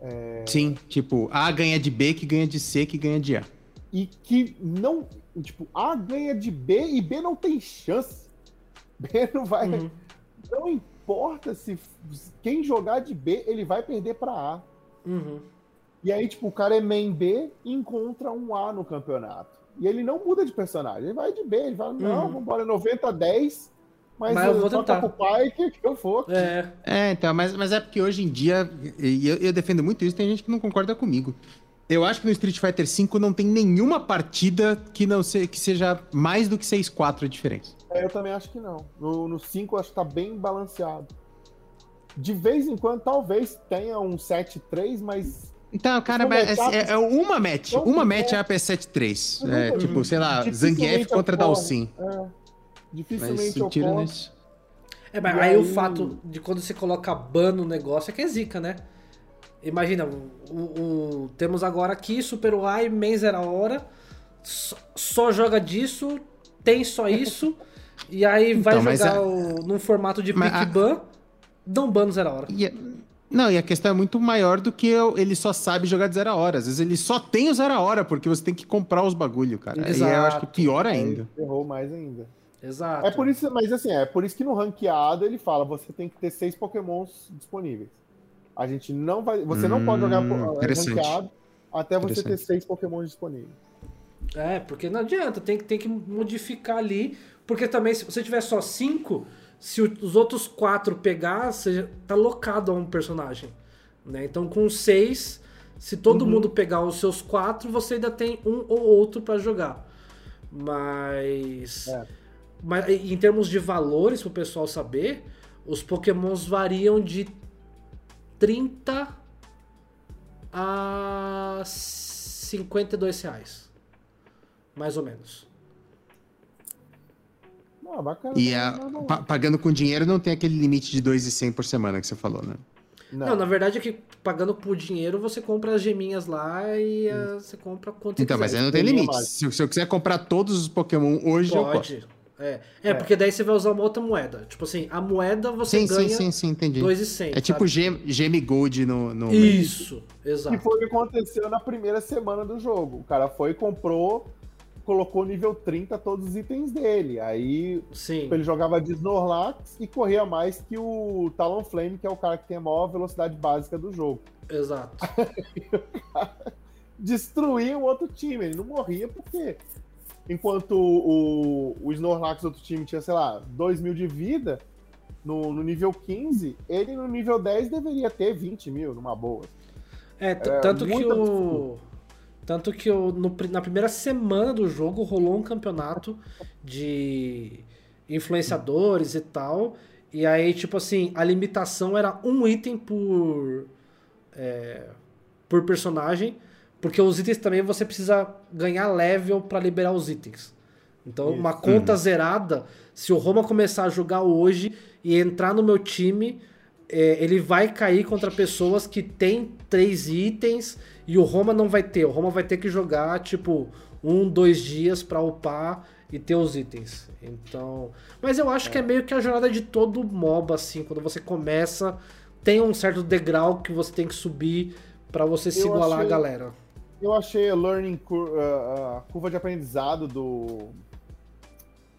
é... Sim, tipo, A ganha de B que ganha de C que ganha de A. E que não, tipo, A ganha de B e B não tem chance. B não vai uhum. não importa se quem jogar de B, ele vai perder para A. Uhum. E aí, tipo, o cara é main B e encontra um A no campeonato. E ele não muda de personagem, ele vai de B, ele fala, não, uhum. vambora, 90 a 10, mas, mas eu, vou tentar. com o pai que, que eu vou. É. é, então, mas, mas é porque hoje em dia, e eu, eu, defendo muito isso, tem gente que não concorda comigo. Eu acho que no Street Fighter V não tem nenhuma partida que não se, que seja mais do que 6-4 a diferença. É, eu também acho que não. No, no 5 eu acho que tá bem balanceado. De vez em quando, talvez tenha um 7-3, mas então, cara, é, é, é, uma match. Uma match é a PS73. É, tipo, sei lá, Zangief contra Dalsin. É. Dificilmente mas, ocorre. Nisso... É, mas aí, aí, o fato de quando você coloca ban no negócio é que é zica, né? Imagina, o, o temos agora aqui Super Y, main zero hora, só, só, joga disso, tem só isso, e aí vai então, jogar a... o, num formato de pick ban, dão ban no zero hora. Yeah. Não, e a questão é muito maior do que eu, ele só sabe jogar de zero a hora. Às vezes ele só tem o zero a hora, porque você tem que comprar os bagulho, cara. Exato. E eu acho que pior ainda. Errou mais ainda. Exato. É por isso, mas assim, é por isso que no ranqueado ele fala, você tem que ter seis pokémons disponíveis. A gente não vai. Você hum, não pode jogar hum, ranqueado até você ter seis pokémons disponíveis. É, porque não adianta, tem, tem que modificar ali. Porque também, se você tiver só cinco, se os outros quatro pegar, você tá locado a um personagem. Né? Então, com seis, se todo uhum. mundo pegar os seus quatro, você ainda tem um ou outro para jogar. Mas, é. mas em termos de valores, para o pessoal saber, os pokémons variam de 30 a 52 reais. Mais ou menos. Ah, bacana. E a, pagando com dinheiro não tem aquele limite de 2,100 por semana que você falou, né? Não. não. na verdade é que pagando por dinheiro você compra as geminhas lá e uh, você compra quanto Então, quiser. mas aí não tem limite. Se, se, eu quiser comprar todos os Pokémon hoje, Pode. eu posso. É. é, é, porque daí você vai usar uma outra moeda. Tipo assim, a moeda você sim, ganha sim, sim, sim, entendi. 2,100. É tipo Gem Gold no, no... Isso, exato. E foi o que aconteceu na primeira semana do jogo. O cara foi e comprou colocou nível 30 todos os itens dele. Aí Sim. ele jogava de Snorlax e corria mais que o Talonflame, que é o cara que tem a maior velocidade básica do jogo. Exato. destruía o outro time, ele não morria porque enquanto o, o Snorlax do outro time tinha, sei lá, 2 mil de vida, no, no, nível 15, ele no nível 10 deveria ter 20 mil, numa boa. É, tanto que o. Tanto que eu, no, na primeira semana do jogo rolou um campeonato de influenciadores e tal. E aí, tipo assim, a limitação era um item por, é, por personagem. Porque os itens também você precisa ganhar level para liberar os itens. Então, Isso. uma conta uhum. zerada, se o Roma começar a jogar hoje e entrar no meu time, é, ele vai cair contra pessoas que têm três itens e o Roma não vai ter. O Roma vai ter que jogar, tipo, um, dois dias para upar e ter os itens. Então. Mas eu acho é. que é meio que a jornada de todo MOBA, assim. Quando você começa, tem um certo degrau que você tem que subir para você se eu igualar achei, à galera. Eu achei a learning curve, a curva de aprendizado do,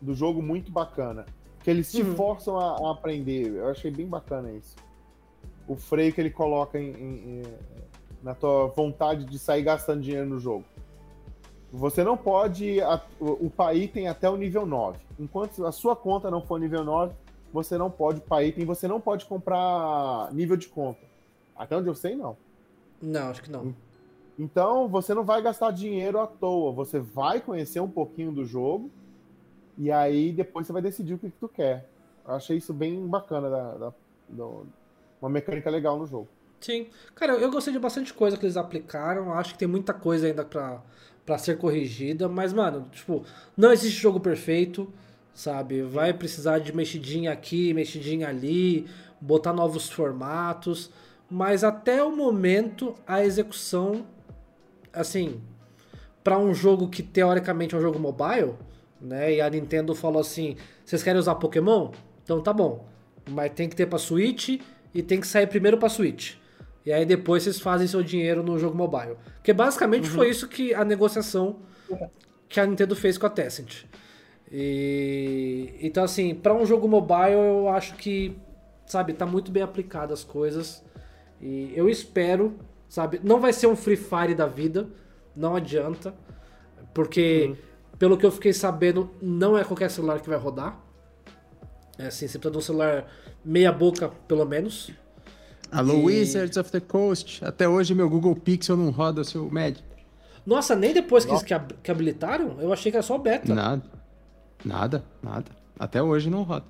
do jogo muito bacana que eles te uhum. forçam a, a, aprender. Eu achei bem bacana isso. O freio que ele coloca em, em, em, na tua vontade de sair gastando dinheiro no jogo. Você não pode upar item até o nível 9. Enquanto a sua conta não for nível 9, você não pode upar item, você não pode comprar nível de conta. Até onde eu sei, não. Não, acho que não. Então, você não vai gastar dinheiro à toa. Você vai conhecer um pouquinho do jogo e aí depois você vai decidir o que, que tu quer. Eu achei isso bem bacana, da, da, da, uma mecânica legal no jogo. Sim. Cara, eu gostei de bastante coisa que eles aplicaram. Acho que tem muita coisa ainda pra, pra ser corrigida. Mas, mano, tipo, não existe jogo perfeito, sabe? Vai precisar de mexidinha aqui, mexidinha ali, botar novos formatos. Mas até o momento, a execução, assim, para um jogo que teoricamente é um jogo mobile, né? E a Nintendo falou assim: vocês querem usar Pokémon? Então tá bom. Mas tem que ter pra Switch e tem que sair primeiro pra Switch. E aí depois vocês fazem seu dinheiro no jogo mobile. Porque basicamente uhum. foi isso que a negociação que a Nintendo fez com a Tencent. E então assim, para um jogo mobile eu acho que, sabe, tá muito bem aplicado as coisas. E eu espero, sabe, não vai ser um Free Fire da vida, não adianta, porque uhum. pelo que eu fiquei sabendo, não é qualquer celular que vai rodar. É assim, você precisa de um celular meia boca, pelo menos. Alô, e... Wizards of the Coast. Até hoje meu Google Pixel não roda o seu Med. Nossa, nem depois que, eles que habilitaram? Eu achei que era só beta. Nada. Nada, nada. Até hoje não roda.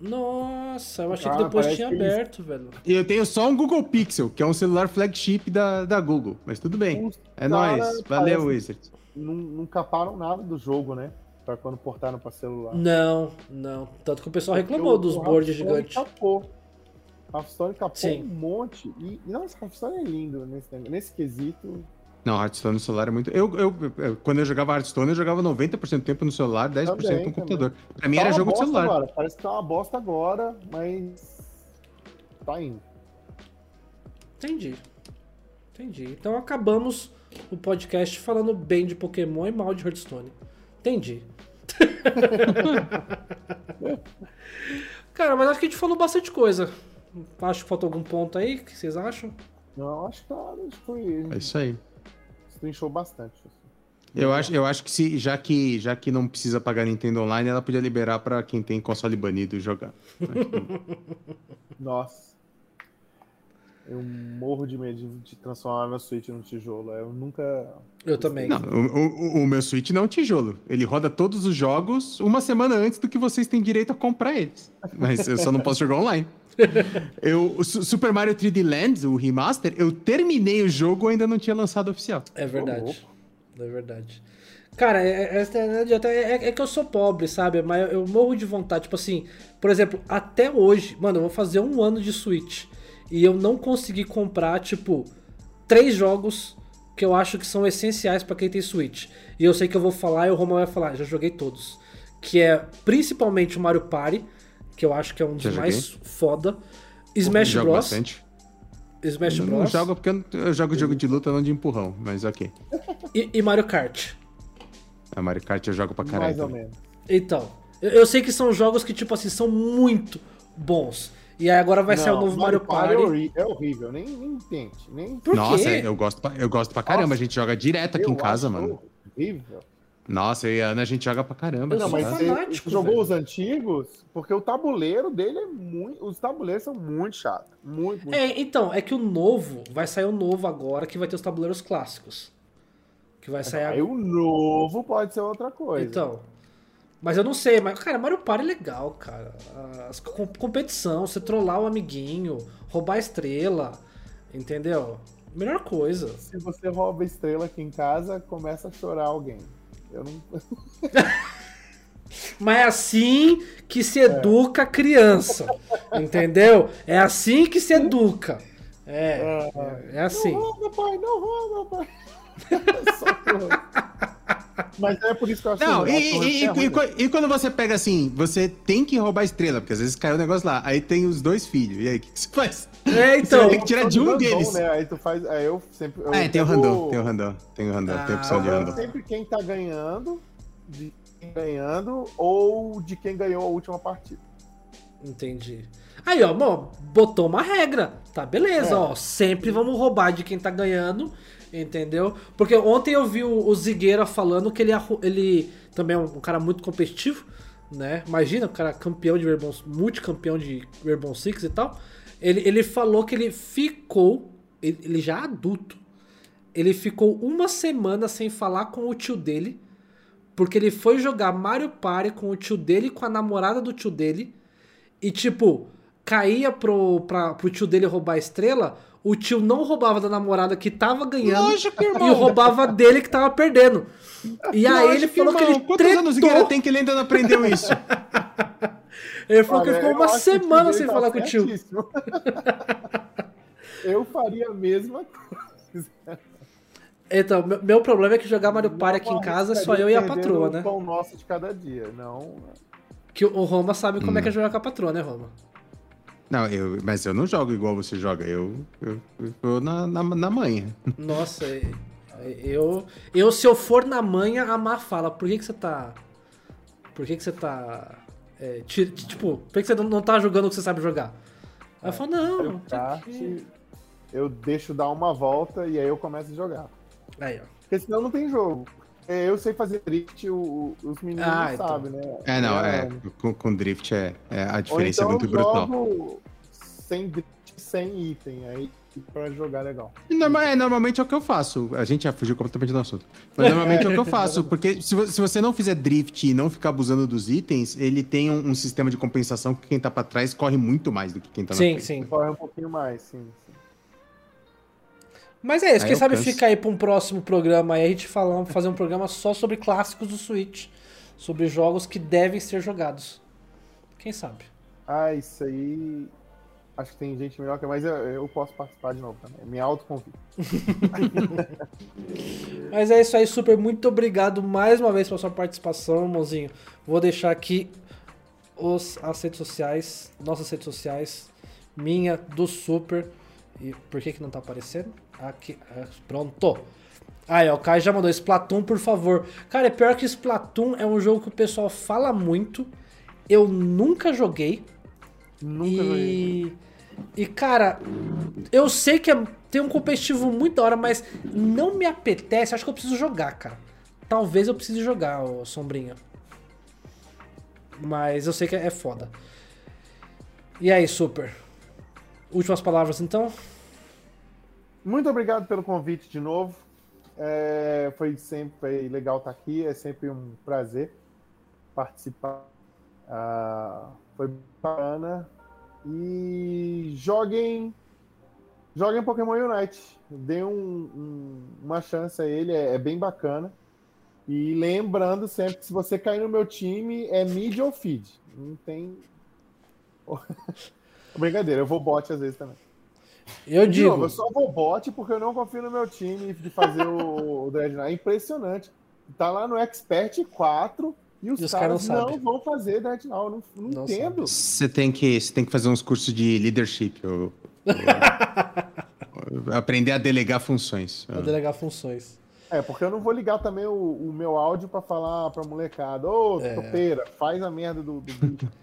Nossa, eu achei ah, que depois tinha que aberto, velho. E eu tenho só um Google Pixel, que é um celular flagship da, da Google. Mas tudo bem. é nóis. Valeu, Wizards. Não, não caparam nada do jogo, né? Pra quando portaram pra celular. Não, não. Tanto que o pessoal reclamou dos boards gigantes. Capou. Hearthstone capou Sim. um monte. E, nossa, Hearthstone é lindo nesse, nesse quesito. Não, Hearthstone no celular é muito. Eu, eu, eu, quando eu jogava Hearthstone, eu jogava 90% do tempo no celular, 10% também, no computador. Também. Pra mim tá era jogo de celular. Agora. Parece que tá uma bosta agora, mas. Tá indo. Entendi. Entendi. Então acabamos o podcast falando bem de Pokémon e mal de Hearthstone. Entendi. Cara, mas acho que a gente falou bastante coisa. Acho que faltou algum ponto aí. O que vocês acham? Não, acho que tá, foi. É isso aí. Trinchou bastante. Assim. Eu acho, eu acho que se, já que já que não precisa pagar Nintendo Online, ela podia liberar para quem tem console banido jogar. Nossa. Eu morro de medo de transformar meu Switch num tijolo. Eu nunca. Eu também. Não, o, o, o, meu Switch não é um tijolo. Ele roda todos os jogos uma semana antes do que vocês têm direito a comprar eles. Mas eu só não posso jogar online. eu, o Super Mario 3D Land, o remaster, eu terminei o jogo e ainda não tinha lançado oficial. É verdade. Oh. É verdade. Cara, é, é, é, é, que eu sou pobre, sabe? Mas eu morro de vontade. Tipo assim, por exemplo, até hoje, mano, eu vou fazer um ano de Switch e eu não consegui comprar, tipo, três jogos que eu acho que são essenciais para quem tem Switch. E eu sei que eu vou falar e o Roman vai falar, já joguei todos. Que é principalmente o Mario Party, que eu acho que é um dos mais foda. Smash Bros. Bastante. Smash eu Bros. Não jogo porque eu, jogo jogo de luta, não de empurrão, mas ok. E, e Mario Kart. A Mario Kart eu jogo pra caralho. Mais ou menos. Então, eu, eu sei que são jogos que, tipo assim, são muito bons. E aí agora vai não, sair o novo Mario, Mario Party. É horrível, nem, nem tente. Nem... Por Nossa, quê? eu gosto, pra, eu gosto pra caramba. Nossa, a gente joga direto aqui em casa, mano. Horrível. Nossa, eu e a Ana a gente joga pra caramba. Não, mas você jogou velho. os antigos? Porque o tabuleiro dele é muito. Os tabuleiros são muito chatos. Muito, muito. É, então, é que o novo, vai sair o novo agora que vai ter os tabuleiros clássicos. Que vai sair. Aí o novo pode ser outra coisa. Então, mas eu não sei, mas, cara, Mario Party é legal, cara. As competição, você trollar o amiguinho, roubar a estrela, entendeu? Melhor coisa. Se você rouba a estrela aqui em casa, começa a chorar alguém. Eu não. Mas é assim que se educa a criança. Entendeu? É assim que se educa. É, é, é assim. Não rouba, pai, não rouba, pai. Só mas é por isso que eu acho Não, que e, e, é e, e, quando você pega assim, você tem que roubar a estrela, porque às vezes caiu o negócio lá, aí tem os dois filhos, e aí o que, que, você faz? É, então. Você tem que tirar de um random, deles. Né? Aí tu faz. Aí eu sempre. Eu é, tem o random, tem o random, tem o random, ah, tem a opção de random. sempre quem tá ganhando, de quem ganhando, ou de quem ganhou a última partida. Entendi. Aí, ó, bom, botou uma regra. Tá, beleza, É. ó. Sempre vamos roubar de quem tá ganhando, entendeu? Porque ontem eu vi o, o Zigueira falando que ele, ele também é um, um cara muito competitivo, né? Imagina, o cara campeão de Rainbow, multicampeão de Rainbow Six e tal. Ele, ele falou que ele ficou, ele, ele já é adulto, ele ficou uma semana sem falar com o tio dele, porque ele foi jogar Mario Party com o tio dele com a namorada do tio dele. E tipo, caía pro, pra, pro tio dele roubar a estrela, o tio não roubava da namorada que tava ganhando Lógico, e roubava dele que tava perdendo. E aí ele Lógico, falou que irmão. ele Quantos anos o Guerra tretou. tem que ele ainda não aprendeu isso? Ele falou que Olha, ele ficou eu uma que o semana sem tá falar com o tio. certíssimo. eu faria a mesma coisa. Então, meu, meu problema é que jogar Mario Party aqui em casa é só eu e a patroa, o né? pão nosso de cada dia. Não. Que o o Roma sabe como é que Hum. é jogar com a patroa, né, Roma? Não, eu, mas eu não jogo igual você joga. Eu, eu, eu tô na, na, na manha. Nossa, é- eu, eu se eu for na manhã, a Má fala, por que que você tá... Por que que você tá... é, ti- tipo, por que que você não, não tá jogando o que você sabe jogar? Aí eu falo, não, Eu kart, eu deixo dar uma volta e aí eu começo a jogar. Aí, ó. Porque senão não tem jogo. É, Eu sei fazer drift, o- os meninos Ah, não então. sabem, né? É, não, é. Com, com drift é, é- a Ou diferença então é muito eu brutal. sem drift, sem item, aí pra jogar legal. E norma- é, normalmente é o que eu faço. A gente já fugiu completamente do assunto. Mas normalmente é o que eu faço. Porque se, se você não fizer drift e não ficar abusando dos itens, ele tem um, um sistema de compensação que quem tá pra trás corre muito mais do que quem tá na Sim, frente. sim. Corre um pouquinho mais, sim. Mas é isso, Aí quem sabe canso. fica aí pra um próximo programa aí, a gente falar, fazer um programa só sobre clássicos do Switch. Sobre jogos que devem ser jogados. Quem sabe? Ah, isso aí. Acho que tem gente melhor que eu, mas eu, eu posso participar de novo também. Me autoconvido. Mas é isso aí, Super. Muito obrigado mais uma vez pela sua participação, irmãozinho. Vou deixar aqui os, as redes sociais, nossas redes sociais, minha, do Super. E por que que não tá aparecendo? Aqui, ah, pronto. Aí, ó, o Caio já mandou Splatoon, por favor. Cara, é pior que Splatoon é um jogo que o pessoal fala muito. Eu nunca joguei. Nunca e... joguei. E, cara, eu sei que é- tem um competitivo muito da hora, mas não me apetece. Acho que eu preciso jogar, cara. Talvez eu precise jogar, ô Sombrinha. Mas eu sei que é é foda. E aí, Super? Últimas palavras, então? Muito obrigado pelo convite de novo. É, foi sempre legal estar aqui, é sempre um prazer participar. Ah, foi bacana. E joguem, joguem Pokémon Unite. Dê um- um- uma chance a ele, é, é bem bacana. E lembrando sempre que se você cair no meu time, é mid ou feed. Não tem. Brincadeira, eu vou bot às vezes também. Eu De novo, digo. eu só vou bot porque eu não confio no meu time de fazer o, o Dreadnought. É impressionante. Tá lá no Expert 4 e os, E os caras caras não não, vão fazer Dreadnought. Eu não, não Não entendo. Você tem, que, você tem que fazer uns cursos de leadership. ou- ou- aprender a delegar funções. Pra delegar funções. É, porque eu não vou ligar também o, o meu áudio pra falar pra molecada. Ô, É. topeira, faz a merda do. do bicho."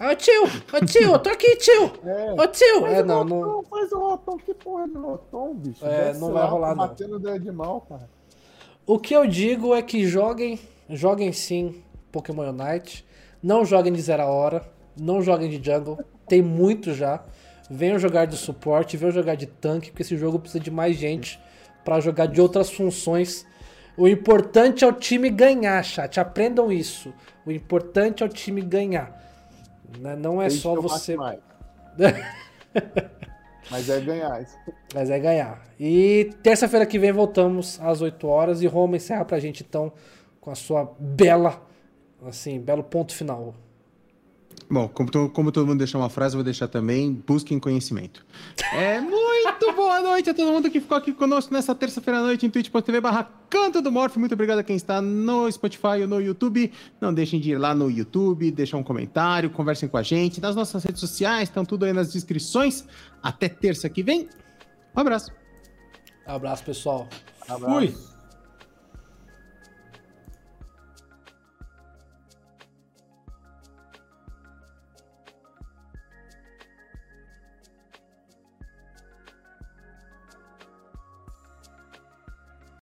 Ô tio! Ô tio! Eu tô aqui, tio! É. Ô tio! Faz É, o não, não. faz o Rotom. Que porra de Rotom, bicho? É, Desce não lá, vai rolar, tá não. Batendo o Dreadnought, cara. O que eu digo é que joguem, joguem sim Pokémon Unite. Não joguem de zero a hora, não joguem de jungle. Tem muito já. Venham jogar de suporte, venham jogar de tanque, porque esse jogo precisa de mais gente pra jogar de outras funções. O importante é o time ganhar, chat. Aprendam isso. O importante é o time ganhar. Né? Não é Desde só você. Mas é ganhar. isso. Mas é ganhar. E terça-feira que vem voltamos às 8 horas e Roma encerra pra gente então com a sua bela, assim, belo ponto final. Bom, como, to- como todo mundo deixou uma frase, eu vou deixar também, busquem conhecimento. É muito boa noite a todo mundo que ficou aqui conosco nessa terça-feira à noite em twitch.tv barra Canto do Morph. Muito obrigado a quem está no Spotify ou no YouTube. Não deixem de ir lá no YouTube, deixar um comentário, conversem com a gente. Nas nossas redes sociais, estão tudo aí nas descrições. Até terça que vem. Um abraço. Abraço, pessoal. Abraço. Fui.